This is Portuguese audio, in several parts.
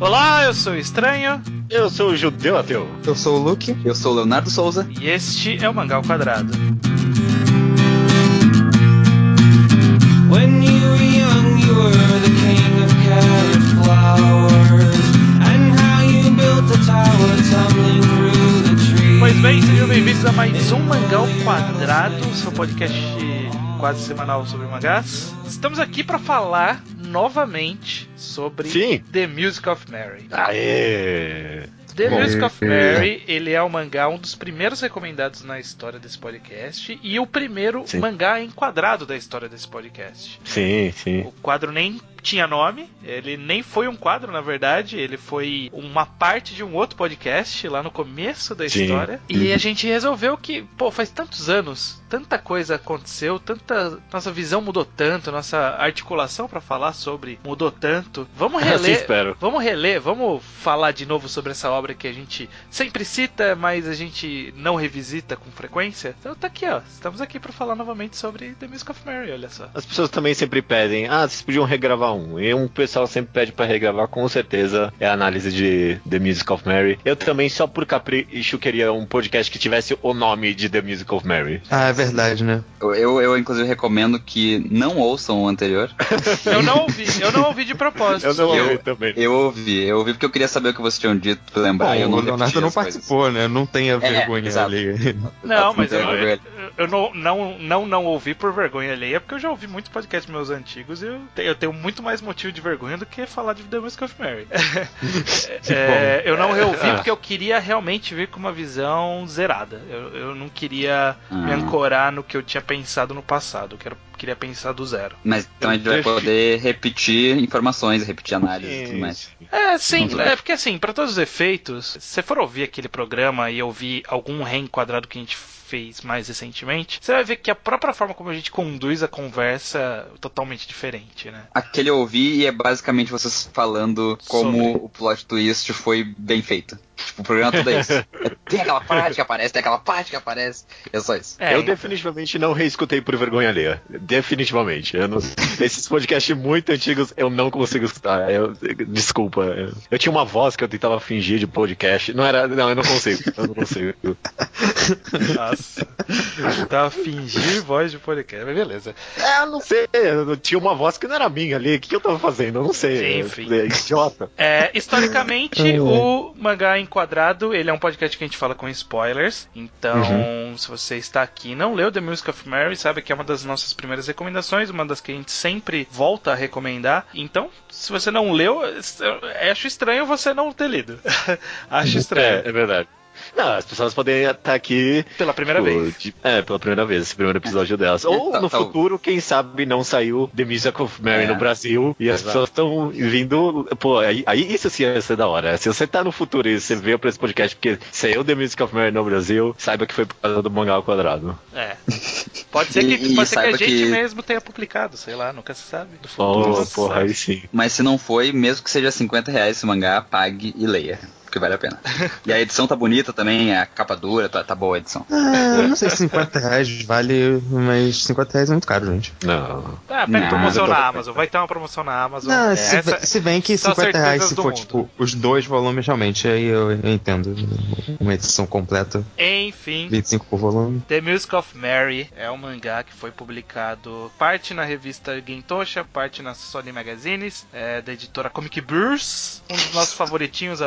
Olá, eu sou o Estranho. Eu sou o Judeu Ateu. Eu sou o Luke. Eu sou o Leonardo Souza. E este é o Mangal Quadrado. When you were young, you were the king of carrot flowers. And how you built a tower tumbling through the trees. Pois bem, sejam bem-vindos a mais um Mangal Quadrado, seu podcast quase semanal sobre mangás. Estamos aqui para falar novamente sobre Sim. The Music of Mary. Aê! The Bom, Music of. Mary, ele é o mangá, um dos primeiros recomendados na história desse podcast e o primeiro Sim. mangá enquadrado da história desse podcast. Sim, sim. O quadro nem tinha nome, ele nem foi um quadro, na verdade, ele foi uma parte de um outro podcast lá no começo da Sim. história. E a gente resolveu que, pô, faz tantos anos, tanta coisa aconteceu, tanta nossa visão mudou tanto, nossa articulação pra falar sobre mudou tanto. Vamos Assim reler, espero. vamos reler, vamos falar de novo sobre essa obra que a gente sempre cita, mas a gente não revisita com frequência. Então tá aqui, ó. Estamos aqui pra falar novamente sobre The Music of Mary, olha só. As pessoas também sempre pedem, ah, vocês podiam regravar um. E um pessoal sempre pede pra regravar, com certeza é a análise de The Music of Mary. Eu também, só por capricho, queria um podcast que tivesse o nome de The Music of Mary. Ah, é verdade, né? Eu, eu, eu, inclusive, recomendo que não ouçam o anterior. Eu não ouvi, eu não ouvi de propósito. Eu não Eu- ouvi também. Eu ouvi, eu ouvi porque eu queria saber o que vocês tinham dito pra lembrar. e eu Bom, não o Leonardo não as coisas. participou, né? Não tenha vergonha exato. ali. Não, mas eu, Não, eu, não, não, não, não ouvi por vergonha alheia, porque eu já ouvi muitos podcasts meus antigos e eu, eu tenho muito mais motivo de vergonha do que falar de The Music of Mary. É, eu não reouvi porque eu queria realmente vir com uma visão zerada. Eu, eu não queria me Ah. ancorar no que eu tinha pensado no passado. Eu quero, queria pensar do zero. Mas então a gente vai Prefiro- poder repetir informações, repetir análises e tudo mais. É, sim, é porque assim, pra todos os efeitos, se você for ouvir aquele programa e ouvir algum reenquadrado que a gente fez mais recentemente, você vai ver que a própria forma como a gente conduz a conversa é totalmente diferente, né? Aquele eu ouvi e é basicamente vocês falando como Sobre. o plot twist foi bem feito. Tipo, o programa todo é isso. É, tem aquela parte que aparece, tem aquela parte que aparece. É só isso. É, eu definitivamente não reescutei por vergonha alheia. Definitivamente. Eu não- Esses podcasts muito antigos eu não consigo escutar. Eu- desculpa. Eu, tinha uma voz que eu tentava fingir de podcast. Não era. Não, eu não consigo. Eu não consigo. Nossa. Tava fingir voz de podcast, mas beleza. É, eu não sei. Eu tinha uma voz que não era minha ali. O que, eu tava fazendo? Eu não sei. Enfim. É idiota. É, historicamente, o Mangá Enquadrado, ele é um podcast que a gente fala com spoilers. Então, se você está aqui e não leu The Music of Mary, sabe que é uma das nossas primeiras recomendações, uma das que a gente sempre volta a recomendar. Então, se você não leu, eu acho estranho você não ter lido. acho estranho. É, é verdade. Não, as pessoas podem estar aqui Pela primeira Tipo, vez. de- É, pela primeira vez, esse primeiro episódio delas. Ou Tá- no tá- futuro, quem sabe não saiu The Music of Mary É. no Brasil e as Exato. pessoas estão vindo. Pô, aí, aí isso sim ia ser da hora. Se você tá no futuro e você veio pra esse podcast porque saiu The Music of Mary no Brasil, saiba que foi por causa do mangá ao quadrado. É. Pode ser que, E- e pode ser que a gente que- mesmo tenha publicado, sei lá, nunca se sabe. Do futuro, Oh, porra, sabe. aí sim. Mas se não foi, mesmo que seja 50 reais esse mangá, pague e leia. Porque vale a pena. E a edição tá bonita também, a capa dura, tá, tá boa a edição. Ah, eu não sei se 50 reais vale, mas 50 reais é muito caro, gente. Não. Ah, Não, promoção na Amazon. Vai ter uma promoção na Amazon. Não, É, se, essa- bem- se bem que são 50 reais se for, mundo. tipo, os dois volumes, realmente, aí eu, eu entendo. Uma edição completa, Enfim, 25 por volume. The Music of Mary é um mangá que foi publicado parte na revista Gentosha, parte na Sony Magazines, é, da editora Comic Burst. Um dos nossos favoritinhos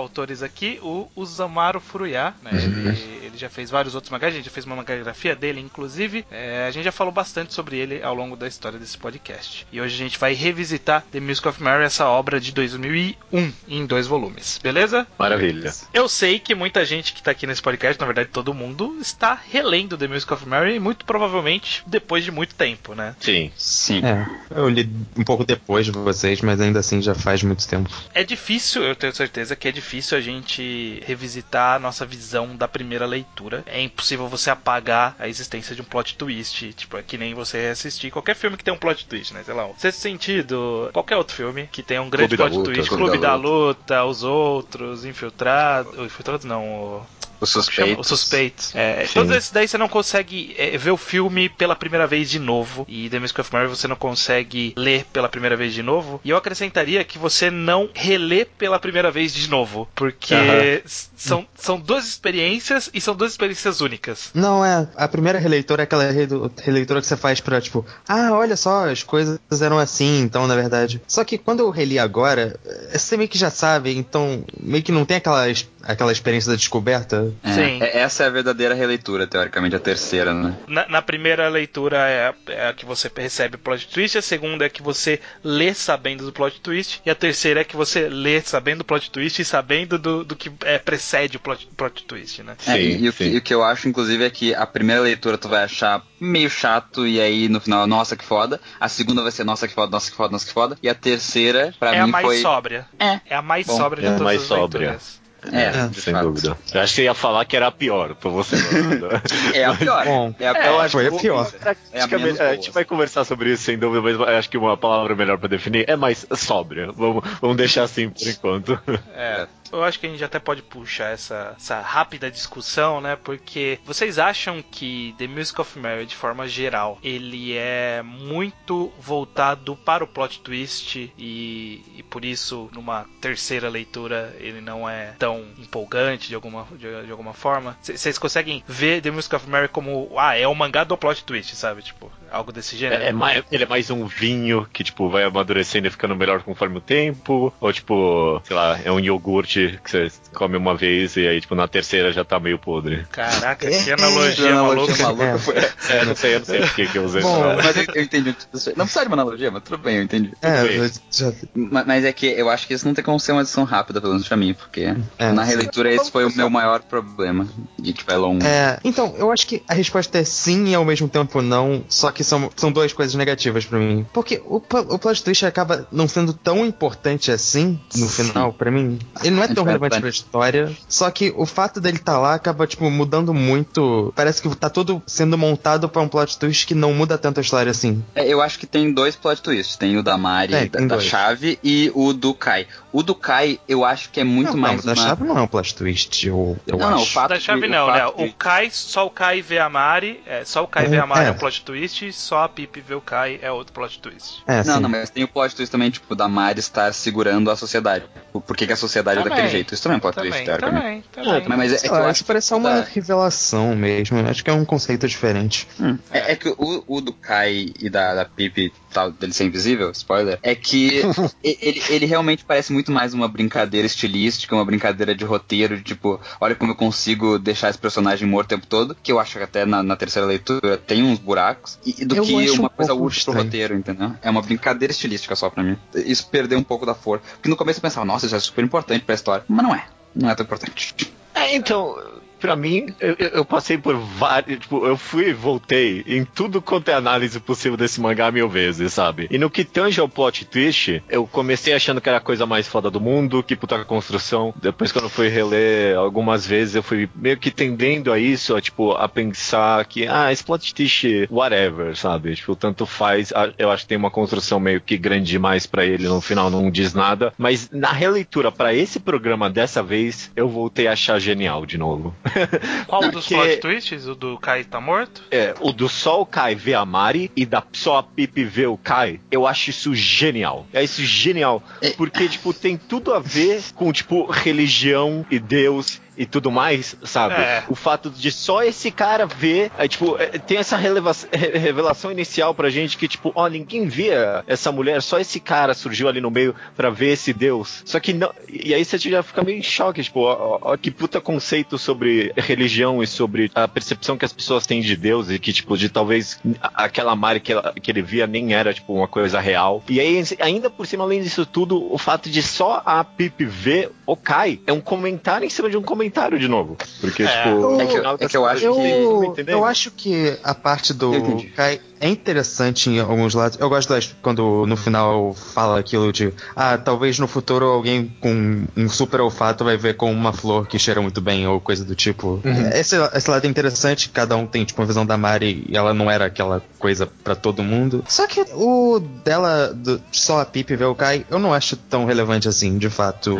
autores aqui, o Usamaru Furuya. né? Ele, ele já fez vários outros mangás, a gente já fez uma magagrafia dele, inclusive. É, a gente já falou bastante sobre ele ao longo da história desse podcast. E hoje a gente vai revisitar The Music of Mary, essa obra de 2001, em dois volumes, beleza? Maravilha. Eu sei que muita gente que tá aqui nesse podcast, na verdade todo mundo, está relendo The Music of Mary, muito provavelmente depois de muito tempo, né? Sim. Sim. É, eu li um pouco depois de vocês, mas ainda assim já faz muito tempo. É difícil, eu tenho certeza que é difícil a gente revisitar a nossa visão da primeira leitura. É impossível você apagar a existência de um plot twist, tipo, é que nem você assistir qualquer filme que tem um plot twist, né? Sei lá, um Sexto Sentido, qualquer outro filme que tenha um grande Clube plot Luta, twist, Clube Clube da da Luta, Os Outros, Infiltrados, Infiltrados não, o Os suspeitos. Os suspeitos. É, todos esses daí você não consegue é, ver o filme pela primeira vez de novo. E The Music of Mary você não consegue ler pela primeira vez de novo. E eu acrescentaria que você não relê pela primeira vez de novo. Porque são, são duas experiências e são duas experiências únicas. Não, é. A primeira releitura é aquela releitura que você faz pra, tipo, ah, olha só, as coisas eram assim, então, na verdade. Só que quando eu reli agora, eh, você meio que já sabe, então, meio que não tem aquela, aquela experiência da descoberta. É, Sim. é- essa é a verdadeira releitura, teoricamente, a terceira, né? Na, na primeira leitura é a, é a que você recebe o plot twist, a segunda é que você lê sabendo do plot twist, e a terceira é que você lê sabendo do plot twist e sabendo do, do que é, precede o plot, plot twist, né? É, Sim, e, e o que, sim. e o que eu acho, inclusive, é que a primeira leitura tu vai achar meio chato, e aí no final, nossa que foda. A segunda vai ser nossa que foda, nossa que foda, nossa que foda. E a terceira, pra é a mim, mais foi. sóbria. É. É a mais Bom, sóbria de é a todas mais as sóbria. leituras. É, É, Sem fato. dúvida. Eu acho que você ia falar que era a pior pra você. É a pior. Bom, é a eu pior. acho foi que a pior. É a menos é, a gente vai conversar sobre isso sem dúvida, mas eu acho que uma palavra melhor pra definir é mais sóbria. Vamos, vamos deixar assim por enquanto. É, eu acho que a gente até pode puxar essa, essa rápida discussão, né? Porque vocês acham que The Music of Mary, de forma geral, ele é muito voltado para o plot twist e, e por isso, numa terceira leitura, ele não é tão empolgante de alguma, de, de alguma forma? Vocês conseguem ver The Music of Mary como, ah, é o mangá do plot twist, sabe? Tipo, algo desse gênero? É, é mais, ele é mais um vinho que, tipo, vai amadurecendo e ficando melhor conforme o tempo. Ou, tipo, sei lá, é um iogurte que você come uma vez e aí, tipo, na terceira já tá meio podre. Caraca, É, que é, analogia Que maluca. analogia maluca É. foi. É, não sei, eu não sei por que que eu usei Bom, essa- Mas eu, eu entendi. Não precisa de uma analogia, mas tudo bem, eu entendi. É, já- Ma- Mas é que eu acho que isso não tem como ser uma edição rápida, pelo menos pra mim, porque É. na releitura esse foi o meu maior problema. De que vai longo. É, então, eu acho que a resposta é sim e ao mesmo tempo não, só que são, são duas coisas negativas pra mim. Porque o, o plot twist acaba não sendo tão importante assim no Sim. final, pra mim. Ele não é tão É relevante verdade. pra história, só que o fato dele estar lá acaba, tipo, mudando muito. Parece que tá tudo sendo montado pra um plot twist que não muda tanto a história assim. É, eu acho que tem dois plot twists. Tem o da Mari, É, da, da chave, e o do Kai. O do Kai, eu acho que é muito não, mais não, uma... da chave não é um plot twist, eu, eu Não, não, acho. o fato Da chave de- não, o né? O Kai, só o Kai vê a Mari, é, só o Kai vê a Mari é, É. um plot twist, só a Pip vê o Kai é outro plot twist. É, Não, sim. não, mas tem o plot twist também, tipo, da Mari estar segurando a sociedade. Tipo, Por que, que a sociedade é Também. daquele jeito? Isso também é um plot Também, twist, teoricamente. também, também. Mas, mas é, é que eu acho isso parece que uma da- revelação mesmo. Acho que é um conceito diferente. Hum, É, é que o, o do Kai e da, da Pip, tal, dele ser invisível, spoiler, é que ele, ele realmente parece muito mais uma brincadeira estilística, uma brincadeira de roteiro, de tipo, olha como eu consigo deixar esse personagem morto o tempo todo, que eu acho que até na, na terceira leitura tem uns buracos, e, do Eu que acho um uma coisa útil pro roteiro, entendeu? É uma brincadeira estilística só pra mim. Isso perdeu um pouco da força. Porque no começo eu pensava, nossa, isso é super importante pra história. Mas não é. Não é tão importante. É, então, pra mim, eu, eu- passei por vários. Tipo, eu fui e voltei em tudo quanto é análise possível desse mangá mil vezes, sabe? E no que tange ao plot twist, eu comecei achando que era a coisa mais foda do mundo, que puta construção. Depois, quando eu fui reler algumas vezes, eu fui meio que tendendo a isso, a, tipo, a pensar que, ah, esse plot twist, whatever, sabe? Tipo, tanto faz. Eu acho que tem uma construção meio que grande demais pra ele, no final não diz nada. Mas na releitura, pra esse programa dessa vez, eu voltei a achar genial de novo. Qual Não, dos porque- plot twists? O do Kai tá morto? É, o do Sol Kai ver a Mari e da só a Pipe ver o Kai, eu acho isso genial. É isso genial. Porque, tipo, tem tudo a ver com, tipo, religião e Deus e tudo mais, sabe? É. O fato de só esse cara ver, é, tipo, é, tem essa revelação inicial pra gente que, tipo, ó, ninguém via essa mulher, só esse cara surgiu ali no meio pra ver esse Deus. Só que não. E aí você já fica meio em choque, tipo, ó, ó, que puta conceito sobre religião e sobre a percepção que as pessoas têm de Deus e que, tipo, de talvez aquela Mari que, ela- que ele via nem era, tipo, uma coisa real. E aí, ainda por cima, além disso tudo, o fato de só a Pip ver o Kai é um comentário em cima de um comentário de novo. Porque, É. tipo, Eu- no final é que eu acho Eu, entendendo? eu acho que a parte do Eu. Kai é interessante em alguns lados. Eu gosto das, quando no final fala aquilo de ah, talvez no futuro alguém com um super olfato vai ver com uma flor que cheira muito bem ou coisa do tipo. Esse, esse lado é interessante, cada um tem tipo uma visão da Mari e ela não era aquela coisa pra todo mundo. Só que o dela, do, só a Pip ver o Kai, eu não acho tão relevante assim, de fato.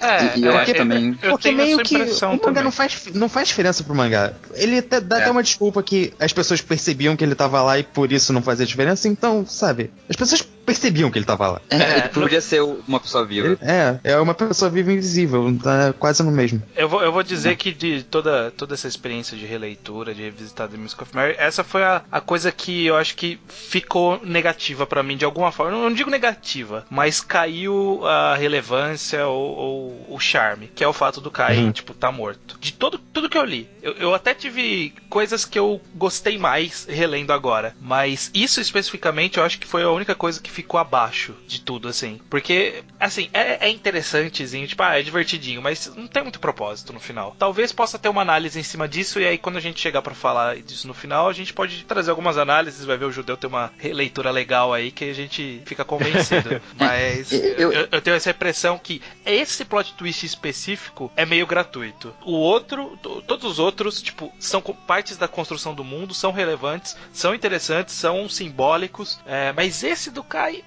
É, e eu é, acho é, também. Eu Porque meio que o mangá também. não faz, não faz diferença pro mangá. Ele até, dá É. até uma desculpa que as pessoas percebiam que ele tava lá e por isso não fazia diferença. Então, sabe, as pessoas percebiam que ele tava lá. É, ele podia ser uma pessoa viva. Ele- é, é uma pessoa viva invisível, tá quase no mesmo. Eu vou, eu vou dizer que de toda, toda essa experiência de releitura, de revisitar The Music of Mary, essa foi a, a coisa que eu acho que ficou negativa pra mim de alguma forma. Eu não digo negativa, mas caiu a relevância ou, ou o charme, que é o fato do Kai, Uhum. tipo, tá morto. De todo, tudo que eu li, eu, eu até tive coisas que eu gostei mais relendo agora, mas isso especificamente eu acho que foi a única coisa que ficou abaixo de tudo, assim. Porque, assim, é, é interessantezinho, tipo, ah, é divertidinho, mas não tem muito propósito no final. Talvez possa ter uma análise em cima disso, e aí quando a gente chegar pra falar disso no final, a gente pode trazer algumas análises, vai ver o judeu ter uma releitura legal aí que a gente fica convencido. mas Eu- eu, eu tenho essa impressão que esse plot twist específico é meio gratuito. O outro, to- todos os outros, tipo, são partes da construção do mundo, são relevantes, são interessantes, são simbólicos, é, mas esse do Kai,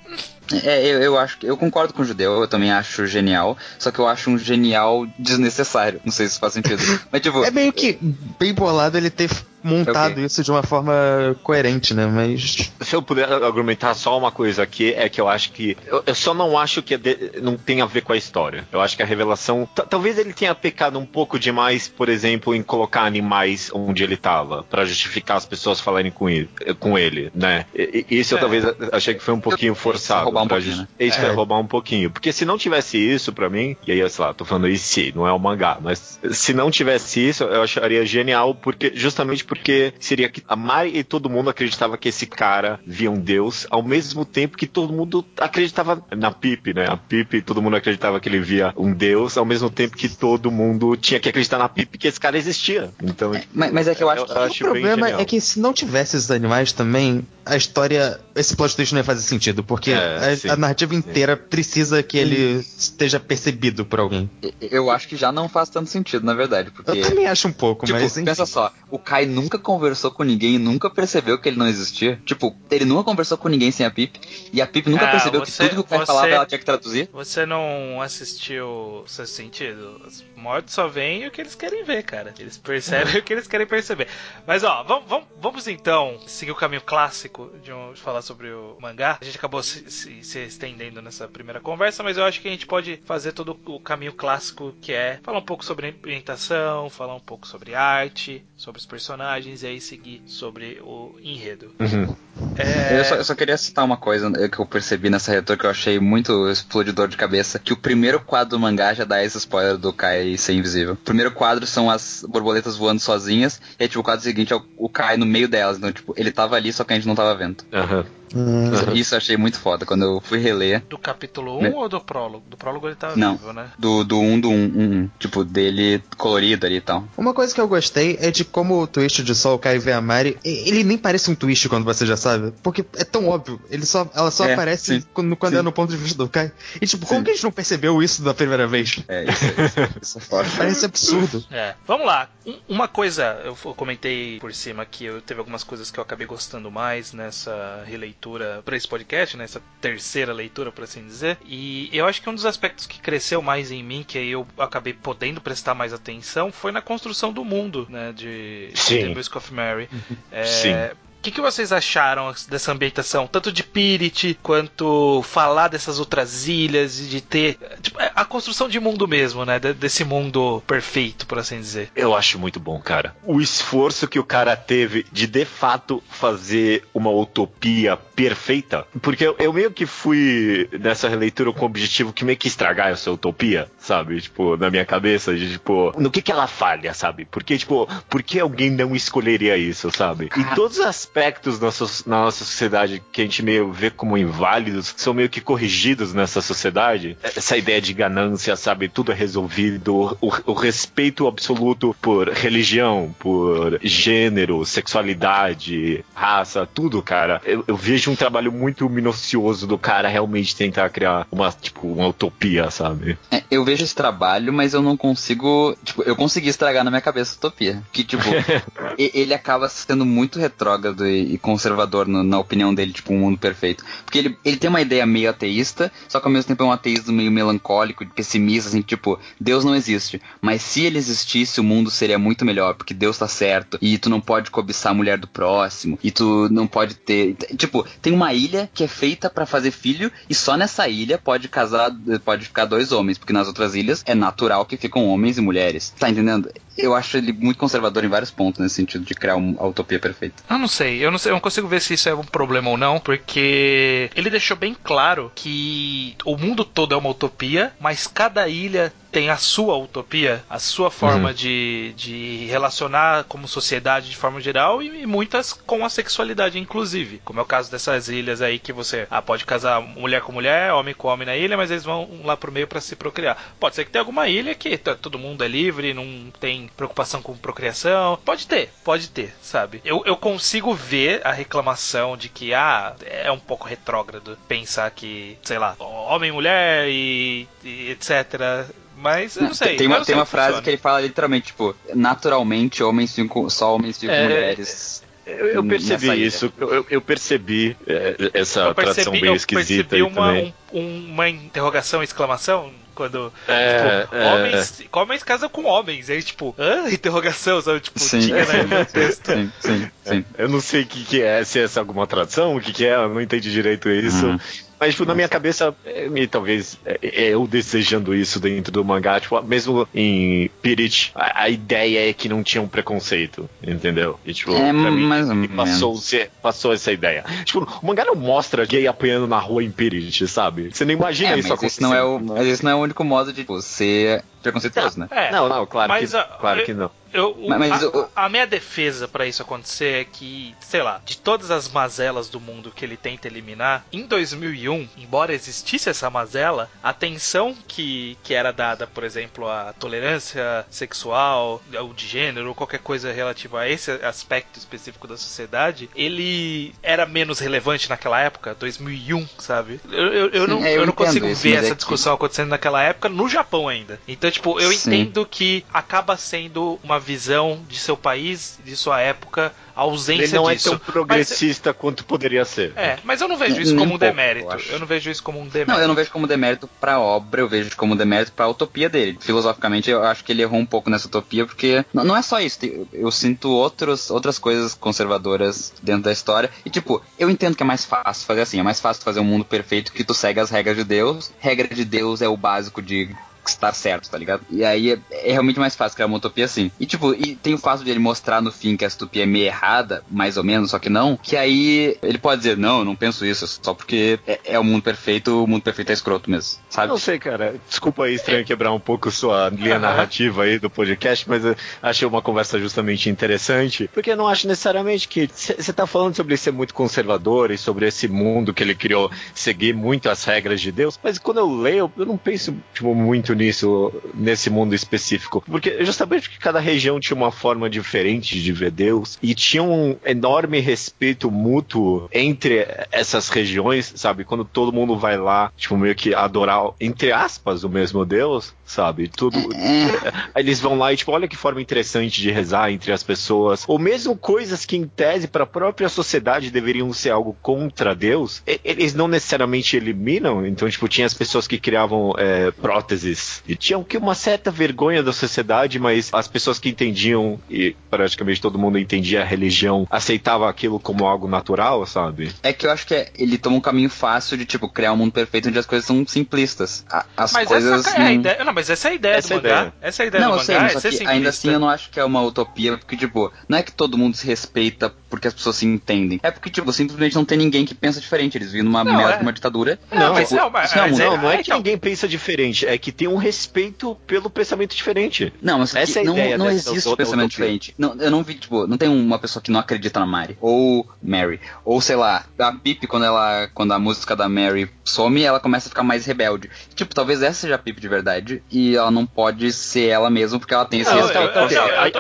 É, eu, eu acho que eu concordo com o judeu, eu também acho genial, só que eu acho um genial desnecessário. Não sei se faz sentido. Mas tipo, É meio que bem bolado ele ter montado Ok. isso de uma forma coerente, né? Mas. Se eu puder argumentar só uma coisa aqui, é que eu acho que. Eu, eu só não acho que é de- não tem a ver com a história. Eu acho que a revelação. ta- Talvez ele tenha pecado um pouco demais, por exemplo, em colocar animais onde ele tava, pra justificar as pessoas falarem com ele, com ele né? E- e- Isso eu É. talvez achei que foi um pouquinho forçado. roubar um pouquinho, né? Isso É. roubar um pouquinho. Porque se não tivesse isso pra mim, e aí, sei lá, tô falando isso não é o mangá, mas se não tivesse isso, eu acharia genial, porque justamente porque seria que a Mari e todo mundo acreditava que esse cara via um deus, ao mesmo tempo que todo mundo acreditava na Pip, né? A Pip, todo mundo acreditava que ele via um deus, ao mesmo tempo que todo mundo tinha que acreditar na Pip que esse cara existia. Então, mas, mas é que eu acho que o bem problema genial. é que se não tivesse esses animais também, a história. Esse plot twist não ia fazer sentido, porque É, a- sim, a, narrativa inteira precisa que ele esteja percebido por alguém. eu acho que já não faz tanto sentido, na verdade, porque Eu também acho um pouco, Tipo, mas. enfim. pensa só, o Kai nunca conversou com ninguém e nunca percebeu que ele não existia. Tipo, ele nunca conversou com ninguém sem a Pip. E a Pip nunca Ah, percebeu você- que tudo que o você- falava ela tinha que traduzir. Você não assistiu Sexto Sentido? Os mortos só veem o que eles querem ver, cara. Eles percebem o que eles querem perceber. Mas ó, vamos, vamos, vamos então seguir o caminho clássico de, um- de falar sobre o mangá. A gente acabou se, se- se estendendo nessa primeira conversa, mas eu acho que a gente pode fazer todo o caminho clássico que é falar um pouco sobre ambientação, falar um pouco sobre arte, sobre os personagens e aí seguir sobre o enredo. uhum. É, Eu, só, eu só queria citar uma coisa né, que eu percebi nessa retor que eu achei muito explodidor de cabeça, que o primeiro quadro do mangá já dá esse spoiler do Kai ser invisível. O primeiro quadro são as borboletas voando sozinhas, e aí, tipo, o quadro seguinte é o, o Kai no meio delas. Então, tipo, ele tava ali, só que a gente não tava vendo. Aham. Hum, Isso eu achei muito foda. Quando eu fui reler, do capítulo 1 Me- ou do prólogo? Do prólogo ele tá Não. vivo, né? do, do 1 do 1, 1, 1, tipo, dele colorido ali e tal. Uma coisa que eu gostei é de como o twist de o Kai ver a Mari, ele nem parece um twist quando você já sabe, porque é tão óbvio, ele só, ela só É, aparece sim. quando, quando Sim. é no ponto de vista do Kai. E tipo, como Sim. que a gente não percebeu isso da primeira vez? É, isso, isso, isso é foda. Parece absurdo. É, vamos lá. Um- uma coisa, eu comentei por cima que eu teve algumas coisas que eu acabei gostando mais nessa releitura para esse podcast, nessa terceira leitura, por assim dizer. E eu acho que um dos aspectos que cresceu mais em mim, que aí eu acabei podendo prestar mais atenção, foi na construção do mundo, né, de, de Sim. The Music of Mary. É, Sim. O que, que vocês acharam dessa ambientação? Tanto de Pirit, quanto falar dessas outras ilhas, e de ter. tipo, a construção de mundo mesmo, né? de- Desse mundo perfeito, por assim dizer. Eu acho muito bom, cara. O esforço que o cara teve de de fato fazer uma utopia perfeita. Porque eu, eu meio que fui nessa releitura com o objetivo que meio que estragar essa utopia, sabe? Tipo, na minha cabeça, de tipo, no que que ela falha, sabe? Porque, tipo, por que alguém não escolheria isso, sabe? E todas as aspectos na, so- na nossa sociedade que a gente meio vê como inválidos, são meio que corrigidos nessa sociedade. Essa ideia de ganância, sabe? Tudo é resolvido. O, o respeito absoluto por religião, por gênero, sexualidade, raça, tudo, cara. Eu, eu vejo um trabalho muito minucioso do cara realmente tentar criar uma, tipo, uma utopia, sabe? É, eu vejo esse trabalho, mas eu não consigo. Tipo, eu consegui estragar na minha cabeça a utopia. Que, tipo, ele acaba sendo muito retrógrado e, e conservador no- na opinião dele, tipo, um mundo perfeito. Porque ele, ele tem uma ideia meio ateísta, só que ao mesmo tempo é um ateísmo meio melancólico, pessimista, assim, tipo, Deus não existe. Mas se ele existisse, o mundo seria muito melhor, porque Deus tá certo. E tu não pode cobiçar a mulher do próximo. E tu não pode ter. Tipo, tem uma ilha que é feita pra fazer filho, e só nessa ilha pode casar, pode ficar dois homens, porque nas outras ilhas é natural que ficam homens e mulheres. Tá entendendo? Eu acho ele muito conservador em vários pontos, nesse sentido de criar um- a utopia perfeita. Eu não sei, eu não sei, eu não consigo ver se isso é um problema ou não, porque ele deixou bem claro que o mundo todo é uma utopia, mas cada ilha tem a sua utopia, a sua forma de, de relacionar como sociedade de forma geral e, e muitas com a sexualidade, inclusive. Como é o caso dessas ilhas aí que você ah, pode casar mulher com mulher, homem com homem na ilha, mas eles vão lá pro meio para se procriar. Pode ser que tenha alguma ilha que tá- todo mundo é livre, não tem preocupação com procriação. Pode ter, pode ter, sabe? Eu, eu consigo ver a reclamação de que, ah, é um pouco retrógrado pensar que, sei lá, homem, mulher e, e etc. Mas eu não sei. Tem eu uma, tem uma como frase funciona. que ele fala literalmente, tipo, naturalmente homens ficam, só homens ficam É, mulheres. Eu, eu Nessa percebi isso, eu, eu- eu percebi é, essa eu tradução percebi, bem eu esquisita percebi aí uma, também. um- uma interrogação, exclamação, quando É, tipo, é. homens, homens casam com homens. Aí, tipo, hã? Interrogação, sabe? Tipo, Sim. tinha né, no texto. Sim, sim, sim. Eu não sei o que, que é, se essa é alguma tradução, o que, que é, eu não entendi direito isso. Uhum. Mas, tipo, na minha cabeça, é, e talvez é, é, eu desejando isso dentro do mangá, tipo, mesmo em Pirit, a, a ideia é que não tinha um preconceito, entendeu? E, tipo, É, pra mim, mais ou me menos. passou, se- passou essa ideia. Tipo, o mangá não mostra gay apanhando na rua em Pirit, sabe? Você não imagina É, isso mas acontecendo. esse não é o, mas esse não é o único modo de ser preconceituoso, né? É, Não, não, claro, Mas, que, claro eu- que não. Eu, o- Mas- mas a, o- a minha defesa pra isso acontecer é que, sei lá, de todas as mazelas do mundo que ele tenta eliminar, em 2001, embora existisse essa mazela, a atenção que, que era dada, por exemplo, à tolerância sexual, ou de gênero, ou qualquer coisa relativa a esse aspecto específico da sociedade, ele era menos relevante naquela época, 2001, sabe? Eu, eu, eu Sim, não, é, eu eu não consigo isso, ver mas é essa que- discussão acontecendo naquela época no Japão ainda. Então, tipo, eu Sim. entendo que acaba sendo uma visão de seu país, de sua época, a ausência Ele não é disso. tão progressista quanto poderia ser. Mas, é, mas eu não vejo isso nem como um um pouco, demérito. eu. Eu não vejo isso como um demérito. Não, eu não vejo como demérito pra obra, eu vejo como demérito pra utopia dele. Filosoficamente, eu acho que ele errou um pouco nessa utopia, porque não, não é só isso. Eu sinto outros, outras coisas conservadoras dentro da história. E, tipo, eu entendo que é mais fácil fazer assim. É mais fácil fazer um mundo perfeito que tu segue as regras de Deus. Regra de Deus é o básico de estar certo, tá ligado? E aí é, é realmente mais fácil criar uma utopia assim. E tipo, e tem o fato de ele mostrar no fim que essa utopia é meio errada, mais ou menos, só que não, que aí ele pode dizer, não, eu não penso isso, só porque é, é o mundo perfeito, o mundo perfeito é escroto mesmo, sabe? Não sei, cara. Desculpa aí, estranho, quebrar um pouco sua linha narrativa aí do podcast, mas eu achei uma conversa justamente interessante, porque eu não acho necessariamente que você tá falando sobre ser muito conservador e sobre esse mundo que ele criou, seguir muito as regras de Deus, mas quando eu leio, eu não penso tipo, muito nisso, nesse mundo específico, porque justamente que cada região tinha uma forma diferente de ver Deus e tinha um enorme respeito mútuo entre essas regiões, sabe? Quando todo mundo vai lá, tipo, meio que adorar, entre aspas, o mesmo Deus, sabe? Tudo. Aí eles vão lá e, tipo, olha que forma interessante de rezar entre as pessoas. Ou mesmo coisas que, em tese, para a própria sociedade deveriam ser algo contra Deus, eles não necessariamente eliminam. Então, tipo, tinha as pessoas que criavam é, próteses e tinham que uma certa vergonha da sociedade, mas as pessoas que entendiam, e praticamente todo mundo entendia a religião, aceitava aquilo como algo natural, sabe? É que eu acho que é- ele toma um caminho fácil de, tipo, criar um mundo perfeito onde as coisas são simplistas. A- As Mas coisas. essa é a não- ideia. Não, mas essa é a ideia Essa é do a mangá. ideia. Essa é a ideia Não, do eu sei, mangá, mas é só ser simplista. ainda assim eu não acho que é uma utopia, porque, tipo, não é que todo mundo se respeita porque as pessoas se entendem. É porque, tipo, simplesmente não tem ninguém que pensa diferente. Eles vivem numa Não, merda é. de uma ditadura. Não, mas tipo, não, mas- não é mas mundo. Não, não é é, que então- ninguém pensa diferente, é que tem um respeito pelo pensamento diferente. Não, mas Essa é a não, ideia não dessa existe outra pensamento diferente. Não, eu não vi, tipo, não tem uma pessoa que não acredita na Mari. Ou Mary. Ou sei lá, a Pip, quando ela. Quando a música da Mary some, ela começa a ficar mais rebelde. Tipo, talvez essa seja a Pip de verdade. E ela não pode ser ela mesma porque ela tem esse respeito.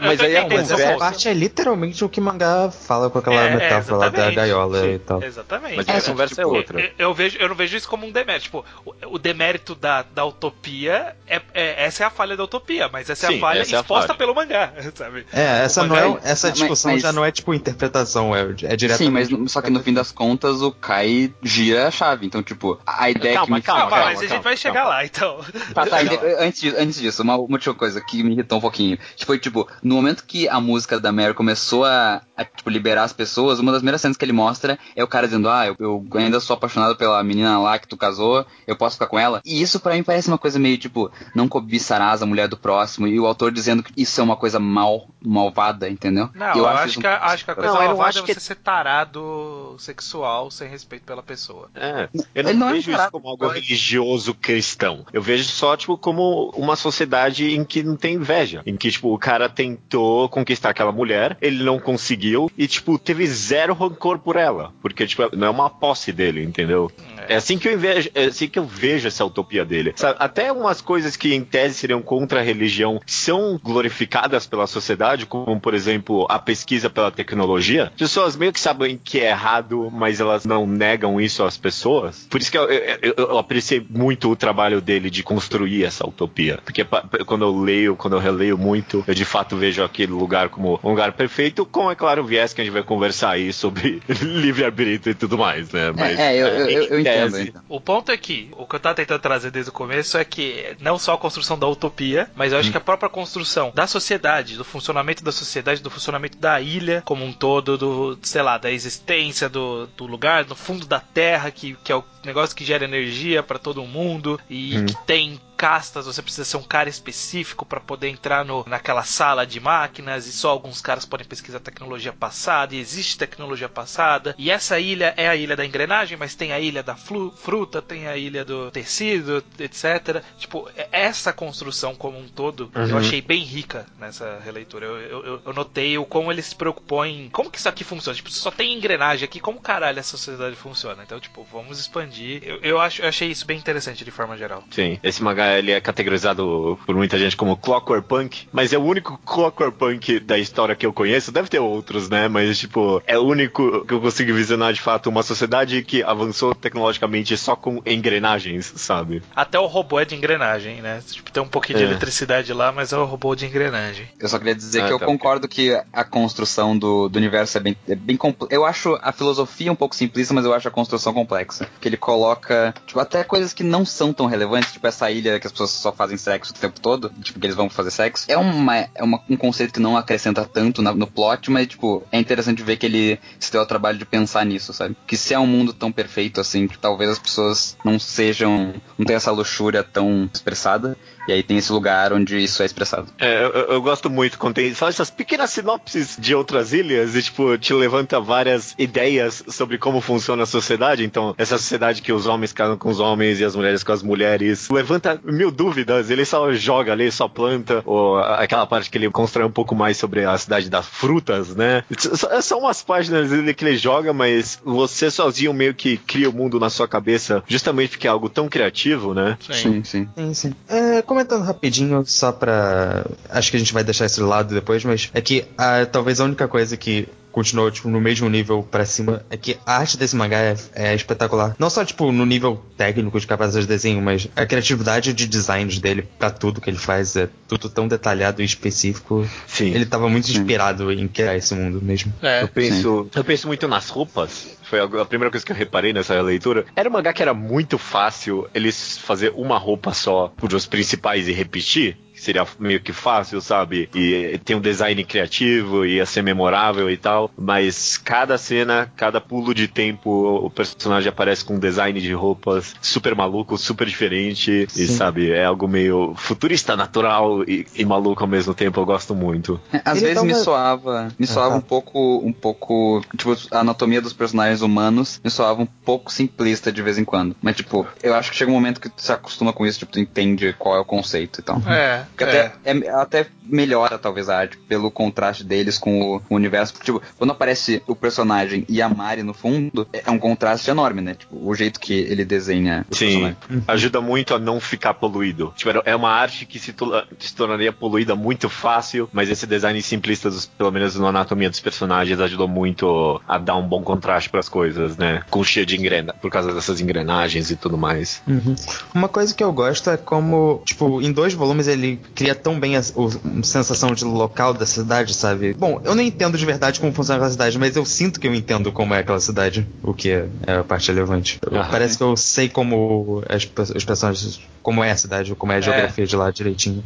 mas aí a Mas essa parte é literalmente o que o mangá fala com aquela É, é, metáfora lá da gaiola Sim. e tal. Exatamente. Mas É, essa conversa é tipo, outra. Eu, eu vejo, eu não vejo isso como um demérito. Tipo, o, o demérito da, da utopia é, é- essa é a falha da utopia, mas essa é Sim, a falha é a exposta falha. pelo mangá, sabe? É, essa não é, essa Mas- discussão mas- já não é tipo interpretação, é, é diretamente. Sim, mas só que no fim das contas o Kai gira a chave. Então, tipo, a, a ideia Calma, que me calma, Calma, calma, mas a gente calma, vai chegar lá, então. Tá, tá, antes, disso, antes disso, uma, última coisa que me irritou um pouquinho. Foi, tipo, no momento que a música da Mary começou a, a, tipo, liberar as pessoas, uma das primeiras cenas que ele mostra é o cara dizendo, ah, eu, eu ainda sou apaixonado pela menina lá que tu casou, eu posso ficar com ela. E isso pra mim parece uma coisa meio, tipo, não cobiçarás a mulher do próximo, e o autor dizendo que isso é uma coisa mal, malvada, entendeu? Não, E eu, acho, isso um que, a- pouco acho que a coisa Não, eu malvada acho é que- você ser tarado sexual sem respeito pela pessoa. É, eu não, Ele não é vejo isso barato, como algo pode. religioso cristão. Eu vejo só, tipo, como uma sociedade em que não tem inveja. Em que, tipo, o cara tentou conquistar aquela mulher, ele não conseguiu e, tipo, teve zero rancor por ela. Porque, tipo, não é uma posse dele, entendeu? É assim que eu invejo, é assim que eu vejo essa utopia dele. Sabe, até umas coisas que em tese seriam contra a religião são glorificadas pela sociedade, como por exemplo a pesquisa pela tecnologia. As pessoas meio que sabem que é errado, mas elas não negam isso às pessoas. Por isso que eu, eu, eu- apreciei muito o trabalho dele de construir essa utopia. Porque quando eu leio, quando eu releio muito, eu de fato vejo aquele lugar como um lugar perfeito, com, é claro, o viés que a gente vai conversar aí sobre livre-arbítrio e tudo mais, né? É, é, eu, eu, eu, eu tese, então. O ponto é que, o que eu tava tentando trazer desde o começo é que não só a construção da utopia, mas eu acho que a própria construção da sociedade, do funcionamento da sociedade, do funcionamento da ilha como um todo, do, sei lá, da existência do, do lugar, no fundo da terra, que, que é o negócio que gera energia pra todo mundo e Hum. que tem castas, você precisa ser um cara específico pra poder entrar no, naquela sala de máquinas e só alguns caras podem pesquisar tecnologia passada e existe tecnologia passada. E essa ilha é a ilha da engrenagem, mas tem a ilha da flu- fruta, tem a ilha do tecido, etc. Tipo, é- essa construção como um todo eu Uhum. achei bem rica nessa releitura. Eu, eu- eu- eu notei o como ele se preocupou em como que isso aqui funciona. Tipo, só tem engrenagem aqui, como caralho essa sociedade funciona? Então, tipo, vamos expandir. Eu, eu acho, eu achei isso bem interessante de forma geral. Sim, esse mangá ele é categorizado por muita gente como Clockwork Punk, mas é o único Clockwork Punk da história que eu conheço. Deve ter outros, né? Mas, tipo, é o único que eu consigo visionar de fato uma sociedade que avançou tecnologicamente só com engrenagens, sabe? Até o robô é de engrenagem, né? Tipo, tem um pouquinho de É. eletricidade lá, mas é o robô de engrenagem. Eu só queria dizer Ah, que eu tá, concordo que a construção do, do universo é bem, é bem complexa. Eu acho a filosofia um pouco simplista, mas eu acho a construção complexa. Que ele coloca, tipo, até coisas que não são tão relevantes, tipo essa ilha que as pessoas só fazem sexo o tempo todo, tipo, que eles vão fazer sexo. É, uma, é uma, um conceito que não acrescenta tanto na- no plot, mas, tipo, é interessante ver que ele se deu ao trabalho de pensar nisso, sabe? Que se é um mundo tão perfeito assim, que talvez as pessoas não sejam, não tenham essa luxúria tão expressada, e aí tem esse lugar onde isso é expressado. É, eu, eu gosto muito quando tem só essas pequenas sinopses de outras ilhas e, tipo, te levanta várias ideias sobre como funciona a sociedade. Então, essa sociedade que os homens casam com os homens e as mulheres com as mulheres levanta mil dúvidas. Ele só joga ali, só planta. Ou aquela parte que ele constrói um pouco mais sobre a cidade das frutas, né? São umas páginas ali que ele joga, mas você sozinho meio que cria o mundo na sua cabeça, justamente porque é algo tão criativo, né? Sim, sim. Sim, sim. É, comentando rapidinho, só pra. Acho que a gente vai deixar esse lado depois, mas é que ah, talvez a única coisa que continuou, tipo, no mesmo nível pra cima é que a arte desse mangá é, é espetacular. Não só, tipo, no nível técnico de capacidade de desenho, mas a criatividade de designs dele pra tudo que ele faz é tudo tão detalhado e específico. Sim. Ele tava muito inspirado em criar esse mundo mesmo. É. Eu penso, eu penso muito nas roupas. Foi a a primeira coisa que eu reparei nessa leitura. Era um mangá que era muito fácil eles fazer uma roupa só os principais e repetir. Que Seria meio que fácil, sabe? E tem um design criativo, ia ser memorável e tal. Mas cada cena, cada pulo de tempo, o personagem aparece com um design de roupas super maluco, super diferente. E Sim. sabe, é algo meio futurista, natural e, e maluco ao mesmo tempo. Eu gosto muito. É, Às Ele vezes me soava, me soava tá. um pouco, um pouco, tipo, a anatomia dos personagens humanos, me soava um pouco simplista de vez em quando. Mas, tipo, eu acho que chega um momento que tu se acostuma com isso, tipo, tu entende qual é o conceito e tal. É, Que até, é- até melhora, talvez, a arte pelo contraste deles com o, com o universo. Porque, tipo, quando aparece o personagem e a Mari no fundo, é é um contraste enorme, né? Tipo, o jeito que ele desenha Sim, personagens. ajuda muito a não ficar poluído. Tipo, é uma arte que se, se tornaria poluída muito fácil, mas esse design simplista, dos, pelo menos na anatomia dos personagens, ajudou muito a dar um bom contraste pras coisas, né? Com cheio de engrena, por causa dessas engrenagens e tudo mais. Uhum. Uma coisa que eu gosto é como, tipo, em dois volumes ele cria tão bem a, a sensação de local da cidade, sabe? Bom, eu não entendo de verdade como funciona aquela cidade, mas eu sinto que eu entendo como é aquela cidade, o que é, é a parte relevante. Ah, Parece que eu sei como as os personagens, como é a cidade, como é a geografia de lá direitinho.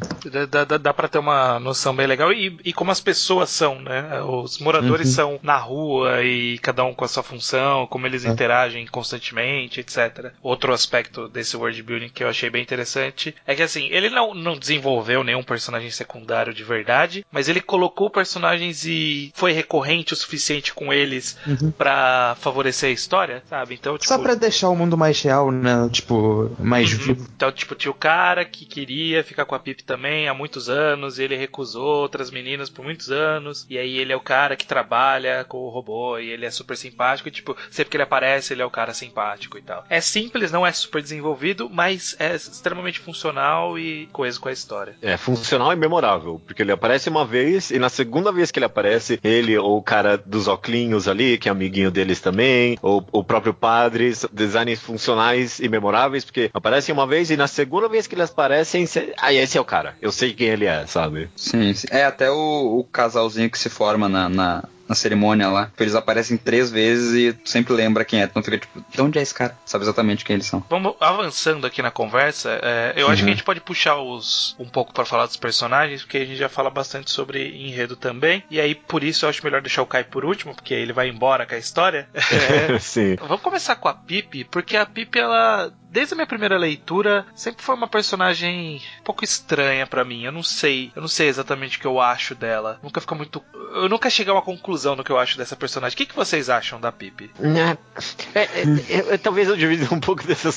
Dá, dá, dá pra ter uma noção bem legal. E, e como as pessoas são, né? Os moradores Uhum. são na rua e cada um com a sua função, como eles É. interagem constantemente, etc. Outro aspecto desse world building que eu achei bem interessante é que assim, ele não, não desenvolveu nenhum personagem secundário de verdade, mas ele colocou personagens e foi recorrente o suficiente com eles Uhum. pra favorecer a história, sabe? Então, tipo, Só pra deixar o mundo mais real, né? Tipo, mais Uhum. vivo. Então, tipo, tinha o cara que queria ficar com a Pip também há muitos anos, e ele recusou outras meninas por muitos anos, e aí ele é o cara que trabalha com o robô, e ele é super simpático, e tipo, sempre que ele aparece, ele é o cara simpático e tal. É simples, não é super desenvolvido, mas é extremamente funcional e coeso com a história. É funcional e memorável, porque ele aparece uma vez e na segunda vez que ele aparece, ele ou o cara dos oclinhos ali, que é amiguinho deles também, ou o próprio padre, designs funcionais e memoráveis, porque aparecem uma vez e na segunda vez que eles aparecem, cê... aí esse é o cara, eu sei quem ele é, sabe? Sim, sim. É até o, o casalzinho que se forma na, na, na cerimônia lá. Eles aparecem três vezes e tu sempre lembra quem é. Não fica tipo, de onde é esse cara? Sabe exatamente quem eles são. Vamos avançando aqui na conversa. é, eu acho Uhum. que a gente pode puxar os um pouco pra falar dos personagens, porque a gente já fala bastante sobre enredo também. E aí, por isso, eu acho melhor deixar o Kai por último, porque ele vai embora com a história. É, Sim. Vamos começar com a Pip, porque a Pip, ela, desde a minha primeira leitura, sempre foi uma personagem um pouco estranha pra mim. Eu não sei, eu não sei exatamente o que eu acho dela. Nunca fica muito, eu nunca cheguei a uma conclusão do que eu acho dessa personagem. O que, que vocês acham da Pip? Né? É, é, é, é, talvez eu divida um pouco dessa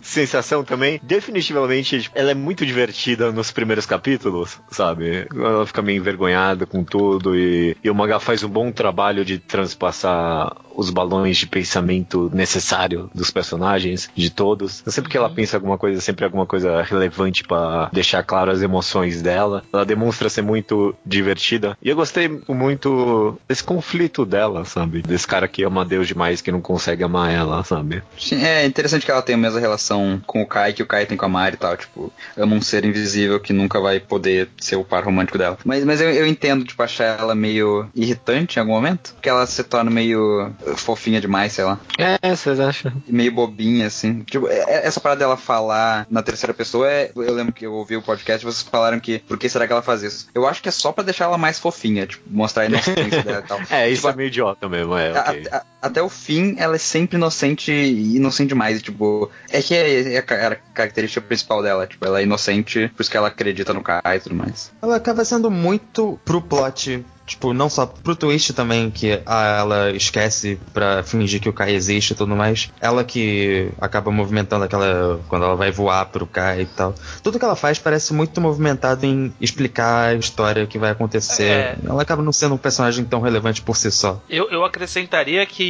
sensação também. Definitivamente, ela é muito divertida nos primeiros capítulos, sabe? Ela fica meio envergonhada com tudo e, e o mangá faz um bom trabalho de transpassar os balões de pensamento necessário dos personagens, de todos. Sempre que ela pensa alguma coisa, sempre alguma coisa relevante pra deixar claro as emoções dela. Ela demonstra ser muito divertida. E eu gostei muito desse conflito dela, sabe? Desse cara que ama Deus demais que não consegue amar ela, sabe? Sim, é interessante que ela tem a mesma relação com o Kai que o Kai tem com a Mari e tal. Tipo, ama um ser invisível que nunca vai poder ser o par romântico dela. Mas, mas eu, eu entendo, tipo, achar ela meio irritante em algum momento. Porque ela se torna meio fofinha demais, sei lá. É, vocês acham? Meio bobinha, assim. Tipo, é- é- essa parada dela falar na terceira pessoa é. Eu lembro que eu ouvi o podcast e vocês falaram que. Por que será que ela faz isso? Eu acho que é só pra deixar ela mais fofinha, tipo, mostrar a inocência dela e tal. É, isso Tipo, é meio idiota mesmo, é, a- ok. a- até o fim, ela é sempre inocente e inocente demais. Tipo, é que é, é a ca- a característica principal dela. Tipo, ela é inocente, por isso que ela acredita no Kai e tudo mais. Ela acaba sendo muito pro plot. Tipo, não só pro twist também, que ela esquece pra fingir que o Kai existe e tudo mais. Ela que acaba movimentando aquela. quando ela vai voar pro Kai e tal. Tudo que ela faz parece muito movimentado em explicar a história que vai acontecer. É. Ela acaba não sendo um personagem tão relevante por si só. Eu, eu acrescentaria que,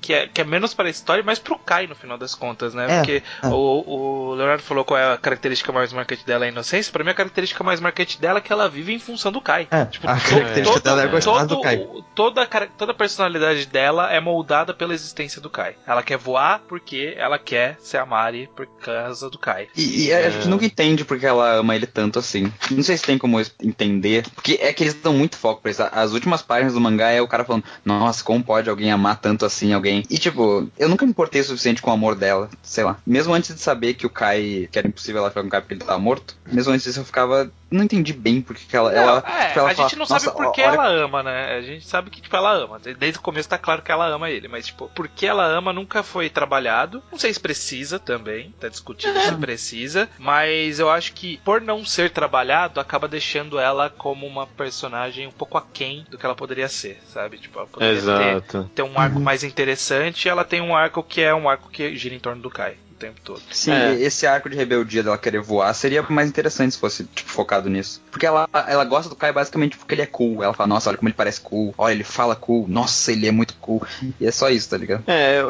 que, é, que é menos para a história, mas pro Kai no final das contas, né? É, Porque é. O, o Leonardo falou qual é a característica mais marcante dela, é a inocência. Pra mim, a característica mais marcante dela é que ela vive em função do Kai. É, Tipo, a característica todo- dela é gostar do Kai. Toda, a cara- toda a personalidade dela é moldada pela existência do Kai. Ela quer voar porque ela quer ser a Mari por causa do Kai. E, e a gente nunca entende porque ela ama ele tanto assim. Não sei se tem como entender. Porque é que eles dão muito foco pra isso. As últimas páginas do mangá é o cara falando: Nossa, como pode alguém amar tanto assim alguém? E tipo, eu nunca me importei o suficiente com o amor dela. Sei lá. Mesmo antes de saber que o Kai. que era impossível ela ficar com o Kai porque ele tava morto. Mesmo antes disso eu ficava. Não entendi bem porque que ela. ela, é, tipo, ela a fala, gente não sabe "Nossa, por que ela ama, né? A gente sabe que tipo, ela ama. Desde o começo tá claro que ela ama ele, mas tipo, por que ela ama nunca foi trabalhado. Não sei se precisa também, tá discutindo se precisa, mas eu acho que por não ser trabalhado, acaba deixando ela como uma personagem um pouco aquém do que ela poderia ser, sabe? Tipo, ela poderia ter Exato. ter um arco mais interessante, ela tem um arco que é um arco que gira em torno do Kai o tempo todo. Sim, É. esse arco de rebeldia dela querer voar seria mais interessante se fosse, tipo, focado nisso. Porque ela, ela gosta do Kai basicamente porque ele é cool. Ela fala, nossa, olha como ele parece cool. Olha, ele fala cool. Nossa, ele é muito cool. E é só isso, tá ligado? É,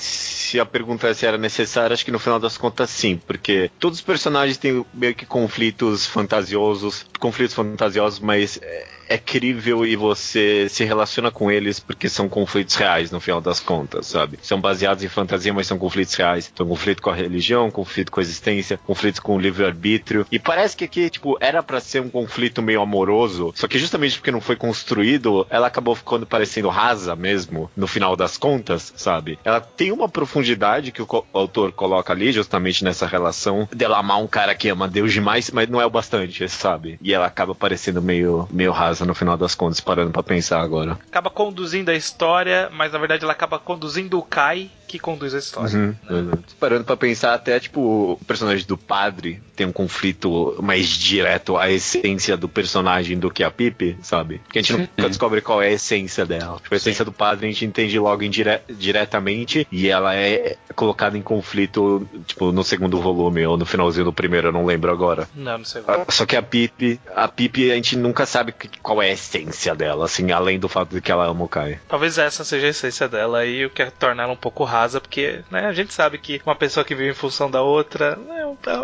se a pergunta é se era necessária, acho que no final das contas sim, porque todos os personagens têm meio que conflitos fantasiosos, conflitos fantasiosos, mas é, é crível e você se relaciona com eles porque são conflitos reais no final das contas, sabe? São baseados em fantasia, mas são conflitos reais. Então, conflito com a religião, conflito com a existência, conflito com o livre-arbítrio. E parece que aqui, tipo, era pra ser um conflito meio amoroso, só que justamente porque não foi construído, ela acabou ficando parecendo rasa mesmo, no final das contas, sabe? Ela tem uma profundidade que o, co- o autor coloca ali, justamente nessa relação dela amar um cara que ama Deus demais, mas não é o bastante, sabe? E ela acaba parecendo meio, meio rasa no final das contas, parando pra pensar agora. Acaba conduzindo a história, mas na verdade ela acaba conduzindo o Kai que conduz a história. Uhum, exato. Parando pra pensar, até tipo, o personagem do padre tem um conflito mais direto à essência do personagem do que a Pipe, sabe? Porque a gente nunca descobre qual é a essência dela. Tipo, a essência do padre a gente entende logo indire diretamente e ela é colocada em conflito, tipo, no segundo volume ou no finalzinho do primeiro, eu não lembro agora. Não, não sei. Ah, Só que a Pipe, a Pipe a gente nunca sabe qual é a essência dela, assim, além do fato de que ela ama o Kai. Talvez essa seja a essência dela e o que é tornar ela um pouco rasa, porque né, a gente sabe que uma pessoa que vive em função da outra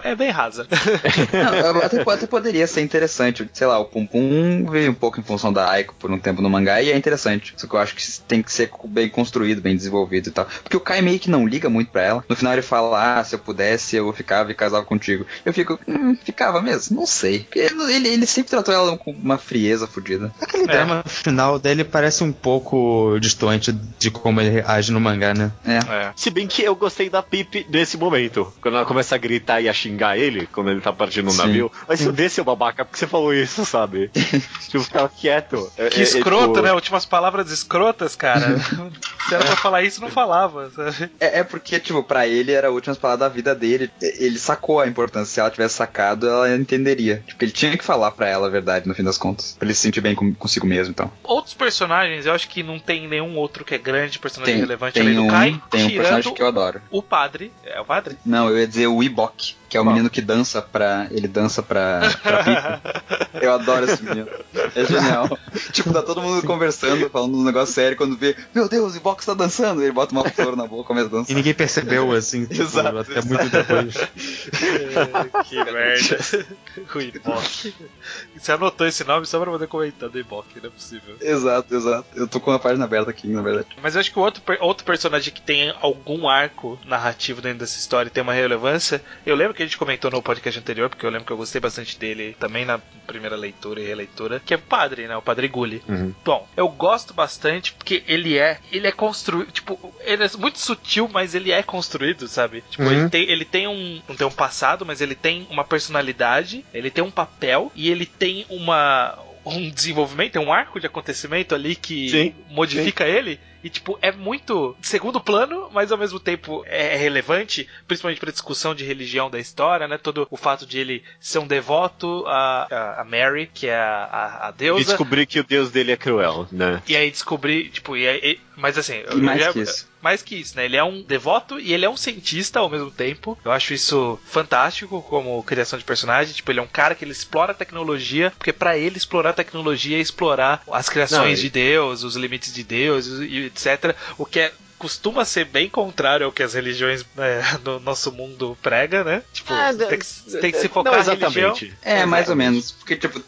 é, é bem rasa. Não, até, até poderia ser interessante. Sei lá, o Pum Pum veio um pouco em função da Aiko por um tempo no mangá e é interessante. Só que eu acho que tem que ser bem construído, bem desenvolvido e tal. Porque o Kai meio que não liga muito pra ela. No final ele fala, ah, se eu pudesse eu ficava e casava contigo. Eu fico, hum, ficava mesmo? Não sei. Porque Ele, ele sempre tratou ela com uma frieza fodida. Aquele drama final dele parece um pouco distante de como ele age no mangá, né? É. É. Se bem que eu gostei da Pipe nesse momento. Quando ela começa a gritar e a xingar ele, quando ele tá partindo no Sim. navio. Mas se desse seu babaca, por que você falou isso, sabe? tipo, ficava quieto. É- Que é- é, escroto, tipo, né? Últimas palavras escrotas, cara. Se era pra falar isso, não falava. sabe? É, é porque, tipo, pra ele era a última palavra da vida dele. Ele sacou a importância. Se ela tivesse sacado, ela entenderia. Tipo, ele tinha que falar pra ela a verdade, no fim das contas. Pra ele se sentir bem com- consigo mesmo, então. Outros personagens, eu acho que não tem nenhum outro que é grande personagem Tem, relevante tem além um, do Kai, tem um personagem que eu adoro. o padre. É o padre? Não, eu ia dizer o Ibok, que é o Qual? menino que dança pra. Ele dança pra, pra. Eu adoro esse menino. É genial. tipo, tá todo mundo conversando, falando um negócio sério, quando vê, meu Deus, o Ibok está dançando. Ele bota uma flor na boca e começa a E dançar. ninguém percebeu, assim, tipo, Exato, até muito depois. que merda. o Ibok. Você anotou esse nome só pra poder comentar do Ibok, não é possível. Exato, exato. Eu tô com a página aberta aqui, na verdade. Mas eu acho que o outro, outro personagem que tem algum arco narrativo dentro dessa história e tem uma relevância. Eu lembro que a gente comentou no podcast anterior, porque eu lembro que eu gostei bastante dele também na primeira leitura e releitura, que é o padre, né? O padre Gulli. Uhum. Bom, eu gosto bastante porque ele é. Ele é construído. Tipo, ele é muito sutil, mas ele é construído, sabe? Tipo, Uhum. ele tem, ele tem um. Não tem um passado, mas ele tem uma personalidade, ele tem um papel e ele tem uma. Um desenvolvimento, um arco de acontecimento ali que Sim, modifica ele. E, tipo, é muito segundo plano, mas ao mesmo tempo é relevante, principalmente pra discussão de religião da história, né? Todo o fato de ele ser um devoto a, a, Mary, que é a, a, a E deusa. descobrir que o deus dele é cruel, né? E aí descobri, tipo, e aí, mas assim, E mais já- que isso. mais que isso, né? Ele é um devoto e ele é um cientista ao mesmo tempo. Eu acho isso fantástico como criação de personagem. Tipo, ele é um cara que ele explora a tecnologia, porque pra ele explorar a tecnologia é explorar as criações Não, de Deus, os limites de Deus e etc. O que é costuma ser bem contrário ao que as religiões né, no nosso mundo prega, né? Tipo, Ah, tem, que, tem que se focar Não na religião. exatamente. É, mais ou Exatamente. menos. Porque, tipo,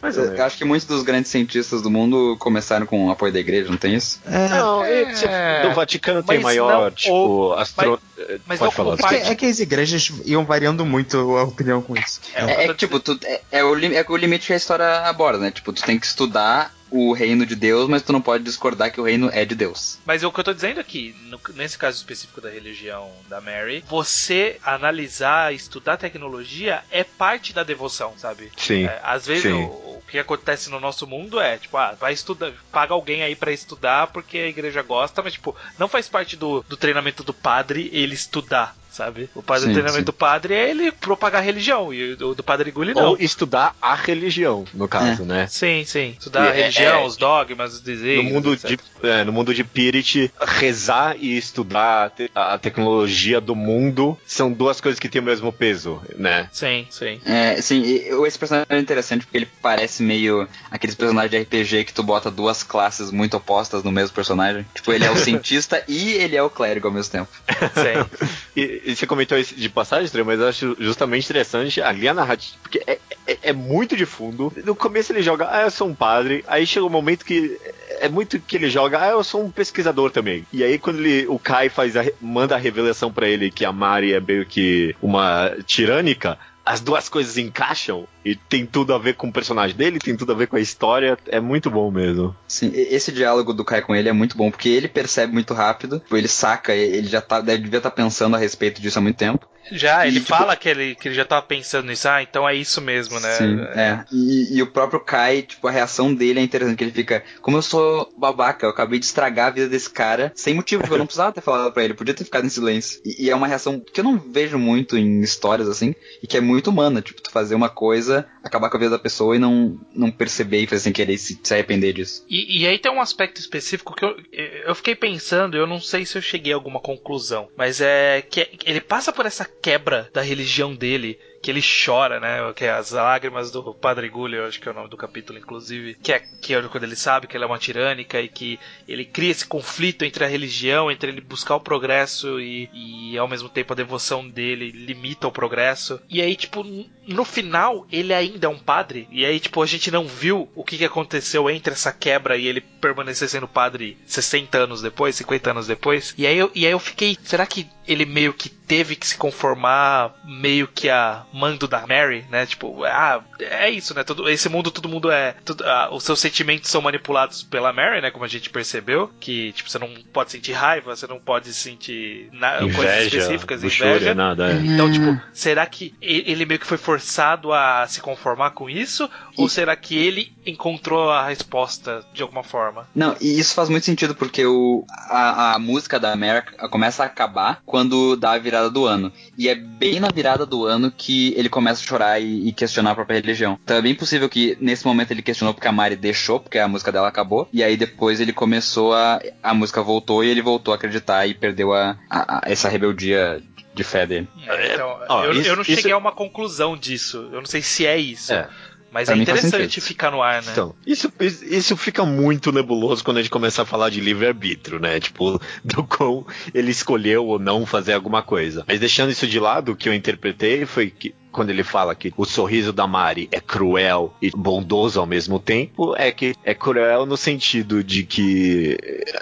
acho que muitos dos grandes cientistas do mundo começaram com o apoio da igreja, não tem isso? É, Não, É. é, do Vaticano tem Mas maior, não, tipo, ou- astro... mas Pode não falar. é, que, é as igrejas iam variando muito a opinião com isso. É, É, é que, tipo, tu, é, é o, é o limite que a história aborda, né? Tipo, tu tem que estudar o reino de Deus, mas tu não pode discordar que o reino é de Deus. Mas o que eu tô dizendo aqui, no- nesse caso específico da religião da Mary, você analisar, estudar tecnologia é parte da devoção, sabe? Sim. É, às vezes sim. o, o que acontece no nosso mundo é, tipo, ah, vai estudar, paga alguém aí pra estudar porque a igreja gosta, mas tipo, não faz parte do, do treinamento do padre ele estudar. Sabe? O padre, Sim, o treinamento sim. do padre é ele propagar a religião, e o do padre Gulli não. Ou estudar a religião, no caso, né? Sim, sim. Estudar a É, religião, é, os dogmas, os No desígnios. mundo, etc. de, é, no mundo de Pirit, rezar e estudar a, te- a tecnologia do mundo são duas coisas que têm o mesmo peso, né? Sim, sim. É, sim, e esse personagem é interessante porque ele parece meio aqueles personagens de RPG que tu bota duas classes muito opostas no mesmo personagem. Tipo, ele é o cientista e ele é o clérigo ao mesmo tempo. Sim. E você comentou isso de passagem, mas eu acho justamente interessante ali a narrativa, porque é, é, é muito de fundo. No começo ele joga, ah, eu sou um padre, aí chega um momento que é muito que ele joga, ah, eu sou um pesquisador também. E aí quando ele, o Kai faz a, manda a revelação pra ele que a Mari é meio que uma tirânica, as duas coisas encaixam e tem tudo a ver com o personagem dele, tem tudo a ver com a história, é muito bom mesmo. Sim, esse diálogo do Kai com ele é muito bom porque ele percebe muito rápido, tipo, ele saca, ele já tá, deve, devia estar pensando a respeito disso há muito tempo. Já, E, ele tipo- fala que ele, que ele já tava pensando nisso, ah, então é isso mesmo, né? Sim, é. E, e o próprio Kai, tipo, a reação dele é interessante, que ele fica, como eu sou babaca, eu acabei de estragar a vida desse cara sem motivo, tipo, eu não precisava ter falado pra ele, eu podia ter ficado em silêncio. E, e é uma reação que eu não vejo muito em histórias assim, e que é muito humana, tipo, tu fazer uma coisa, coisa acabar com a vida da pessoa e não, não perceber e fazer sem querer se, se arrepender disso. E, e aí tem um aspecto específico que eu, eu fiquei pensando, eu não sei se eu cheguei a alguma conclusão, mas é que ele passa por essa quebra da religião dele, que ele chora, né? Que é as lágrimas do Padre Gulli, eu acho que é o nome do capítulo, inclusive, que é, que é quando ele sabe que ela é uma tirânica e que ele cria esse conflito entre a religião, entre ele buscar o progresso e, e ao mesmo tempo a devoção dele limita o progresso. E aí, tipo, no final, ele ainda é um padre, e aí, tipo, a gente não viu o que, que aconteceu entre essa quebra e ele permanecer sendo padre 60 anos depois, 50 anos depois. E aí eu, e aí eu fiquei, será que ele meio que teve que se conformar meio que a mando da Mary, né? Tipo, ah, é isso, né? Todo, esse mundo, todo mundo é. tudo- ah, os seus sentimentos são manipulados pela Mary, né? Como a gente percebeu. Que, tipo, você não pode sentir raiva, você não pode sentir na, coisas Inveja, específicas, luxúria, inveja. nada. é. Então, tipo, será que ele meio que foi forçado a se conformar com isso? Ou será que ele encontrou a resposta de alguma forma? Não, e isso faz muito sentido porque o, a, a música da América começa a acabar quando dá a virada do ano. E é bem na virada do ano que ele começa a chorar e, e questionar a própria religião. Então é bem possível que nesse momento ele questionou porque a Mari deixou, porque a música dela acabou. E aí depois ele começou a. A música voltou e ele voltou a acreditar e perdeu a, a- a- essa rebeldia de fé dele. É, então, ó, eu, isso- eu não cheguei isso- a uma conclusão disso. Eu não sei se é isso. É. Mas Pra é interessante ficar no ar, né? Então, isso, isso fica muito nebuloso quando a gente começa a falar de livre-arbítrio, né? Tipo, do quão ele escolheu ou não fazer alguma coisa. Mas deixando isso de lado, o que eu interpretei foi que quando ele fala que o sorriso da Mari é cruel e bondoso ao mesmo tempo, é que é cruel no sentido de que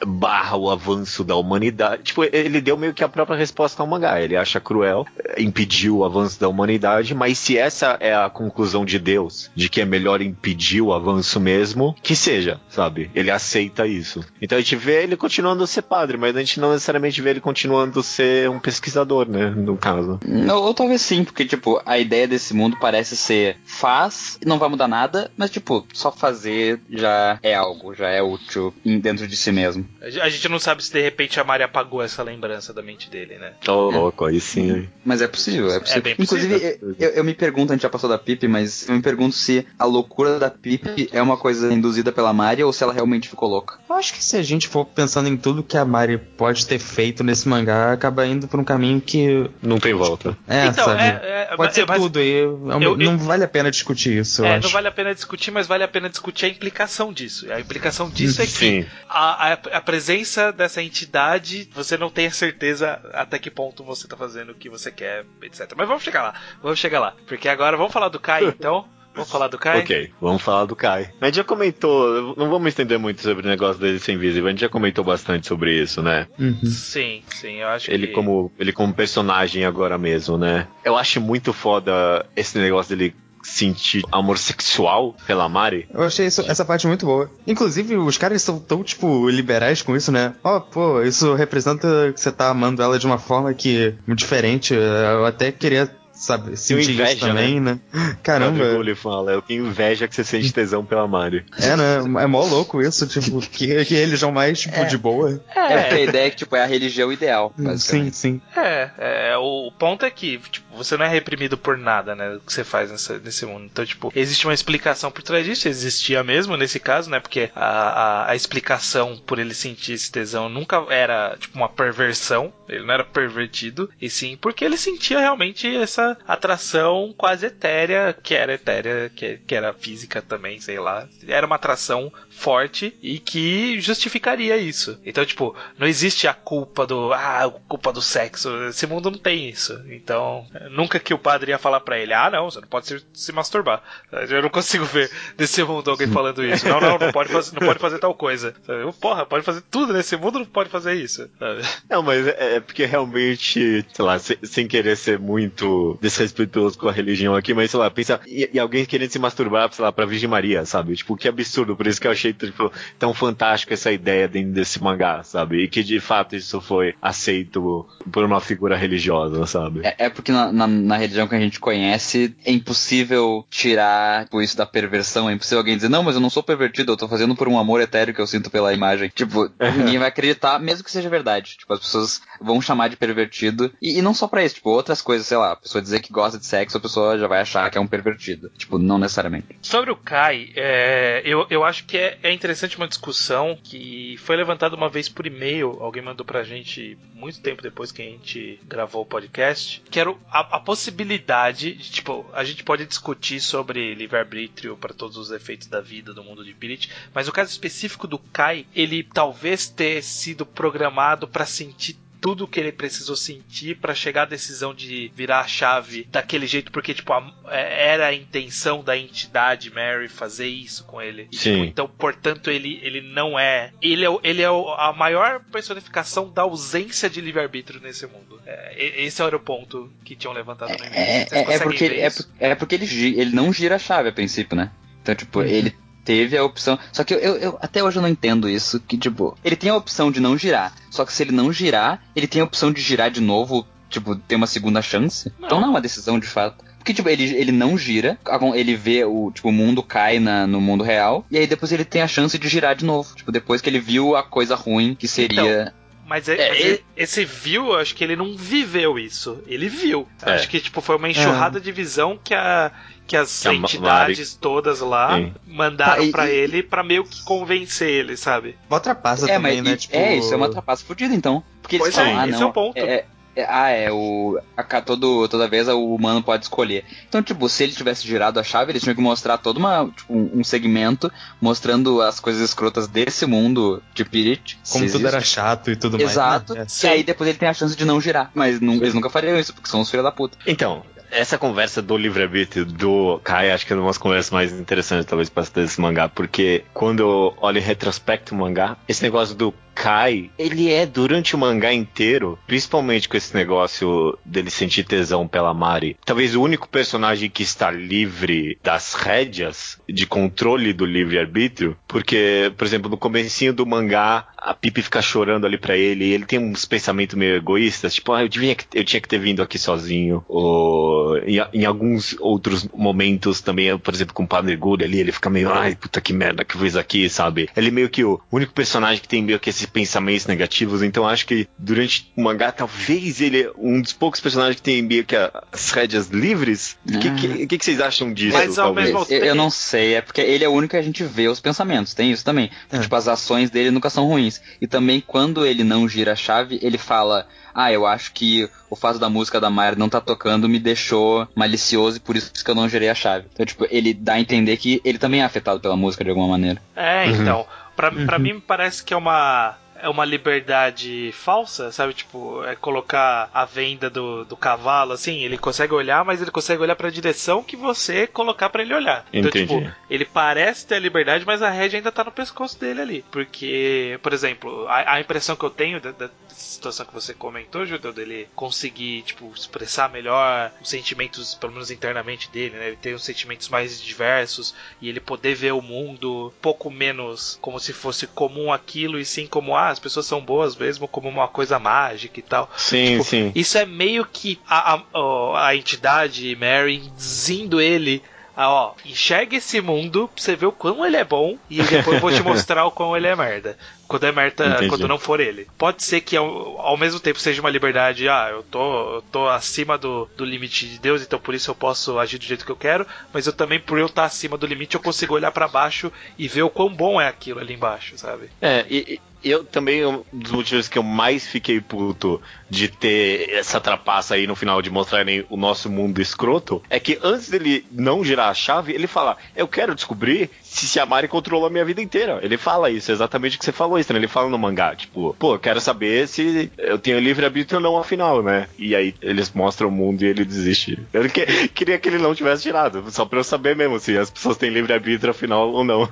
barra o avanço da humanidade. Tipo, ele deu meio que a própria resposta ao mangá. Ele acha cruel, impediu o avanço da humanidade, mas se essa é a conclusão de Deus, de que é melhor impedir o avanço mesmo, que seja, sabe? Ele aceita isso. Então a gente vê ele continuando a ser padre, mas a gente não necessariamente vê ele continuando a ser um pesquisador, né? No caso. Ou talvez sim, porque, tipo, a ideia desse mundo parece ser faz, não vai mudar nada, mas, tipo, só fazer já é algo, já é útil dentro de si mesmo. A gente não sabe se de repente a Mari apagou essa lembrança da mente dele, né? Ô, louco, aí sim. Mas é possível, é possível. bem Inclusive, possível. eu, eu me pergunto, a gente já passou da Pip, mas eu me pergunto se a loucura da Pip é uma coisa induzida pela Mari ou se ela realmente ficou louca. Eu acho que se a gente for pensando em tudo que a Mari pode ter feito nesse mangá, acaba indo por um caminho que. Não tem volta. É, então, sabe? é, é, pode ser mas- tudo aí. é um- eu- não vale a pena discutir isso, eu É, acho. não vale a pena discutir, mas vale a pena discutir a implicação disso. A implicação disso é que a, a, a presença dessa entidade, você não tem a certeza até que ponto você tá fazendo o que você quer, etc. Mas vamos chegar lá, vamos chegar lá. Porque agora vamos falar do Kai, então. Vamos falar do Kai? Ok, vamos falar do Kai. A gente já comentou, não vamos estender muito sobre o negócio dele ser invisível, a gente já comentou bastante sobre isso, né? Uhum. Sim, sim, eu acho Ele que. como, ele como personagem agora mesmo, né? Eu acho muito foda esse negócio dele sentir amor sexual pela Mari. Eu achei isso- essa parte muito boa. Inclusive, os caras são tão, tipo, liberais com isso, né? Ó, pô, isso representa que você tá amando ela de uma forma que muito diferente. Eu até queria sabe, sentir inveja, isso também, né? Padre Caramba. Gulli fala, é o que inveja que você sente tesão pela Mari. É, né? É mó louco isso, tipo, que, que religião mais, tipo, de boa. É porque a ideia é que, tipo, é a religião ideal, Sim, sim. É, é, o ponto é que, tipo, você não é reprimido por nada, né? O que você faz nessa- nesse mundo. Então, tipo, existe uma explicação por trás disso, existia mesmo nesse caso, né? Porque a, a, a explicação por ele sentir esse tesão nunca era, tipo, uma perversão. Ele não era pervertido, e sim porque ele sentia realmente essa atração quase etérea, que era etérea, que, que era física também, sei lá. Era uma atração forte e que justificaria isso. Então, tipo, não existe a culpa do. Ah, culpa do sexo. Esse mundo não tem isso. Então, nunca que o padre ia falar pra ele: Ah, não, você não pode se, se masturbar. Eu não consigo ver desse mundo alguém falando isso. Não, não, não pode fazer, não pode fazer tal coisa. Eu, Porra, pode fazer tudo nesse mundo, não pode fazer isso. sabe? Não, mas é é porque realmente, sei lá, se- sem querer ser muito desrespeitoso com a religião aqui, mas sei lá, pensa em, em alguém querendo se masturbar, sei lá, pra Virgem Maria, sabe? Tipo, que absurdo, por isso que eu achei tipo, tão fantástico essa ideia dentro desse mangá, sabe? E que de fato isso foi aceito por uma figura religiosa, sabe? É, é porque na, na, na religião que a gente conhece, é impossível tirar tipo, isso da perversão. É impossível alguém dizer, não, mas eu não sou pervertido, eu tô fazendo por um amor etéreo que eu sinto pela imagem. Tipo, ninguém vai acreditar, mesmo que seja verdade. Tipo, as pessoas vão chamar de pervertido. E, e não só pra isso, tipo, outras coisas, sei lá, a pessoa dizer que gosta de sexo, a pessoa já vai achar que é um pervertido. Tipo, não necessariamente. Sobre o Kai, é, eu, eu acho que é, é interessante uma discussão que foi levantada uma vez por e-mail, alguém mandou pra gente muito tempo depois que a gente gravou o podcast, que era o- a, possibilidade de, tipo, a gente pode discutir sobre livre-arbítrio para todos os efeitos da vida do mundo de Pirit, mas o caso específico do Kai, ele talvez ter sido programado pra sentir tudo que ele precisou sentir pra chegar à decisão de virar a chave daquele jeito, porque tipo a- é- era a intenção da entidade Mary fazer isso com ele. E, Sim. tipo, então, portanto, ele, ele não é. Ele é, ele é a maior personificação da ausência de livre-arbítrio nesse mundo. É, e- esse era o ponto que tinham levantado no início. É, é, é conseguem porque, ver é, é porque ele, ele não gira a chave a princípio, né? Então, tipo, ele teve a opção. Só que eu, eu- eu- até hoje eu não entendo isso. Que, tipo, ele tem a opção de não girar. Só que se ele não girar, ele tem a opção de girar de novo, tipo, ter uma segunda chance. Então não é uma decisão de fato. Porque, tipo, ele, ele não gira, ele vê o, tipo, o mundo cai na, no mundo real, e aí depois ele tem a chance de girar de novo. Tipo, depois que ele viu a coisa ruim que seria. Mas, é- É, mas ele- esse viu, eu acho que ele não viveu isso. Ele viu. É. Acho que tipo foi uma enxurrada de visão que a que as Que entidades todas lá Sim. mandaram Tá, pra e- ele pra meio que convencer ele, sabe? Mó trapaça é, também, mas né? e- Tipo... é, isso é uma trapaça fodida, então. Porque eles Pois falam, é, ah, esse não. é o ponto. é- é- ah, é, o. A, todo, toda vez o humano pode escolher. Então, tipo, se ele tivesse girado a chave, eles tinham que mostrar todo uma, tipo, um, segmento mostrando as coisas escrotas desse mundo de Pirit. Como tudo era chato e tudo Exato. mais. né? E aí depois ele tem a chance de não girar. Mas nu- eles nunca fariam isso, porque são os filhos da puta. Então, essa conversa do livre-arbítrio do Kai, acho que é uma das conversas mais interessantes, talvez, pra desse mangá, porque quando eu olho em retrospecto o mangá, esse negócio do Kai, ele é durante o mangá inteiro, principalmente com esse negócio dele sentir tesão pela Mari, talvez o único personagem que está livre das rédeas de controle do livre-arbítrio, porque, por exemplo, no comecinho do mangá, a Pipi fica chorando ali pra ele, e ele tem uns pensamentos meio egoístas, tipo, ah, eu, devia, eu tinha que ter vindo aqui sozinho, ou em, em alguns outros momentos também, por exemplo, com o Padre Gulli ali, ele fica meio, ai, puta que merda que eu fiz aqui, sabe? Ele meio que o único personagem que tem meio que esses pensamentos negativos, então acho que durante o mangá, talvez ele é um dos poucos personagens que tem meio que as rédeas livres. O que, que, que, que vocês acham disso, Mas ao talvez? mesmo Eu, tempo- eu não sei, é porque ele é o único que a gente vê os pensamentos, tem isso também. É. Tipo, as ações dele nunca são ruins. E também quando ele não gira a chave, ele fala: Ah, eu acho que o fato da música da Mayra não tá tocando me deixou malicioso e por isso que eu não girei a chave. Então, tipo, ele dá a entender que ele também é afetado pela música de alguma maneira. É, Uhum. Pra, pra mim parece que é uma é uma liberdade falsa, sabe? Tipo, é colocar a venda do, do cavalo, assim, ele consegue olhar, mas ele consegue olhar pra direção que você colocar pra ele olhar. Então, Entendi. tipo, ele parece ter a liberdade, mas a rédea ainda tá no pescoço dele ali. Porque, por exemplo, a, a impressão que eu tenho da, da situação que você comentou, Judeu, dele conseguir, tipo, expressar melhor os sentimentos, pelo menos internamente dele, né? Ele ter os sentimentos mais diversos e ele poder ver o mundo um pouco menos como se fosse comum aquilo e sim como, ah, as pessoas são boas mesmo como uma coisa mágica e tal. Sim, Tipo, sim. Isso é meio que a, a, a entidade Mary induzindo ele a, ó, enxerga esse mundo pra você ver o quão ele é bom e depois eu vou te mostrar o quão ele é merda. Quando é merda, Entendi. quando não for ele. Pode ser que ao, ao mesmo tempo seja uma liberdade, ah, eu tô, eu tô acima do, do limite de Deus, então por isso eu posso agir do jeito que eu quero, mas eu também, por eu estar acima do limite, eu consigo olhar pra baixo e ver o quão bom é aquilo ali embaixo, sabe? É, e, e eu também, um dos motivos que eu mais fiquei puto de ter essa trapaça aí no final de mostrarem o nosso mundo escroto, é que antes dele não girar a chave, ele fala: Eu quero descobrir se, se a Mari controlou a minha vida inteira. Ele fala isso, exatamente o que você falou, Ele fala no mangá, tipo, pô, quero saber se eu tenho livre-arbítrio ou não, afinal, né? E aí eles mostram o mundo e ele desiste. Eu que- queria que ele não tivesse tirado, só pra eu saber mesmo se as pessoas têm livre-arbítrio afinal ou não.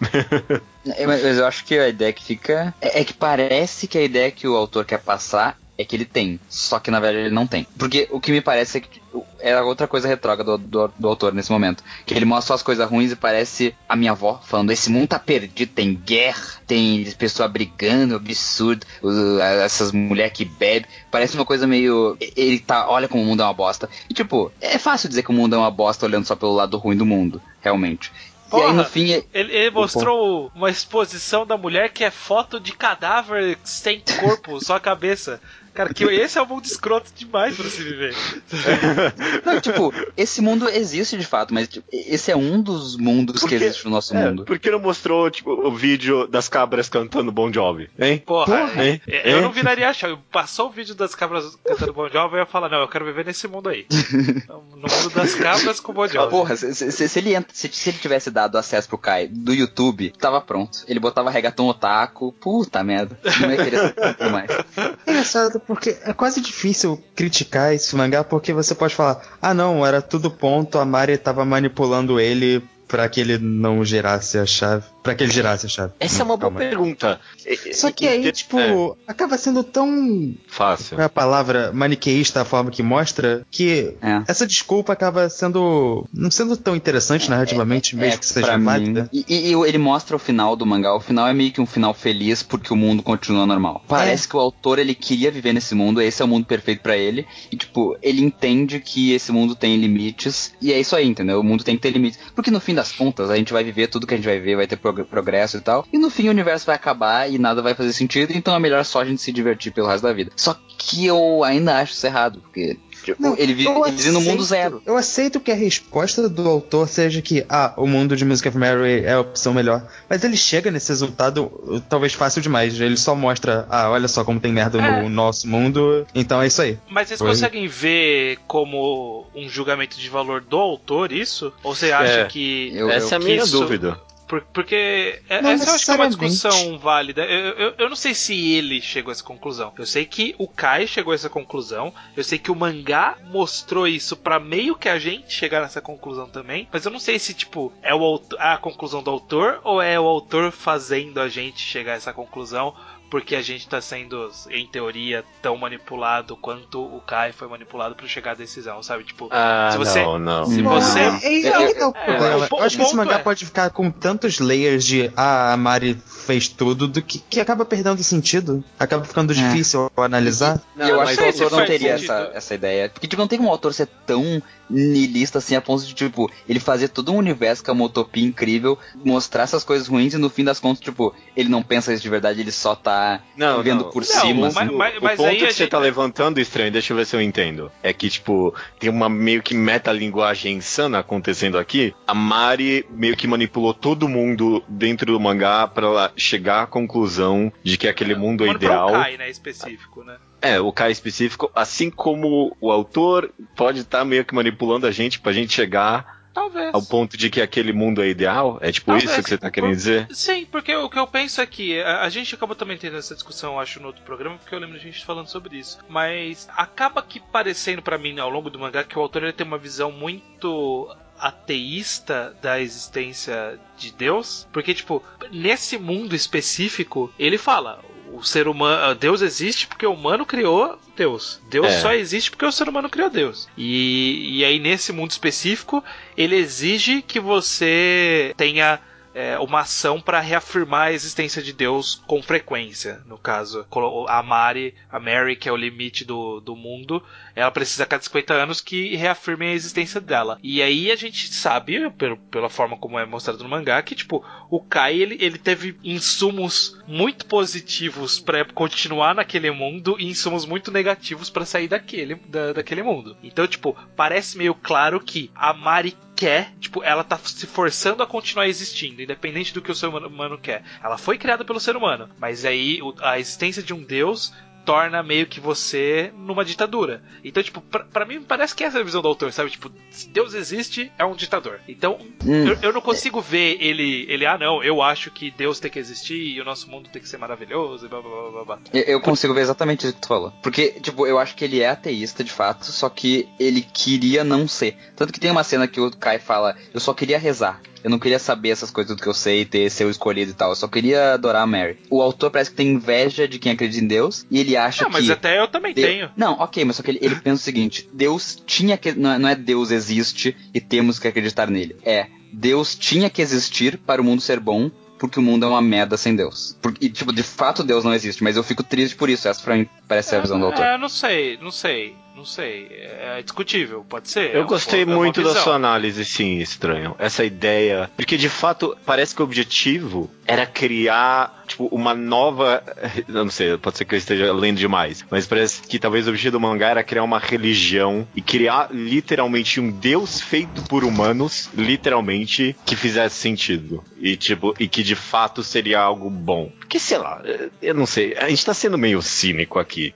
É, mas eu acho que a ideia que fica. É, é que parece que a ideia que o autor quer passar é que ele tem. Só que na verdade ele não tem. Porque o que me parece é que. É outra coisa retrógrada do, do, do autor nesse momento. Que ele mostra só as coisas ruins e parece a minha avó falando: esse mundo tá perdido, tem guerra, tem pessoa brigando, absurdo, essas mulheres que bebem. Parece uma coisa meio. Ele tá. Olha como o mundo é uma bosta. E tipo, é fácil dizer que o mundo é uma bosta olhando só pelo lado ruim do mundo, realmente. e aí Porra, no fim. é- Ele, ele mostrou uma exposição da mulher que é foto de cadáver sem corpo, só a cabeça. Cara, que esse é um mundo escroto demais pra se viver. Não, tipo, esse mundo existe de fato, mas tipo, esse é um dos mundos Por que existe no nosso É, mundo. por que não mostrou, tipo, o vídeo das cabras cantando Bon Jovi? Hein? Porra, Porra, hein? é- eu Hein? não viraria achar. Passou o vídeo das cabras cantando Bon Jovi, eu ia falar, não, eu quero viver nesse mundo aí. No mundo das cabras com Bon Ah, Jovi. Porra, se, se- se ele entra, se, se ele tivesse dado acesso pro Kai do YouTube, tava pronto. Ele botava reggaeton otaku, puta merda. Não ia querer mais. É engraçado porque é quase difícil criticar esse mangá porque você pode falar: ah, não, era tudo ponto, a Mari tava manipulando ele pra que ele não girasse a chave. Pra que ele girasse a chave. Essa é uma boa Calma pergunta. Só que aí, tipo, É, acaba sendo tão. fácil. Qual é a palavra? Maniqueísta a forma que mostra, que É. essa desculpa acaba sendo. não sendo tão interessante narrativamente, mesmo que seja válida. mim. E, e- ele mostra o final do mangá. O final é meio que um final feliz porque o mundo continua normal. Parece que o autor ele queria viver nesse mundo, esse é o mundo perfeito pra ele. E tipo, ele entende que esse mundo tem limites. E é isso aí, entendeu? O mundo tem que ter limites. Porque no fim das contas, a gente vai viver tudo que a gente vai ver, vai ter prog- progresso e tal. E no fim o universo vai acabar e nada vai fazer sentido. Então é melhor só a gente se divertir pelo resto da vida. Só que eu ainda acho isso errado. Porque tipo, Não, ele, vive, eu no mundo aceito- zero. Eu aceito que a resposta do autor seja que, ah, o mundo de Music of Mary é a opção melhor. Mas ele chega nesse resultado uh, talvez fácil demais. Ele só mostra, ah, olha só como tem merda É. no nosso mundo, então é isso aí. Mas vocês Foi. conseguem ver como um julgamento de valor do autor isso? Ou você acha É. que. Eu- Essa é a minha isso- dúvida. Por- porque é- Não essa eu acho que é uma discussão válida. Eu, eu, eu não sei se ele chegou a essa conclusão. Eu sei que o Kai chegou a essa conclusão. Eu sei que o mangá mostrou isso pra meio que a gente chegar nessa conclusão também. Mas eu não sei se, tipo, é o a conclusão do autor ou é o autor fazendo a gente chegar a essa conclusão. Porque a gente tá sendo, em teoria, tão manipulado quanto o Kai foi manipulado pra chegar à decisão, sabe? Tipo, Ah, Se você- não, não. se não. você- É, é, é, o é, problema. o po- eu acho que esse mangá é- pode ficar com tantos layers de ah, a Mari fez tudo, do que, que acaba perdendo sentido. Acaba ficando É. difícil analisar. Não, E eu acho que o autor não teria sentido. essa, essa ideia. Porque, tipo, não tem como o autor ser tão niilista assim a ponto de, tipo, ele fazer todo um universo que é uma utopia incrível, mostrar essas coisas ruins e no fim das contas, tipo, ele não pensa isso de verdade, ele só tá Não, vendo não. por Não, cima. mas- assim. O- mas- o mas ponto aí que a você gente- tá levantando, estranho, deixa eu ver se eu entendo. É que, tipo, tem uma meio que metalinguagem insana acontecendo aqui. A Mari meio que manipulou todo mundo dentro do mangá pra ela chegar à conclusão de que aquele mundo é pra o ideal. Kai, né, específico, né? É, o Kai específico, assim como o autor pode estar meio que manipulando a gente pra gente chegar Talvez. ao ponto de que aquele mundo é ideal. É tipo Talvez, isso que você tá querendo dizer? Sim, porque o que eu penso é que a, a gente acabou também tendo essa discussão, acho, no outro programa, porque eu lembro de gente falando sobre isso. Mas acaba que parecendo pra mim ao longo do mangá que o autor ele tem uma visão muito ateísta da existência de Deus, porque tipo, nesse mundo específico, ele fala, o ser humano, Deus existe porque o humano criou Deus. Deus É. só existe porque o ser humano criou Deus. E, e aí nesse mundo específico, ele exige que você tenha é, uma ação para reafirmar a existência de Deus com frequência. No caso, a Mari, a Mary, que é o limite do, do mundo, ela precisa a cada 50 anos que reafirmem a existência dela. E aí a gente sabe, pelo, pela forma como é mostrado no mangá, que tipo, o Kai ele, ele teve insumos muito positivos para continuar naquele mundo e insumos muito negativos para sair daquele, da, daquele mundo. Então, tipo, parece meio claro que a Mari quer, tipo, ela tá se forçando a continuar existindo, independente do que o ser humano, quer. Ela foi criada pelo ser humano, mas aí a existência de um deus torna meio que você numa ditadura. Então, tipo, pra, pra mim parece que essa é a visão do autor, sabe? Tipo, se Deus existe, é um ditador. Então, Hum. eu, eu não consigo ver ele, ele, ah, não, eu acho que Deus tem que existir e o nosso mundo tem que ser maravilhoso e blá blá blá blá. blá. Eu, eu consigo ver exatamente isso que tu falou. Porque, tipo, eu acho que ele é ateísta de fato, só que ele queria não ser. Tanto que tem uma cena que o Kai fala: Eu só queria rezar. Eu não queria saber essas coisas do que eu sei, ter ser o escolhido e tal. Eu só queria adorar a Mary. O autor parece que tem inveja de quem acredita em Deus e ele acha Não, mas que. até eu também tenho. Não, ok, mas só que ele, ele pensa o seguinte: Deus tinha que. Não é, não é Deus existe e temos que acreditar nele. É, Deus tinha que existir para o mundo ser bom, porque o mundo é uma merda sem Deus. Porque, e, tipo, de fato Deus não existe, mas eu fico triste por isso. Essa pra mim parece ser a visão do autor. É, não sei, não sei, não sei. É discutível, pode ser. É Eu um- gostei é uma muito da visão. sua análise, sim, estranho. Essa ideia. Porque de fato, parece que o objetivo era criar, tipo, uma nova. Eu não sei, pode ser que eu esteja lendo demais. Mas parece que talvez o objetivo do mangá era criar uma religião e criar literalmente um deus feito por humanos, literalmente, que fizesse sentido. E, tipo, e que de fato seria algo bom. Porque, sei lá, eu não sei. A gente tá sendo meio cínico aqui.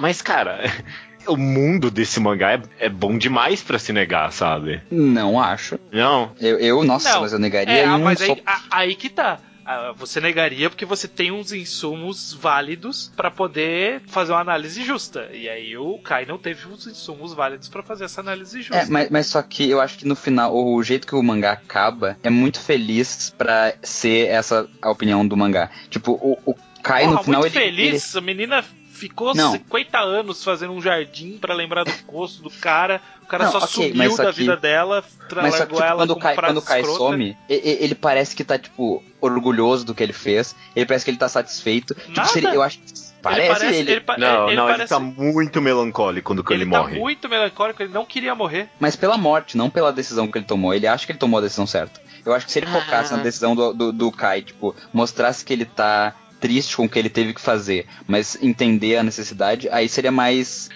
Mas, cara. O mundo desse mangá é, é bom demais pra se negar, sabe? Não acho. Não. Eu, eu nossa, Não, mas eu negaria É, ah, um mas só. aí, a- aí que tá. Ah, Você negaria porque você tem uns insumos válidos pra poder fazer uma análise justa. E aí o Kai não teve os insumos válidos pra fazer essa análise justa. É, mas, mas só que eu acho que no final, o jeito que o mangá acaba é muito feliz pra ser essa a opinião do mangá. Tipo, o, o Kai Porra, no final muito ele, feliz. A menina ficou Não. 50 anos fazendo um jardim pra lembrar do rosto do cara. O cara Não, só ok, sumiu da que- vida dela, Mas só que tipo, ela quando, o com Kai, frase quando o Kai escrota. some, ele parece que tá, tipo, orgulhoso do que ele fez. Ele parece que ele tá satisfeito. Tipo, Nada. seria- eu acho que parece ele parece, ele. ele pa- Não, ele não, parece- ele tá muito melancólico quando ele, ele tá morre. muito melancólico, ele não queria morrer. Mas pela morte, não pela decisão que ele tomou. Ele acha que ele tomou a decisão certa. Eu acho que se ele focasse Ah. na decisão do, do, do Kai, tipo, mostrasse que ele tá triste com o que ele teve que fazer, mas entender a necessidade, aí seria mais.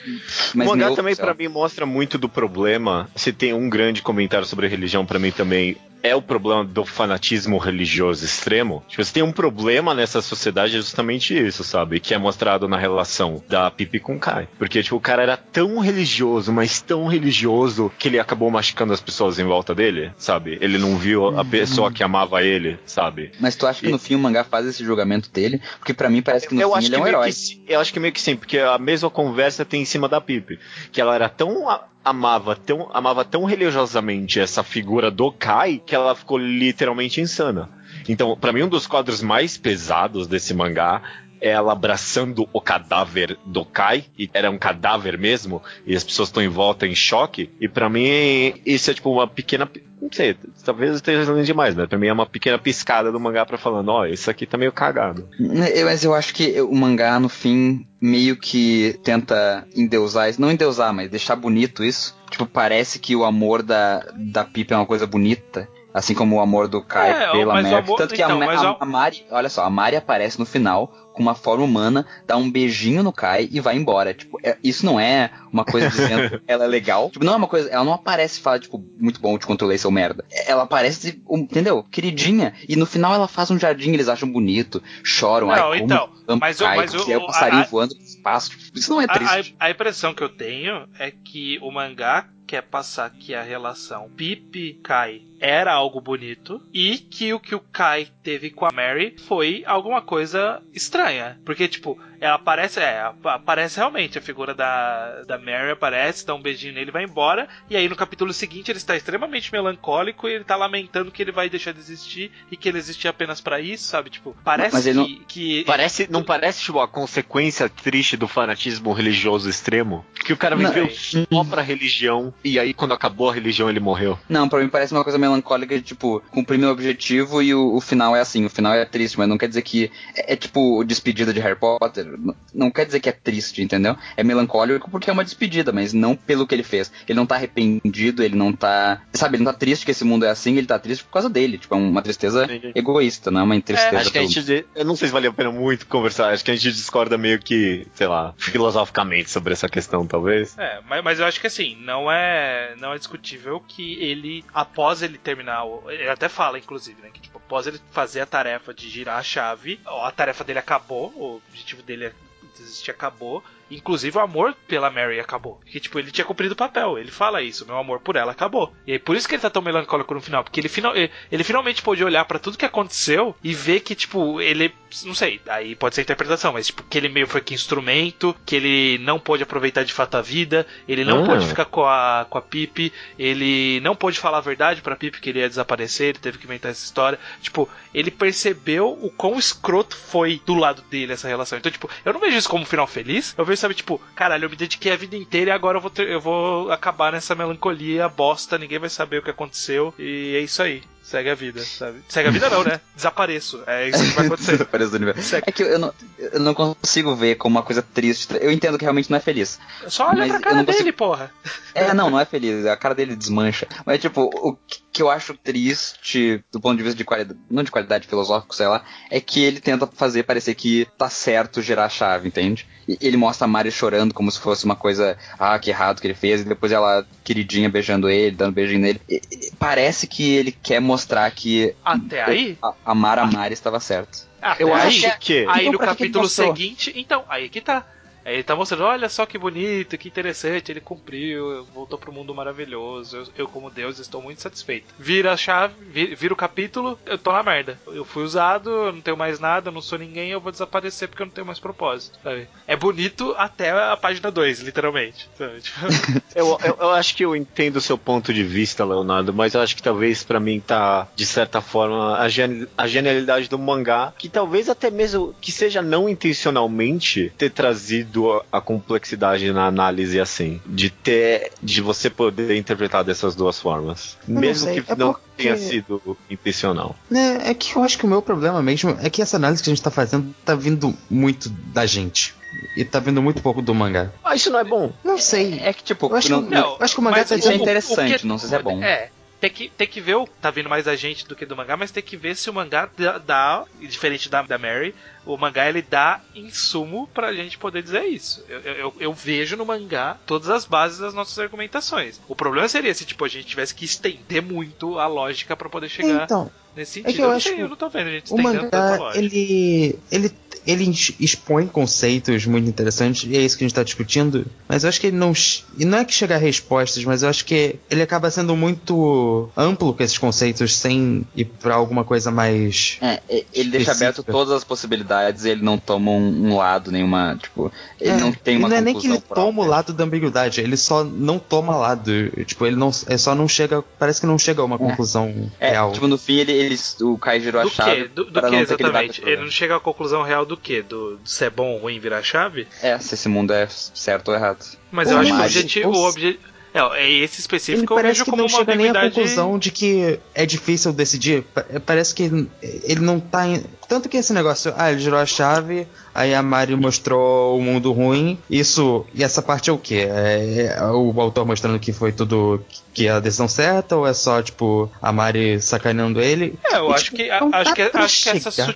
mais o mangá neutro, também lá. mim mostra muito do problema. Se tem um grande comentário sobre religião pra mim também é o problema do fanatismo religioso extremo. Tipo, se tem um problema nessa sociedade é justamente isso, sabe? Que é mostrado na relação da Pipi com o Kai. Porque tipo, o cara era tão religioso, mas tão religioso que ele acabou machucando as pessoas em volta dele, sabe? Ele não viu a pessoa que amava ele, sabe? Mas tu acha que E- no fim o mangá faz esse julgamento dele? Porque pra mim parece que no eu fim ele que é um herói. que eu acho que meio que sim, porque a mesma conversa tem em cima da Pipe, que ela era tão amava tão amava tão religiosamente essa figura do Kai que ela ficou literalmente insana. Então, pra mim um dos quadros mais pesados desse mangá ela abraçando o cadáver do Kai, e era um cadáver mesmo, e as pessoas estão em volta em choque, e pra mim isso é tipo uma pequena, não sei, talvez eu esteja lendo demais, mas pra mim é uma pequena piscada do mangá pra falando, ó, isso aqui tá meio cagado. É, Mas eu acho que o mangá, no fim, meio que tenta endeusar isso. Não endeusar, mas deixar bonito isso. Tipo, parece que o amor da, da Pipa é uma coisa bonita. Assim como o amor do Kai É, pela amor- Tanto que a então, a, o- a Mari, olha só, a Mari aparece no final com uma forma humana, dá um beijinho no Kai e vai embora. Tipo, é- isso não é uma coisa dizendo ela é legal. Tipo, não é uma coisa. Ela não aparece e fala, tipo, muito bom, te controlei, seu merda. Ela aparece, um, entendeu? Queridinha. E no final ela faz um jardim, eles acham bonito, choram. Não, ai, como então, amo mas o- Kai, mas o- é o o- passarinho a- voando pro espaço. Tipo, isso não é A, triste. a- a impressão que eu tenho é que o mangá quer passar que a relação Pipe-Kai era algo bonito e que o que o Kai teve com a Mary foi alguma coisa estranha. Porque, tipo, ela aparece, é, ap- aparece realmente, a figura da, da Mary aparece, dá um beijinho nele e vai embora. E aí no capítulo seguinte ele está extremamente melancólico e ele tá lamentando que ele vai deixar de existir e que ele existe apenas pra isso, sabe? Tipo, parece Mas ele que, que Parece, não parece tipo, a consequência triste do fanatismo religioso extremo? Que o cara Não. viveu só pra religião e aí quando acabou a religião ele morreu. Não, pra mim parece uma coisa melancólica de, tipo, cumprir meu objetivo e o, o final é assim, o final é triste, mas não quer dizer que é, é tipo despedida de Harry Potter, não, quer dizer que é triste, entendeu? É melancólico porque é uma despedida, mas não pelo que ele fez. Ele não tá arrependido, ele não tá, sabe, ele não tá triste que esse mundo é assim, ele tá triste por causa dele, tipo, é uma tristeza Entendi. egoísta, não é uma tristeza Acho que a gente. Eu não sei se vale a pena muito conversar. Acho que a gente discorda meio que, sei lá, filosoficamente sobre essa questão, talvez. É, mas, mas eu acho que assim, não é não é discutível que ele, após ele terminar, ele até fala, inclusive, né, que tipo, após ele fazer a tarefa de girar a chave, a tarefa dele acabou, o objetivo dele é desistir acabou, inclusive o amor pela Mary acabou. Que tipo, ele tinha cumprido o papel, ele fala isso, meu amor por ela acabou. E aí por isso que ele tá tão melancólico no final, porque ele, final, ele, ele finalmente pôde olhar pra tudo que aconteceu e ver que, tipo, ele. Não sei, aí pode ser interpretação, mas tipo, que ele meio foi que instrumento, que ele não pôde aproveitar de fato a vida, ele não Ah. pôde ficar com a, com a Pip, ele não pôde falar a verdade pra Pip que ele ia desaparecer, ele teve que inventar essa história. Tipo, ele percebeu o quão escroto foi do lado dele essa relação. Então, tipo, eu não vejo isso como um final feliz. Eu vejo, sabe, tipo, caralho, eu me dediquei a vida inteira e agora eu vou, ter- eu vou acabar nessa melancolia bosta, ninguém vai saber o que aconteceu. E é isso aí. Segue a vida, sabe? Segue a vida não, né? Desapareço. É isso que vai acontecer. Desapareço do universo. Segue. É que eu não, eu não consigo ver como uma coisa triste. Eu entendo que realmente não é feliz. Só olha pra cara não dele, consigo- porra. É, não, não é feliz. A cara dele desmancha. Mas, tipo, o que eu acho triste, do ponto de vista de qualidade, não de qualidade filosófica, sei lá, é que ele tenta fazer parecer que tá certo girar a chave, entende? E ele mostra a Mari chorando como se fosse uma coisa, ah, que errado que ele fez, e depois ela, queridinha, beijando ele, dando beijinho nele. E- e parece que ele quer mostrar que Até aí? a- amar a Mari estava certo. Até Eu aí, acho que. Aí Então, no que capítulo seguinte, então, aí que tá. Aí ele tá mostrando, olha só que bonito, que interessante, ele cumpriu, voltou pro mundo maravilhoso, eu, eu, como Deus estou muito satisfeito. Vira a chave, vi- vira, o capítulo, eu tô na merda. Eu fui usado, eu não tenho mais nada, eu não sou ninguém, eu vou desaparecer porque eu não tenho mais propósito, sabe? É bonito até a página 2, literalmente. Tipo, Eu, eu, eu acho que eu entendo o seu ponto de vista, Leonardo, mas eu acho que talvez pra mim tá, de certa forma, a, gen- a genialidade do mangá, que talvez até mesmo que seja não intencionalmente ter trazido a, a complexidade na análise assim, de ter, de você poder interpretar dessas duas formas, não mesmo sei, que é não porque- tenha sido intencional. É, é que eu acho que o meu problema mesmo é que essa análise que a gente tá fazendo tá vindo muito da gente. E tá vindo muito pouco do mangá. Ah, isso não é bom. Não sei. É que, tipo, Eu acho, não- que, eu acho que o mangá tá isso é dizendo. interessante, que- não sei se é bom. É. Tem que, tem que ver o. Tá vindo mais da gente do que do mangá, mas tem que ver se o mangá dá. dá- diferente da, da Mary, o mangá ele dá insumo pra gente poder dizer isso. Eu, eu, eu- eu vejo no mangá todas as bases das nossas argumentações. O problema seria se tipo, a gente tivesse que estender muito a lógica pra poder chegar Então, nesse é sentido. que eu não acho sei, que eu não tô vendo a gente estendendo mangá, lógica. ele, ele, ele ex- expõe conceitos muito interessantes, e é isso que a gente tá discutindo, mas eu acho que ele não. E não é que chega a respostas, mas eu acho que ele acaba sendo muito amplo com esses conceitos, sem ir pra alguma coisa mais. É, e- ele deixa aberto Específica. todas as possibilidades, ele não toma um, um lado, nenhuma, tipo, ele É, não tem e uma não é nem que ele própria. toma o lado da ambiguidade, ele só não toma lado. Tipo, ele não. É só não chega. Parece que não chega a uma conclusão É, real. tipo, no fim ele, ele o Kai girou a chave que? Do, do para que exatamente? Ele não chega à conclusão real do que? Do, do se é bom ou ruim virar chave? É, se esse mundo é certo ou errado. Mas eu acho que o objetivo. ou O obje... É, é esse Ele específico eu parece vejo que como não uma chega nem à conclusão de que é difícil decidir. Pa- Parece que ele não tá. Em... Tanto que esse negócio, ah, ele girou a chave, aí a Mari mostrou o mundo ruim. Isso. E essa parte é o quê? É, é o autor mostrando que foi tudo. que é a decisão certa? Ou é só, tipo, a Mari sacaneando ele? É, eu E, acho tipo, que, acho que, acho que essa chegar.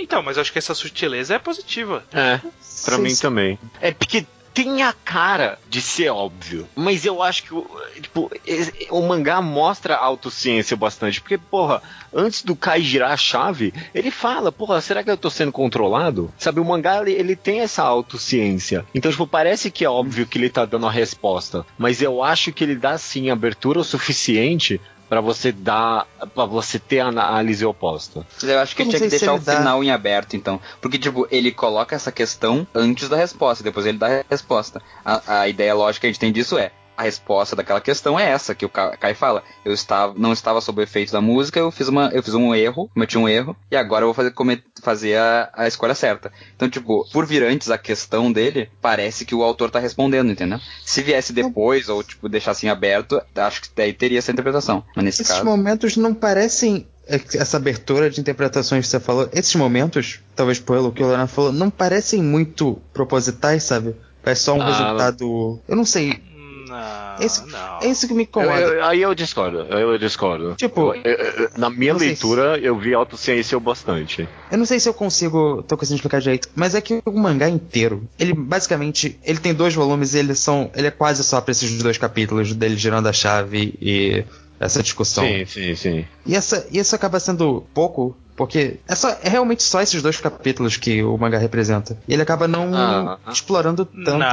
Então, mas eu acho que essa sutileza é positiva. É. Pra Sei mim se- também. É porque tem a cara de ser óbvio, mas eu acho que o- tipo, o mangá mostra a autociência bastante, porque, porra, antes do Kai girar a chave, ele fala, porra, será que eu tô sendo controlado? Sabe, o mangá, ele, ele tem essa autociência. Então, tipo, parece que é óbvio que ele tá dando a resposta, mas eu acho que ele dá, sim, abertura o suficiente pra você dar, para você ter a análise oposta. Eu acho que Eu tinha que deixar o dá- final em aberto, então. Porque, tipo, ele coloca essa questão antes da resposta, depois ele dá a resposta. A, a ideia lógica que a gente tem disso é. A resposta daquela questão é essa, que o Ka- Kai fala. Eu estava, não estava sob o efeito da música, eu fiz, uma, eu fiz um erro, cometi um erro, e agora eu vou fazer, fazer a, a escolha certa. Então, tipo, por vir antes a questão dele, parece que o autor tá respondendo, entendeu? Se viesse depois, ou, tipo, deixasse em aberto, acho que daí teria essa interpretação. Mas nesse Esses caso. momentos não parecem. é, Essa abertura de interpretações que você falou, esses momentos, talvez pelo que o Leonardo falou, não parecem muito propositais, sabe? Parece só um Ah, resultado. Eu não sei. Não, Esse- não. É isso que me Eu- incomoda. eu- aí eu discordo, eu discordo. Tipo, Eu- eu- na minha leitura, eu vi autociência bastante. Eu não sei se eu consigo. tô conseguindo explicar direito, mas é que o mangá inteiro, ele basicamente. Ele tem dois volumes e eles são. Ele é quase só pra esses dois capítulos dele girando a chave e essa discussão. Sim, sim, sim. E essa, e isso acaba sendo pouco, porque é, só, é realmente só esses dois capítulos que o mangá representa. E ele acaba não Ah. explorando tanto Não,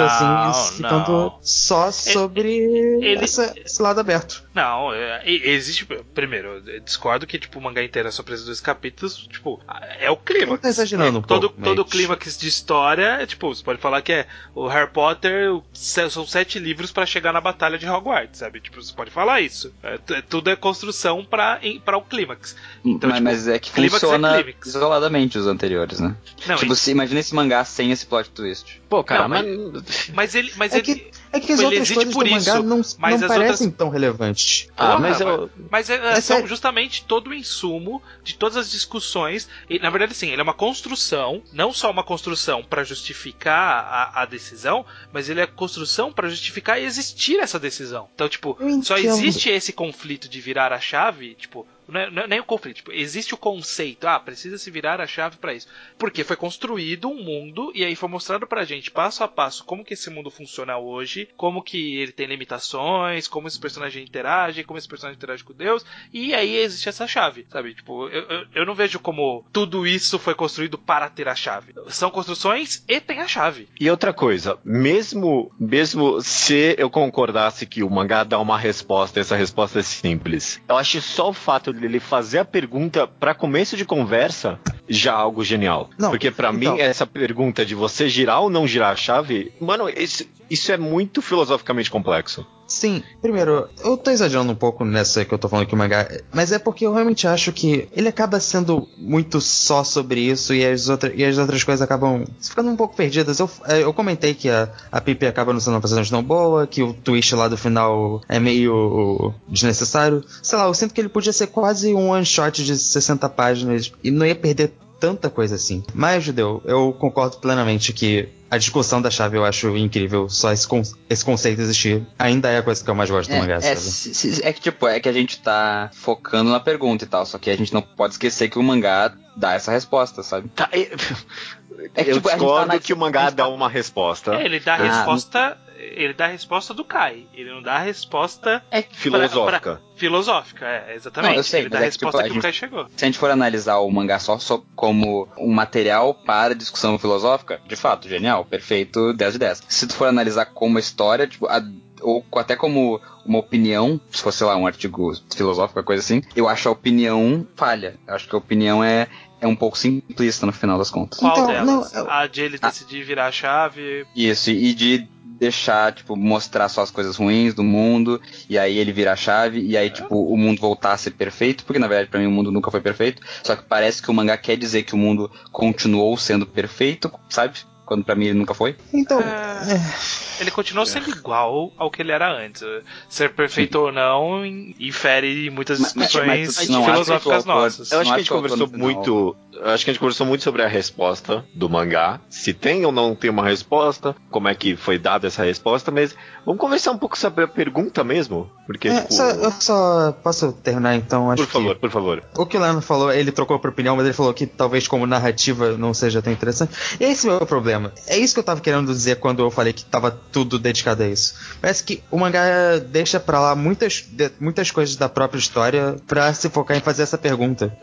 assim, ficando não. só sobre ele- essa- esse lado aberto. Não, é, existe. Primeiro, eu discordo que, tipo, o mangá inteiro é só preso dois capítulos. Tipo, é o clímax. Tá exagerando um todo, pouco, todo mas- clímax de história, é, tipo, você pode falar que é o Harry Potter, são sete livros pra chegar na batalha de Hogwarts, sabe? Tipo, você pode falar isso. É, tudo é construção pra o clímax. Então, mas, tipo, mas é que é funciona clímax. isoladamente os anteriores, né? Não, tipo, e- se, imagina esse mangá sem esse plot twist. Pô, cara, Não, mas- mas... ele. Mas É ele que, é que as ele outras existe coisas por do mangá isso, não, mas não parecem outras- tão relevantes. Ah, Porra, mas eu... Mas é- é- É são sério. justamente todo o insumo de todas as discussões. E, na verdade, sim, ele é uma construção, não só uma construção para justificar a, a decisão, mas ele é construção para justificar existir essa decisão. Então, tipo, só existe esse conflito de virar a chave, tipo. É, não é nem o conflito, tipo, existe o conceito, ah, precisa se virar a chave para isso. Porque foi construído um mundo e aí foi mostrado pra gente passo a passo como que esse mundo funciona hoje, como que ele tem limitações, como esse personagem interage, como esse personagem interage com Deus, e aí existe essa chave, sabe? Tipo, eu, eu, eu não vejo como tudo isso foi construído para ter a chave. São construções e tem a chave. E outra coisa, mesmo, mesmo se eu concordasse que o mangá dá uma resposta, essa resposta é simples, eu acho só o fato dele fazer a pergunta pra começo de conversa já algo genial. Não, Porque pra então- mim, essa pergunta de você girar ou não girar a chave, mano, isso, isso é muito filosoficamente complexo. Sim, primeiro, eu tô exagerando um pouco nessa que eu tô falando que o mangá. Mas é porque eu realmente acho que ele acaba sendo muito só sobre isso e as, outra, e as outras coisas acabam ficando um pouco perdidas. Eu, eh, eu comentei que a, a Pipe acaba não sendo uma personagem tão boa, que o twist lá do final é meio desnecessário. Sei lá, eu sinto que ele podia ser quase um one shot de 60 páginas e não ia perder tanta coisa assim. Mas, Judeu, eu concordo plenamente que a discussão da chave eu acho incrível. Só esse, con- esse conceito existir ainda é a coisa que eu mais gosto do É, mangá, é, sabe? é que, tipo, é que a gente tá focando na pergunta e tal, só que a gente não pode esquecer que o mangá dá essa resposta, sabe? Tá, e- É que, eu tipo, a tá discordo na- que o mangá a tá- dá uma resposta É, ele dá a Ah, resposta. Ele dá a resposta do Kai. Ele não dá a resposta É filosófica. filosófica, é, exatamente. Não, eu sei, ele dá a é que, tipo, resposta a que o gente- Kai chegou. Se a gente for analisar o mangá só, só como um material para discussão filosófica, de fato, genial, perfeito, 10 de 10. Se tu for analisar como história, tipo, a- ou até como uma opinião, se fosse, sei lá, um artigo filosófico, coisa assim, eu acho a opinião falha. Eu acho que a opinião é, é um pouco simplista no final das contas. Qual Então, delas? não, eu- A de ele decidir virar a chave. Isso, e de deixar, tipo, mostrar só as coisas ruins do mundo, e aí ele virar a chave, e aí, tipo, o mundo voltar a ser perfeito, porque na verdade pra mim o mundo nunca foi perfeito, só que parece que o mangá quer dizer que o mundo continuou sendo perfeito, sabe? Quando pra mim ele nunca foi. Então, É. é, Ele continuou sendo igual ao que ele era antes. Ser perfeito ou não in- infere muitas Mas- mas- discussões mas não acha filosóficas nossas. Eu acho Não que a gente conversou muito. eu Acho que a gente conversou muito sobre a resposta do mangá. Se tem ou não tem uma resposta, como é que foi dada essa resposta, mas vamos conversar um pouco sobre a pergunta mesmo. Porque, é, tipo. só- eu só posso terminar então, acho Por favor, que por favor. o que o Leandro falou, ele trocou por opinião, mas ele falou que talvez como narrativa não seja tão interessante. Esse é o meu problema. É isso que eu tava querendo dizer quando eu falei que tava tudo dedicado a isso. Parece que o mangá deixa pra lá muitas, de- muitas coisas da própria história pra se focar em fazer essa pergunta.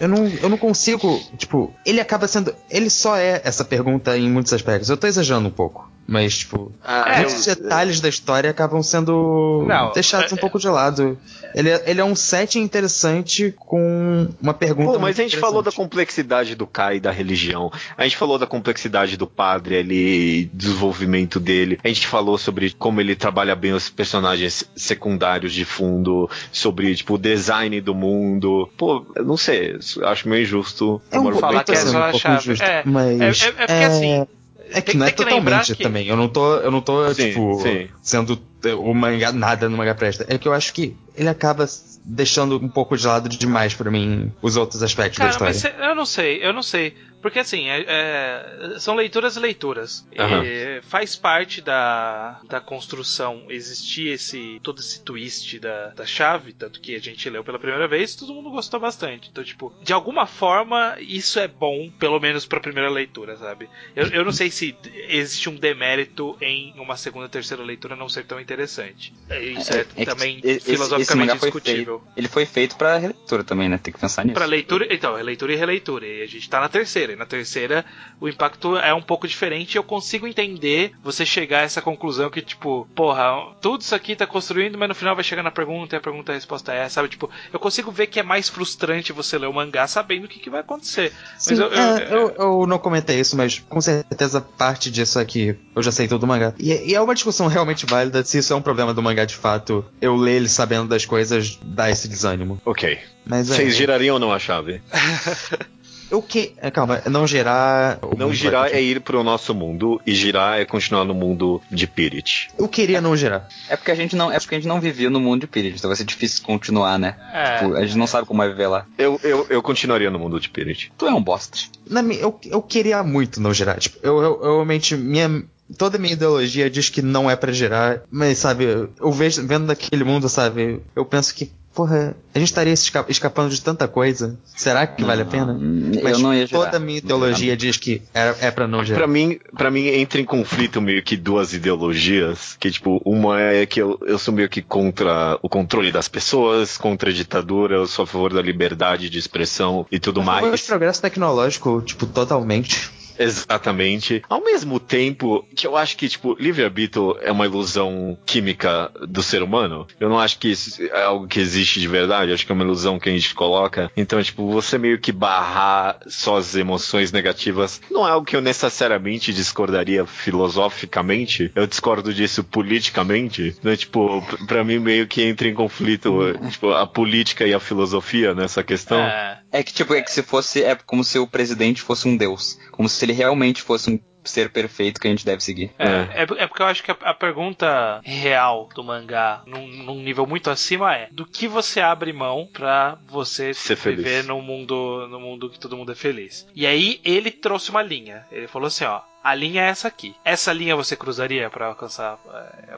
Eu não, eu não consigo, tipo, ele acaba sendo, ele só é essa pergunta em muitos aspectos. Eu tô exagerando um pouco. Mas, tipo, Ah, É, eu- muitos detalhes da história acabam sendo Não, deixados é- um pouco de lado. Ele é, ele é um setting interessante com uma pergunta. Pô, mas muito a gente falou da complexidade do Kai e da religião. A gente falou da complexidade do padre ali, desenvolvimento dele. A gente falou sobre como ele trabalha bem os personagens secundários de fundo, sobre, tipo, o design do mundo. Pô, eu não sei, acho meio injusto. É um falar que é só a um injusto, É, mas é- é- é porque assim, É que tem- não é lembrar totalmente que- também. Eu não tô, eu não tô Sim, tipo, sim. sendo o mangá nada no mangá presta. É que eu acho que ele acaba deixando um pouco de lado demais pra mim os outros aspectos da Cara, história. mas eu não sei, eu não sei. Porque assim, é- é, são leituras e leituras. Aham. E faz parte da, da construção existir esse todo esse twist da, da chave, tanto que a gente leu pela primeira vez todo mundo gostou bastante. Então, tipo, de alguma forma, isso é bom, pelo menos pra primeira leitura, sabe? Eu, eu não sei se existe um demérito em uma segunda terceira leitura não ser tão interessante. Isso é, que também esse- esse filosoficamente mangá foi discutível. feito- Ele foi feito pra releitura também, né? Tem que pensar nisso. Pra leitura, então, é leitura e releitura. E a gente tá na terceira. E na terceira, o impacto é um pouco diferente. Eu consigo entender você chegar a essa conclusão que, tipo, porra, tudo isso aqui tá construindo, mas no final vai chegar na pergunta e a pergunta e a resposta é, sabe? Tipo, eu consigo ver que é mais frustrante você ler o mangá sabendo o que, que vai acontecer. Sim, mas eu, eu- é, eu, eu não comentei isso, mas com certeza parte disso aqui eu já sei tudo do mangá. E, e é uma discussão realmente válida se isso é um problema do mangá de fato. Eu ler ele sabendo das coisas dá esse desânimo. Ok. Mas é. Vocês girariam ou não a chave? O que. é, Calma, não girar. o Não girar é ir pro nosso mundo, e girar é continuar no mundo de Pirit. Eu queria não girar. É porque a gente não, é porque a gente não vivia no mundo de Pirit, então vai ser difícil continuar, né? É. Tipo, a gente não sabe como vai viver lá. Eu, eu, eu continuaria no mundo de Pirit. Tu é um bosta. Na eu, eu queria muito não girar. Tipo, eu, eu, eu realmente. Minha, toda minha ideologia diz que não é pra girar. Mas, sabe, eu, eu vejo, vendo daquele mundo, sabe, eu penso que. Porra, a gente estaria esca- escapando de tanta coisa. Será que vale a pena? Hum, Mas eu não ia girar. toda a minha ideologia diz que é, é pra não girar. Pra mim, pra mim entra em conflito meio que duas ideologias, que tipo, uma é que eu, eu sou meio que contra o controle das pessoas, contra a ditadura, eu sou a favor da liberdade de expressão e tudo O mais. progresso tecnológico, tipo, totalmente. Exatamente. Ao mesmo tempo que eu acho que, tipo, livre-arbítrio é uma ilusão química do ser humano. Eu não acho que isso é algo que existe de verdade. Eu acho que é uma ilusão que a gente coloca. Então, tipo, você meio que barrar só as emoções negativas não é algo que eu necessariamente discordaria filosoficamente. Eu discordo disso politicamente. Então, tipo, pra mim meio que entra em conflito, tipo, a política e a filosofia nessa questão. É. É que, tipo, é que se fosse. É como se o presidente fosse um deus. Como se ele realmente fosse um ser perfeito que a gente deve seguir. É, é, é porque eu acho que a, a pergunta real do mangá, num, num nível muito acima, é do que você abre mão pra você Ser feliz. viver num mundo, num mundo que todo mundo é feliz. E aí ele trouxe uma linha. Ele falou assim, ó. A linha é essa aqui. Essa linha você cruzaria pra alcançar,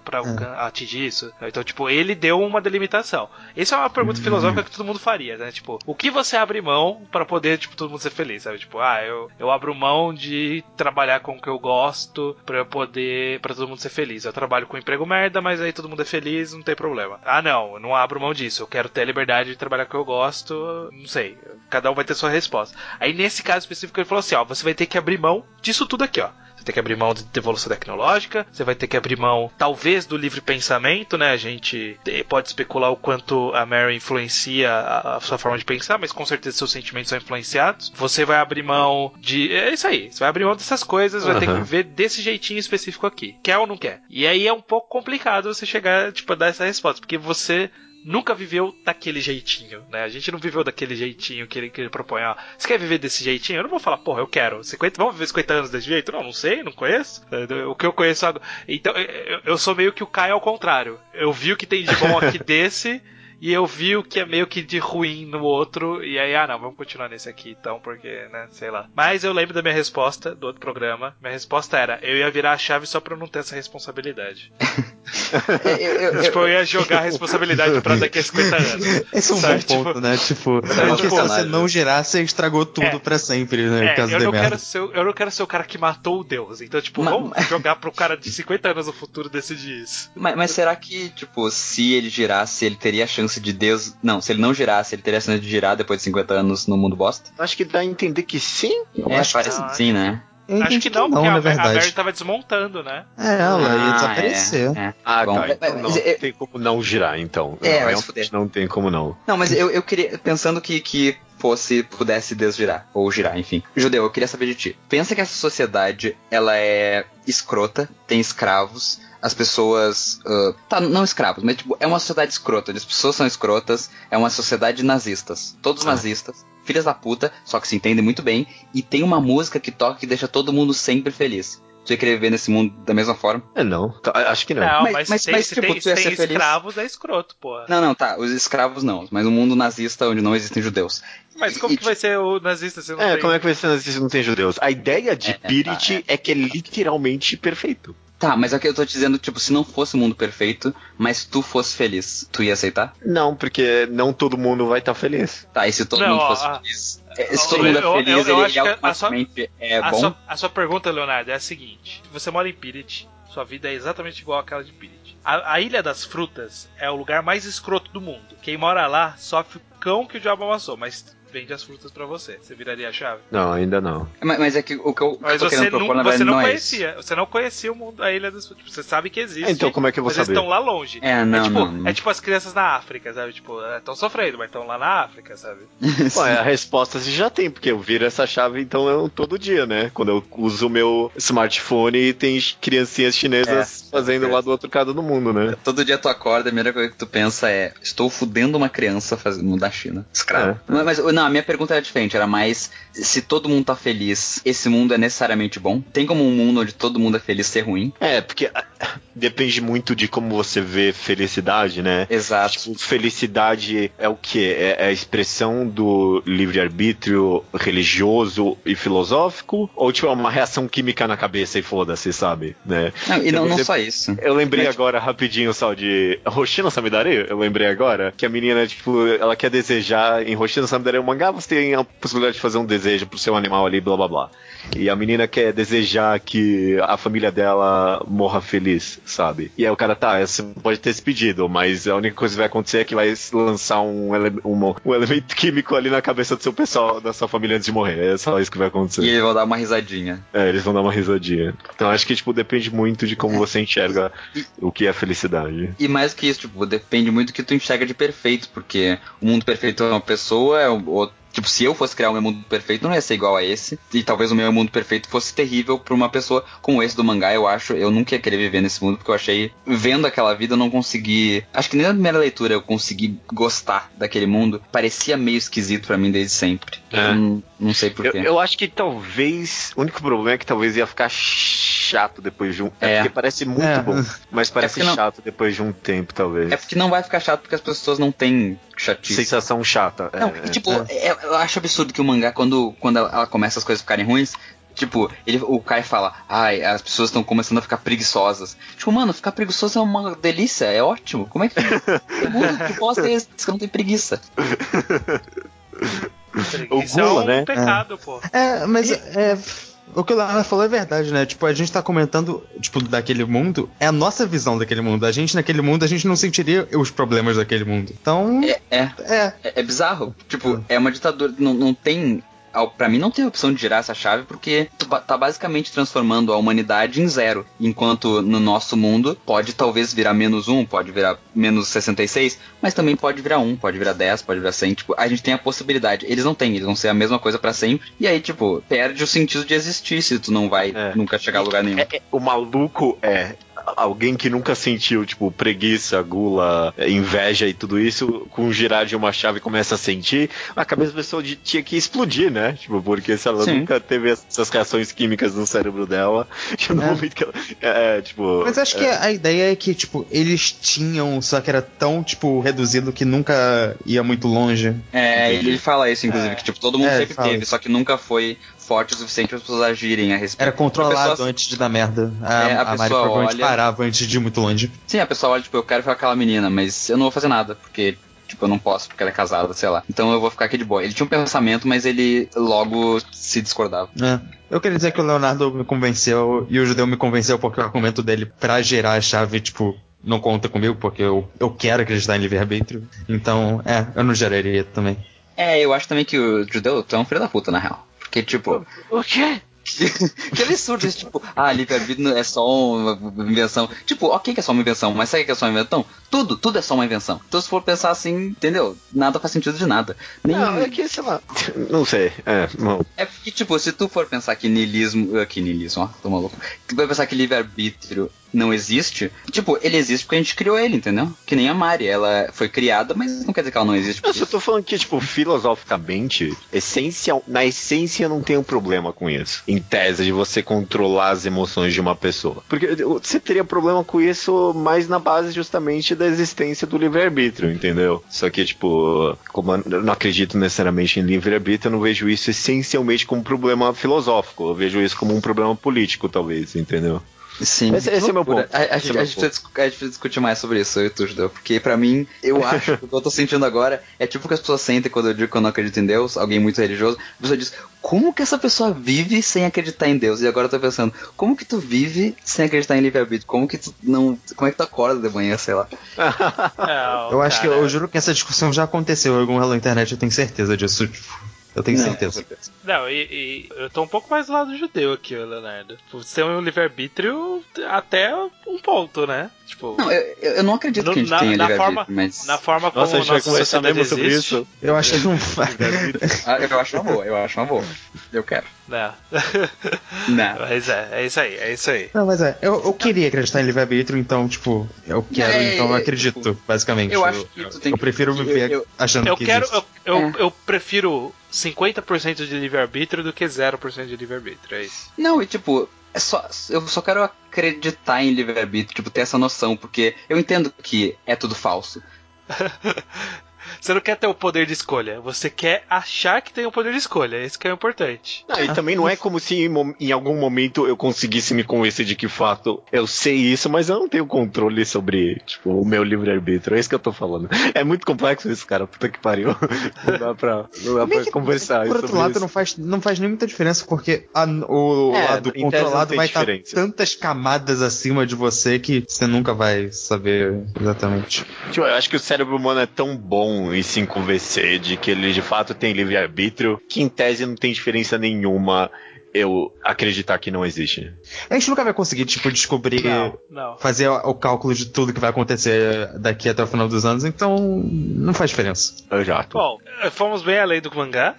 para atingir isso? Então, tipo, ele deu uma delimitação. Essa é uma pergunta filosófica que todo mundo faria, né? Tipo, o que você abre mão pra poder, tipo, todo mundo ser feliz, sabe? Tipo, ah, eu, eu abro mão de trabalhar com o que eu gosto pra eu poder, pra todo mundo ser feliz. Eu trabalho com um emprego merda, mas aí todo mundo é feliz, não tem problema. Ah, não, eu não abro mão disso. Eu quero ter a liberdade de trabalhar com o que eu gosto, não sei. Cada um vai ter sua resposta. Aí nesse caso específico ele falou assim, ó, você vai ter que abrir mão disso tudo aqui, ó. Você tem que abrir mão de evolução tecnológica, você vai ter que abrir mão, talvez, do livre pensamento, né? A gente eh, pode especular o quanto a Mary influencia a, a sua forma de pensar, mas com certeza seus sentimentos são influenciados. Você vai abrir mão de. É isso aí, você vai abrir mão dessas coisas, vai ter que viver desse jeitinho específico aqui. Quer ou não quer? E aí é um pouco complicado você chegar, tipo, a dar essa resposta, porque você nunca viveu daquele jeitinho, né? A gente não viveu daquele jeitinho que ele, que ele propõe. Ó, você quer viver desse jeitinho? Eu não vou falar, porra, eu quero. 50, vamos viver 50 anos desse jeito? Não, não sei, não conheço. O que eu conheço agora. Então, eu, eu sou meio que o Caio ao contrário. Eu vi o que tem de bom aqui desse. E eu vi o que é meio que de ruim no outro, e aí, ah não, vamos continuar nesse aqui então, porque, né, sei lá. Mas eu lembro da minha resposta do outro programa. Minha resposta era: eu ia virar a chave só pra eu não ter essa responsabilidade. Eu- eu- tipo, eu ia jogar a responsabilidade pra daqui a 50 anos. Esse é um Sabe, bom tipo- ponto, né? Tipo, porque tipo, se você personagem. não girar, você estragou tudo É. pra sempre, né? É, caso eu não, merda. quero ser, eu não quero ser o cara que matou o Deus. Então, tipo, Mas- vamos jogar pro cara de 50 anos no futuro decidir isso. Mas, mas será que, tipo, se ele girasse, ele teria a chance de Deus. Não, se ele não girasse, ele teria a chance de girar depois de 50 anos no mundo bosta? Acho que dá a entender que sim. é, acho que parece não, que sim, né? Acho que não, não, porque na a, a verdade. Mary tava desmontando, né? É, ela ia Ah, desaparecer. é, é. Ah, Bom, tá. mas- Então não, eu- tem como não girar, então. É, não, realmente não tem como não. Não, mas eu, eu queria, pensando que, que fosse, pudesse desgirar, ou girar, enfim. Judeu, eu queria saber de ti. Pensa que essa sociedade, ela é escrota, tem escravos, as pessoas. ah, tá, não escravos, mas tipo, é uma sociedade escrota, as pessoas são escrotas, é uma sociedade de nazistas. Todos Ah. nazistas, filhas da puta, só que se entendem muito bem, e tem uma música que toca que deixa todo mundo sempre feliz. Você ia querer viver nesse mundo da mesma forma? É, não. Tá, acho que não. Não, Mas- mas, mas- tem, mas, se tipo, tem, tu ia tem ser feliz? escravos, é escroto, porra. Não, não, tá. Os escravos não, mas um mundo nazista onde não existem judeus. Mas como E- que vai ser o nazista se não É, tem... como é que vai ser se não tem judeus? A ideia de É, é, Pirit tá, é que é literalmente perfeito. Tá, mas é que eu tô te dizendo, tipo, se não fosse o mundo perfeito, mas tu fosse feliz, tu ia aceitar? Não, porque não todo mundo vai estar feliz. Tá, e se todo Não, mundo fosse ó, feliz? é, ó, Se todo mundo é eu- eu- feliz, eu ele, a- automaticamente é a, bom? sua, a sua pergunta, Leonardo, é a seguinte: você mora em Pirit, sua vida é exatamente igual àquela de Pirit. A, a Ilha das Frutas é o lugar mais escroto do mundo. Quem mora lá sofre o cão que o diabo amassou, mas vende as frutas pra você. Você viraria a chave? Não, ainda não. Mas, mas é que o que eu, Mas tô você, querendo propor, não, na você verdade, não não é isso. conhecia. Você não conhecia o mundo, a Ilha das Frutas. Tipo, você sabe que existe. Então como é que eu vou mas eles saber? estão lá longe. É, não, é, tipo, não. é tipo as crianças na África, sabe? Tipo, estão sofrendo, mas estão lá na África, sabe? Pô, a resposta você já tem, porque eu viro essa chave então eu, todo dia, né? Quando eu uso o meu smartphone e tem criancinhas chinesas É, fazendo é. lá do outro lado do mundo, né? Todo dia tu acorda, a primeira coisa que tu pensa é: estou fudendo uma criança fazendo da China. Escravo. Mas, mas, não, a minha pergunta era diferente, era mais: se todo mundo tá feliz, esse mundo é necessariamente bom? Tem como um mundo onde todo mundo é feliz ser ruim? É, porque ah, depende muito de como você vê felicidade, né? Exato. Tipo, felicidade é o que? É, é a expressão do livre-arbítrio religioso e filosófico? Ou tipo, é uma reação química na cabeça e foda-se, sabe? Né? Não, e não, não você- só isso. Eu lembrei Mas, agora rapidinho só de Roshina Samidare, eu lembrei agora que a menina, tipo, ela quer desejar em Roshina Samidare o mangá, você tem a possibilidade de fazer um desejo pro seu animal ali, blá blá blá. E a menina quer desejar que a família dela morra feliz, sabe? E aí o cara, tá, você pode ter esse pedido, mas a única coisa que vai acontecer é que vai lançar um, ele- um, um elemento químico ali na cabeça do seu pessoal, da sua família antes de morrer. É só isso que vai acontecer. E eles vão dar uma risadinha. É, eles vão dar uma risadinha. Então acho que, tipo, depende muito de como você enxerga o que é felicidade. E mais que isso, tipo, depende muito do que tu enxerga de perfeito, porque o mundo perfeito é uma pessoa, é o- tipo, se eu fosse criar o meu mundo perfeito, não ia ser igual a esse, e talvez o meu mundo perfeito fosse terrível pra uma pessoa como esse do mangá, eu acho, eu nunca ia querer viver nesse mundo, porque eu achei, vendo aquela vida, eu não consegui, acho que nem na primeira leitura eu consegui gostar daquele mundo, parecia meio esquisito pra mim desde sempre. É. Eu não, não sei Eu, porquê. eu acho que talvez. O único problema é que talvez ia ficar chato depois de um. É, É. porque parece muito É. bom, mas parece porque não- chato depois de um tempo, talvez. É porque não vai ficar chato porque as pessoas não têm chatice. Sensação chata. Não, é, e, tipo, é- eu acho absurdo que o mangá, quando, quando ela, começa as coisas a ficarem ruins, tipo, ele, o Kai fala, ai, as pessoas estão começando a ficar preguiçosas. Tipo, mano, ficar preguiçoso é uma delícia, é ótimo. Como é que. que mundo de bosta é esse que não tem preguiça? Isso é Gula, um né? pecado, pô. É, mas é, o que o Leonardo falou é verdade, né? Tipo, a gente tá comentando, tipo, daquele mundo, é a nossa visão daquele mundo. A gente naquele mundo, a gente não sentiria os problemas daquele mundo. Então, É, é, é. é, é bizarro. Tipo, é uma ditadura. Não, não tem. Pra mim não tem opção de girar essa chave porque tu tá basicamente transformando a humanidade em zero. Enquanto no nosso mundo pode talvez virar menos um, pode virar menos 66, mas também pode virar um, pode virar 10, pode virar 100. Tipo, a gente tem a possibilidade. Eles não têm, eles vão ser a mesma coisa pra sempre. E aí, tipo, perde o sentido de existir se tu não vai É. nunca chegar a lugar nenhum. É, é, o maluco é alguém que nunca sentiu, tipo, preguiça, gula, inveja e tudo isso, com o girar de uma chave começa a sentir, a cabeça da pessoa de- tinha que explodir, né? Tipo, porque se ela Sim. nunca teve essas reações químicas no cérebro dela, no É. momento que ela. É, é, tipo. Mas acho que é, a ideia é que, tipo, eles tinham, só que era tão, tipo, reduzido que nunca ia muito longe. É, ele, fala isso, inclusive, É. que tipo, todo mundo É, sempre teve, isso. só que nunca foi forte o suficiente para as pessoas agirem a respeito. Era controlado pessoa- antes de dar merda. A, É, a a Mari pessoa provavelmente olha- parava antes de ir muito longe. Sim, a pessoa olha, tipo, eu quero ficar com aquela menina, mas eu não vou fazer nada, porque, tipo, eu não posso, porque ela é casada, sei lá. Então eu vou ficar aqui de boa. Ele tinha um pensamento, mas ele logo se discordava. É. Eu queria dizer que o Leonardo me convenceu e o judeu me convenceu porque o argumento dele pra gerar a chave, tipo, não conta comigo, porque eu, eu quero acreditar em livre-arbítrio. Então, é, eu não geraria também. É, eu acho também que o judeu é um filho da puta, na real. Porque, tipo, O quê? Que, que absurdo isso, tipo, ah, livre-arbítrio é só uma invenção. Tipo, ok que é só uma invenção, mas sabe que é só uma invenção? Tudo, tudo é só uma invenção. Então se for pensar assim, entendeu? Nada faz sentido de nada. Nem... Não, é que, sei lá. Não sei. É, não. É porque, tipo, se tu for pensar que niilismo. ah, Que niilismo, ó, tô maluco. Tu vai pensar que livre-arbítrio não existe, tipo, ele existe porque a gente criou ele, entendeu? Que nem a Mari, ela foi criada, mas não quer dizer que ela não existe. Eu só tô falando que, tipo, filosoficamente, essencial, na essência não tenho problema com isso. Em tese, de você controlar as emoções de uma pessoa. Porque você teria problema com isso mais na base justamente da existência do livre-arbítrio, entendeu? Só que, tipo, como eu não acredito necessariamente em livre-arbítrio, eu não vejo isso essencialmente como um problema filosófico. Eu vejo isso como um problema político, talvez, entendeu? Sim. Esse- esse é meu ponto. A, a é a gente a gente precisa discutir mais sobre isso, eu e tu, Judeu. Porque pra mim, eu acho que o que eu tô sentindo agora é tipo o que as pessoas sentem quando eu digo que eu não acredito em Deus, alguém muito religioso. A pessoa diz, como que essa pessoa vive sem acreditar em Deus? E agora eu tô pensando, como que tu vive sem acreditar em livre-arbítrio? Como que tu não. Como é que tu acorda de manhã, sei lá? Eu acho que cara, eu juro que essa discussão já aconteceu em algum lugar na internet, eu tenho certeza disso. tipo, Eu tenho Não, certeza. Não, e, e eu tô um pouco mais do lado judeu aqui, Leonardo. Você tem um livre-arbítrio até um ponto, né? Tipo, Não, eu, eu não acredito No- que a gente na- tenha na livre-arbítrio, forma- mas. na forma como Nossa, a gente vai nossa conversar sociedade mesmo sobre isso. Eu acho que não faz. Ah, eu acho uma boa, eu acho uma boa. Eu quero. Não. Não. Mas é, é isso aí, é isso aí. Não, mas é, eu, eu queria acreditar em livre-arbítrio, então, tipo, eu quero, É, então eu é, acredito, tipo, basicamente. eu acho que tu tem eu prefiro viver eu- achando Eu que quero. existe. Eu, eu, É. eu prefiro 50% de livre-arbítrio do que 0% de livre-arbítrio, é isso. Não, e tipo, é só, eu só quero acreditar em livre-arbítrio, tipo, ter essa noção, porque eu entendo que é tudo falso. Você não quer ter o poder de escolha, você quer achar que tem o poder de escolha, esse que é o importante. Não, e também não é como se em, em algum momento eu conseguisse me convencer de que fato eu sei isso, mas eu não tenho controle sobre, tipo, o meu livre-arbítrio. É isso que eu tô falando. É muito complexo isso, cara. Puta que pariu. Não dá pra, não dá pra que, conversar Por outro sobre lado, isso. não faz, não faz nem muita diferença, porque a- o É, lado controlado vai estar diferença. tantas camadas acima de você que você nunca vai saber exatamente. Tipo, eu acho que o cérebro humano é tão bom se convencer de que ele de fato tem livre-arbítrio que em tese não tem diferença nenhuma eu acreditar que não existe. A gente nunca vai conseguir, tipo, descobrir. Não, não. Fazer o cálculo de tudo que vai acontecer daqui até o final dos anos, então não faz diferença. Exato. Bom, eh, fomos bem além do mangá.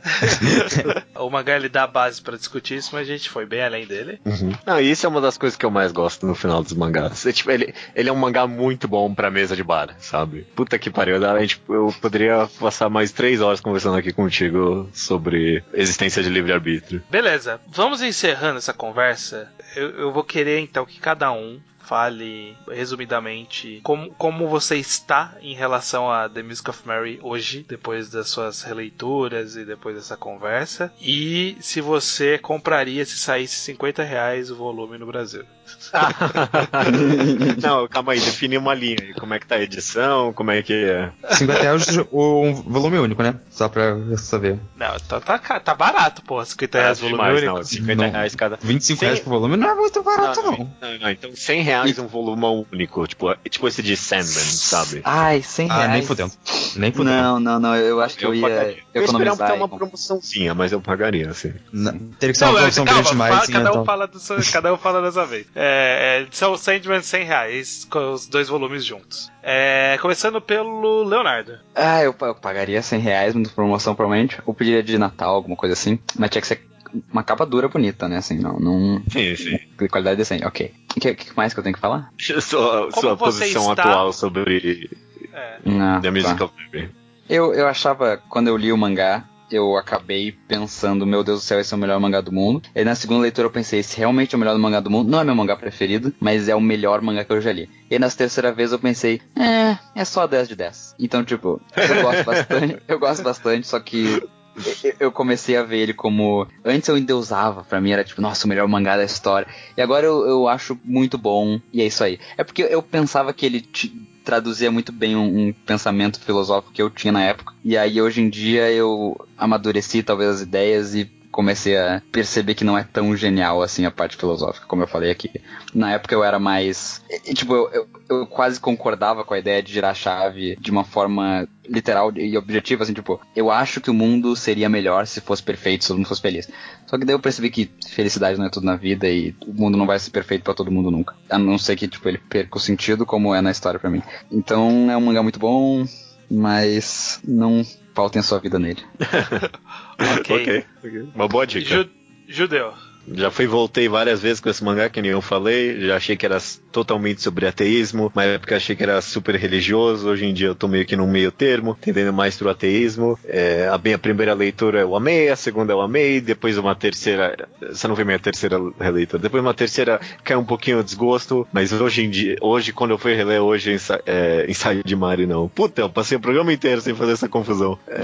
o mangá ele dá base pra discutir isso, mas a gente foi bem além dele. Uhum. Não, e isso é uma das coisas que eu mais gosto no final dos mangás. É, tipo, ele, ele é um mangá muito bom pra mesa de bar, sabe? Puta que pariu. A gente, eu poderia passar mais três horas conversando aqui contigo sobre existência de livre-arbítrio. Beleza, vamos encerrando essa conversa. Eu, eu vou querer então que cada um fale resumidamente como, como você está em relação a The Music of Mary hoje, depois das suas releituras e depois dessa conversa. E se você compraria se saísse 50 reais o volume no Brasil. Não, calma aí, define uma linha aí. Como é que tá a edição? Como é que é? 50 reais o um volume único, né? Só pra saber. Não, tá, tá, ca- tá barato, pô, 50 reais o volume demais, único. não. 50 Não. reais cada. 25 Cem- reais por volume não é muito barato, Não, não. não, não, não, então 100 reais um volume único, tipo, tipo esse de Sandman, sabe? Ai, 100 Ah, reais. nem fudendo. Nem fudendo. Não, não, não, eu acho que eu, ia pagaria. Eu ia esperar economizar. ter uma e comprar. promoçãozinzinha, mas eu pagaria, assim. Não, Teria que ser uma promoção calma, grande demais, cada, um então. fala do seu- cada um fala dessa vez. É, é, edição Sandman 100 reais, com os dois volumes juntos. É, começando pelo Leonardo. Ah, eu, eu pagaria 100 reais numa promoção, provavelmente. Ou pediria de Natal, alguma coisa assim. Mas tinha que ser uma capa dura bonita, né? Assim, não. não Sim, sim. de qualidade decente. Ok. O que, que mais que eu tenho que falar? Sua, sua posição está- atual sobre É, Ah, The tá. Musical Theory. Eu, eu achava, quando eu li o mangá, eu acabei pensando, meu Deus do céu, esse é o melhor mangá do mundo. E na segunda leitura eu pensei, esse realmente é o melhor mangá do mundo. Não é meu mangá preferido, mas é o melhor mangá que eu já li. E na terceira vez eu pensei, é, é só 10 de 10. Então, tipo, eu gosto bastante, eu gosto bastante, só que eu- comecei a ver ele como. Antes eu endeusava, pra mim era tipo, nossa, o melhor mangá da história. E agora eu, eu acho muito bom, e é isso aí. É porque eu pensava que ele traduzia muito bem um, um pensamento filosófico que eu tinha na época. E aí hoje em dia eu amadureci talvez as ideias e comecei a perceber que não é tão genial assim a parte filosófica, como eu falei aqui. Na época eu era mais. Tipo, eu, eu, eu quase concordava com a ideia de girar a chave de uma forma literal e objetiva, assim, tipo, eu acho que o mundo seria melhor se fosse perfeito, se todo mundo fosse feliz. Só que daí eu percebi que felicidade não é tudo na vida e o mundo não vai ser perfeito pra todo mundo nunca. A não ser que, tipo, ele perca o sentido como é na história pra mim. Então é um mangá muito bom, mas não faltem a sua vida nele. Ok. ok. ok. Uma boa dica. Ju- Judeu. Já fui voltei várias vezes com esse mangá, que nem eu falei. Já achei que era totalmente sobre ateísmo. Uma época achei que era super religioso. Hoje em dia eu tô meio que num meio termo, entendendo mais pro ateísmo. É, a minha primeira leitura eu amei, a segunda eu amei. Depois uma terceira. Você não viu minha terceira releitura. Depois uma terceira caiu um pouquinho o desgosto. Mas hoje em dia, hoje, quando eu fui reler, hoje ensa, é, ensaio de Mari, não. Puta, eu passei o programa inteiro sem fazer essa confusão. É,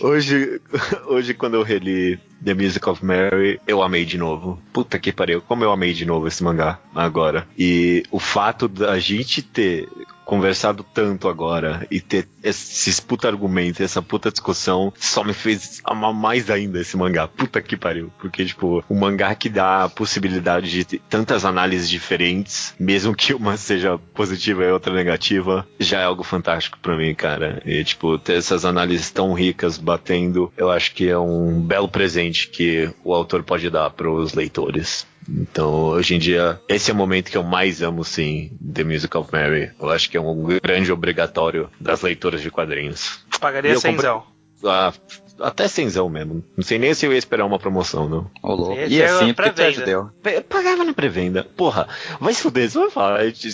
hoje, hoje, quando eu reli The Music of Mary, eu amei de novo. Puta que pariu, como eu amei de novo esse mangá agora. E o fato da gente ter conversado tanto agora e ter esses puta argumentos, essa puta discussão, só me fez amar mais ainda esse mangá. Puta que pariu. Porque, tipo, um mangá que dá a possibilidade de ter tantas análises diferentes, mesmo que uma seja positiva e outra negativa, já é algo fantástico pra mim, cara. E, tipo, ter essas análises tão ricas batendo, eu acho que é um belo presente que o autor pode dar pros leitores. Então, hoje em dia, esse é o momento que eu mais amo, sim, The Music of Mary. Eu acho que é um grande obrigatório das leitoras de quadrinhos. Pagaria eu cenzão. Ah, até cenzão mesmo. Não sei nem se eu ia esperar uma promoção, não. Ô, louco. Esse E é assim, porque tu ajudeu. Pagava na pré-venda. Porra, vai se fuder, você vai falar. a gente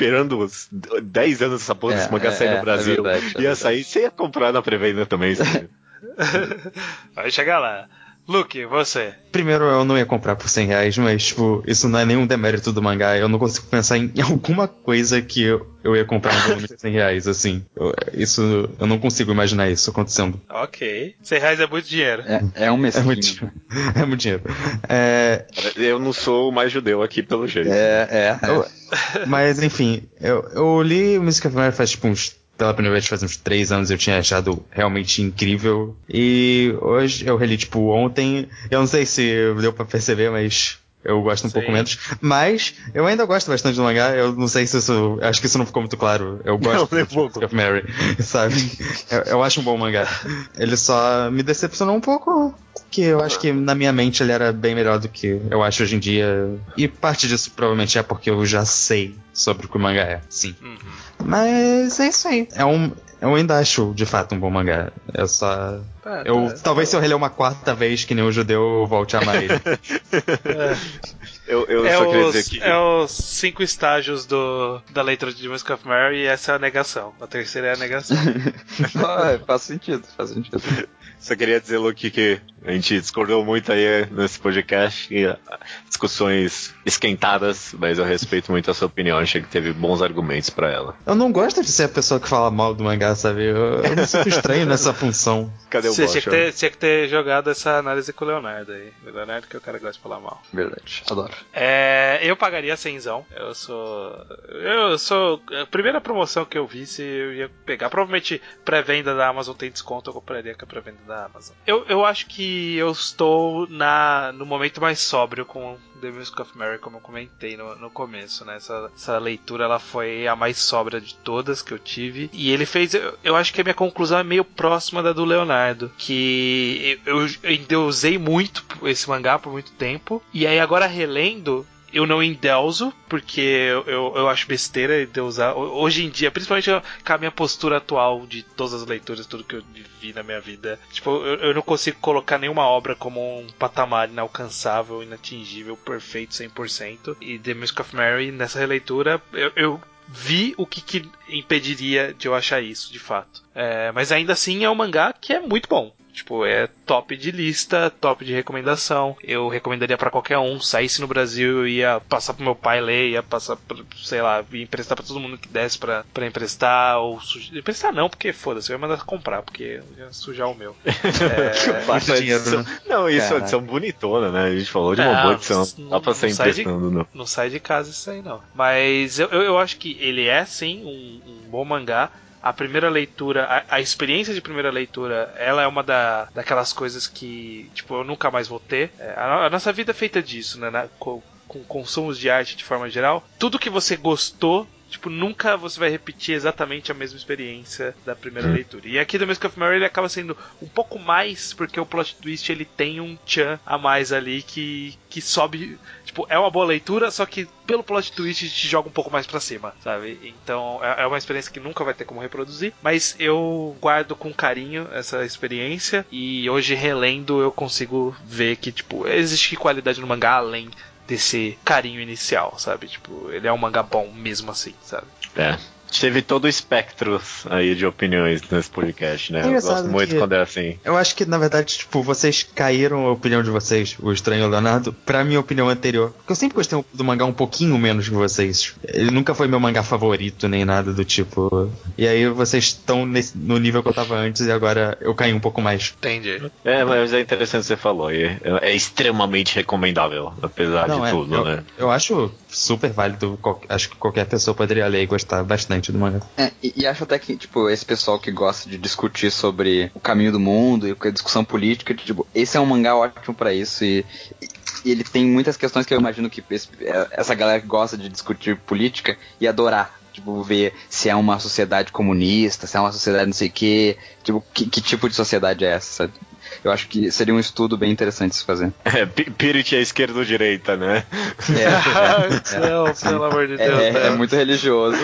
Esperando uns 10 anos essa porra É, desse mangá é, sair é, no Brasil. é verdade, é ia verdade. sair, você ia comprar na pré-venda também. sabe? Vai chegar lá. Luke, você. Primeiro, eu não ia comprar por 100 reais, mas, tipo, isso não é nenhum demérito do mangá. Eu não consigo pensar em alguma coisa que eu, eu ia comprar um volume de 100 reais, assim. Eu- isso, eu não consigo imaginar isso acontecendo. Ok. 100 reais é muito dinheiro. É, é um É mesquinho. muito, é muito dinheiro. É, Eu não sou o mais judeu aqui, pelo jeito. É, é. Eu- Mas enfim, eu, eu li Music of Mary faz tipo uns. Pela primeira vez faz uns três anos eu tinha achado realmente incrível. E hoje eu reli tipo ontem. Eu não sei se deu pra perceber, mas eu gosto um Sim. pouco menos. Mas eu ainda gosto bastante do mangá. Eu não sei se isso. Acho que isso não ficou muito claro. Eu gosto de pouco. Of Mary, sabe? Eu, eu acho um bom mangá. Ele só me decepcionou um pouco. Que eu acho que na minha mente ele era bem melhor do que eu acho hoje em dia. E parte disso provavelmente é porque eu já sei sobre o que o mangá é, sim. Uhum. Mas é isso aí. É um, eu ainda acho de fato um bom mangá. É só. Tá, Eu, tá. talvez se eu reler uma quarta vez que nem o judeu, eu volte a amar ele. Eu, eu É só queria os, dizer que. é os cinco estágios do, da leitura de Music of Mary e essa é a negação. A terceira é a negação. Ah, faz sentido, faz sentido. Só queria dizer, Luke, que a gente discordou muito aí nesse podcast e ah, discussões esquentadas, mas eu respeito muito a sua opinião. Achei que teve bons argumentos pra ela. eu não gosto de ser a pessoa que fala mal do mangá, sabe? Eu, eu me sinto estranho nessa função. Cadê o Você tinha que, ter, tinha que ter jogado essa análise com o Leonardo aí. O Leonardo que é o cara que gosta de falar mal. Verdade, adoro. É, eu pagaria cenzão. Eu sou. Eu sou. A primeira promoção que eu vi, se eu ia pegar. Provavelmente pré-venda da Amazon tem desconto, eu compraria com a pré-venda da Amazon. Eu, eu acho que eu estou na, no momento mais sóbrio com The Music of Mary, como eu comentei no, no começo, né? Essa, essa leitura ela foi a mais sóbria de todas que eu tive. E ele fez. Eu, eu acho que a minha conclusão é meio próxima da do Leonardo. Que eu, eu endeusei muito esse mangá por muito tempo. E aí agora relendo. Eu não endeuso, porque eu, eu, eu acho besteira endeusar. Ho- Hoje em dia, principalmente com a minha postura atual de todas as leituras, tudo que eu vi na minha vida. Tipo, eu, eu não consigo colocar nenhuma obra como um patamar inalcançável, inatingível, perfeito 100%. E The Music of Mary, nessa releitura, eu, eu vi o que, que impediria de eu achar isso, de fato. É, mas ainda assim é um mangá que é muito bom. Tipo, é top de lista, top de recomendação. Eu recomendaria pra qualquer um. Saísse no Brasil, eu ia passar pro meu pai ler, ia passar, pro, sei lá, ia emprestar pra todo mundo que desse pra, pra emprestar. Ou emprestar não, porque foda-se, eu ia mandar comprar, porque eu ia sujar o meu. É, Baixa Muito dinheiro, edição. né? Não, isso é Caraca. edição bonitona, né? A gente falou de uma Não, boa edição. não- Dá pra não sair sai de- emprestando, não. não sai de casa isso aí não. Mas eu, eu, eu acho que ele é sim um, um bom mangá. A primeira leitura, a, a experiência de primeira leitura, ela é uma da, daquelas coisas que, tipo, eu nunca mais vou ter. É, a, a nossa vida é feita disso, né? Na- com, com consumos de arte de forma geral. Tudo que você gostou Tipo, nunca você vai repetir exatamente a mesma experiência da primeira leitura. E aqui do Mask of Mary ele acaba sendo um pouco mais, porque o plot twist ele tem um tchan a mais ali que, que sobe. Tipo, é uma boa leitura, só que pelo plot twist te joga um pouco mais pra cima, sabe? Então é é uma experiência que nunca vai ter como reproduzir. Mas eu guardo com carinho essa experiência. E hoje, relendo, eu consigo ver que, tipo, existe qualidade no mangá além desse carinho inicial, sabe? Tipo, ele é um mangá bom mesmo assim, sabe? É. Teve todo o espectro aí de opiniões nesse podcast, né? É Eu gosto muito quando é assim. Eu acho que, na verdade, tipo, vocês caíram a opinião de vocês, o Estranho Leonardo, pra minha opinião anterior. Porque eu sempre gostei do mangá um pouquinho menos que vocês. Ele nunca foi meu mangá favorito, nem nada do tipo. E aí vocês estão no nível que eu tava antes e agora eu caí um pouco mais. Entendi. É, mas é interessante o que você falou. É, é extremamente recomendável, apesar Não, de é, tudo, eu, né? eu acho super válido. acho que qualquer pessoa poderia ler e gostar bastante do mangá. É, e, e acho até que, tipo, esse pessoal que gosta de discutir sobre o caminho do mundo e a discussão política, tipo, esse é um mangá ótimo pra isso e, e ele tem muitas questões que eu imagino que esse- é, essa galera gosta de discutir política ia adorar. Tipo, ver se é uma sociedade comunista, se é uma sociedade não sei o quê, tipo, que, que tipo de sociedade é essa, sabe? Eu acho que seria um estudo bem interessante se fazer. É, Pi- Pirit é esquerda ou direita, né? É, Não, pelo amor de é, Deus. é- né? é muito religioso.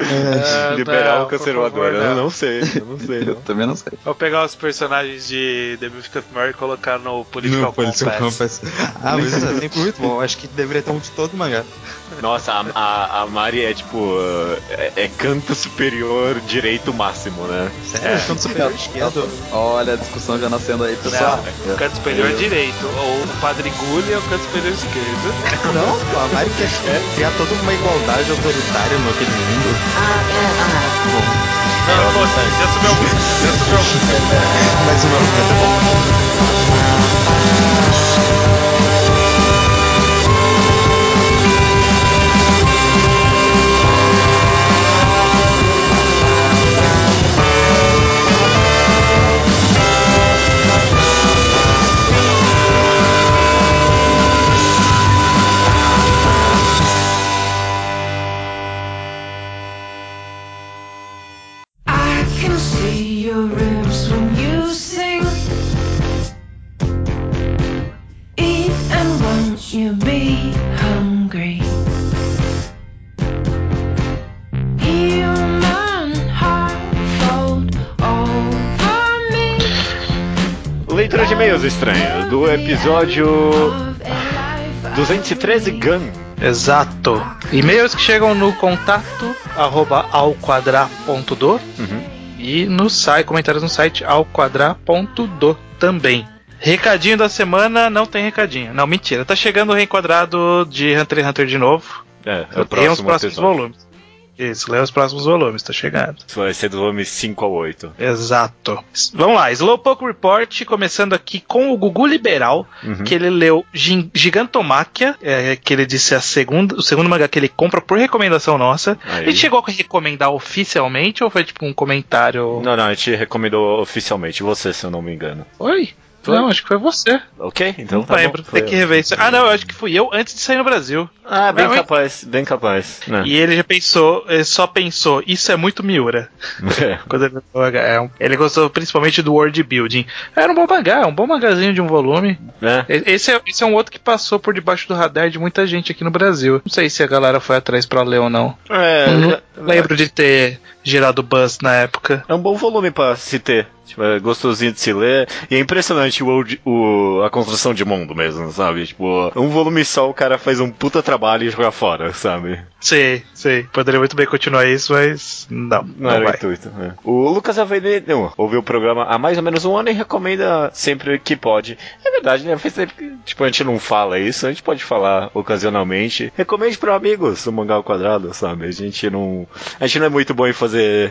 Ah, Liberal não, ou conservador? favor, eu não. não sei, eu não sei. Eu Não. também não sei. Vou pegar os personagens de The Music of Mary e colocar no Political No Political Compass. Compass. Ah, mas isso é sempre muito bom. Acho que deveria ter um de todo mangá. Nossa, a, a, a Mari é tipo. É, é canto superior direito máximo, né? Sério? É. Canto superior esquerdo. Olha a discussão já nascendo aí, pessoal. Não, canto superior direito. Ou o Padre Gulli é o canto superior esquerdo. Não, pô, a Mari quer criar toda uma igualdade autoritária naquele mundo. Não, pô, já subiu a música. Já subiu a música. Mas o meu canto é bom. E-mails estranho, do episódio Of a life 213 Gun. Exato. E-mails que chegam no contato arroba alquadra.do e no site, comentários no site alquadra.do também. Recadinho da semana, não tem recadinho. Não, mentira. Tá chegando o reenquadrado de Hunter x Hunter de novo. É, é o Leia os próximo próximos episódio. volumes. Isso, leia os próximos volumes, tá chegando. Vai ser do volume 5 ao 8. Exato. Vamos lá, Slowpoke Report, começando aqui com o Gugu Liberal, Uhum. que ele leu Gigantomáquia, é, que ele disse a segunda, o segundo mangá que ele compra por recomendação nossa. Aí. Ele chegou a recomendar oficialmente ou foi tipo um comentário? Não, não, a gente recomendou oficialmente, você, se eu não me engano. Foi? Foi? Não, acho que foi você. Ok? Então não tá lembro, tem que rever isso. Ah, não, eu acho que fui eu antes de sair no Brasil. Ah, bem capaz, bem capaz. né? E ele já pensou, ele só pensou, isso é muito Miura. É. Quando ele. É um- ele gostou principalmente do world building. Era um bom mangá, um bom magazinho de um volume. É. Esse é, esse é um outro que passou por debaixo do radar de muita gente aqui no Brasil. Não sei se a galera foi atrás pra ler ou não. É, não lembro de ter gerado buzz na época. É um bom volume pra se ter. Tipo, é gostosinho de se ler. E é impressionante o, o- a construção de mundo mesmo, sabe? Tipo, um volume só o cara faz um puta trabalho e joga fora, sabe? Sei, sei. Poderia muito bem continuar isso, mas não, não, Não, era o vai. intuito. né? O Lucas Avenida ouviu o programa há mais ou menos um ano e recomenda sempre que pode. É verdade, né? Faz tempo que, tipo, a gente não fala isso, a gente pode falar ocasionalmente. Recomende para amigos o Mangá ao Quadrado, sabe? A gente não. A gente não é muito bom em fazer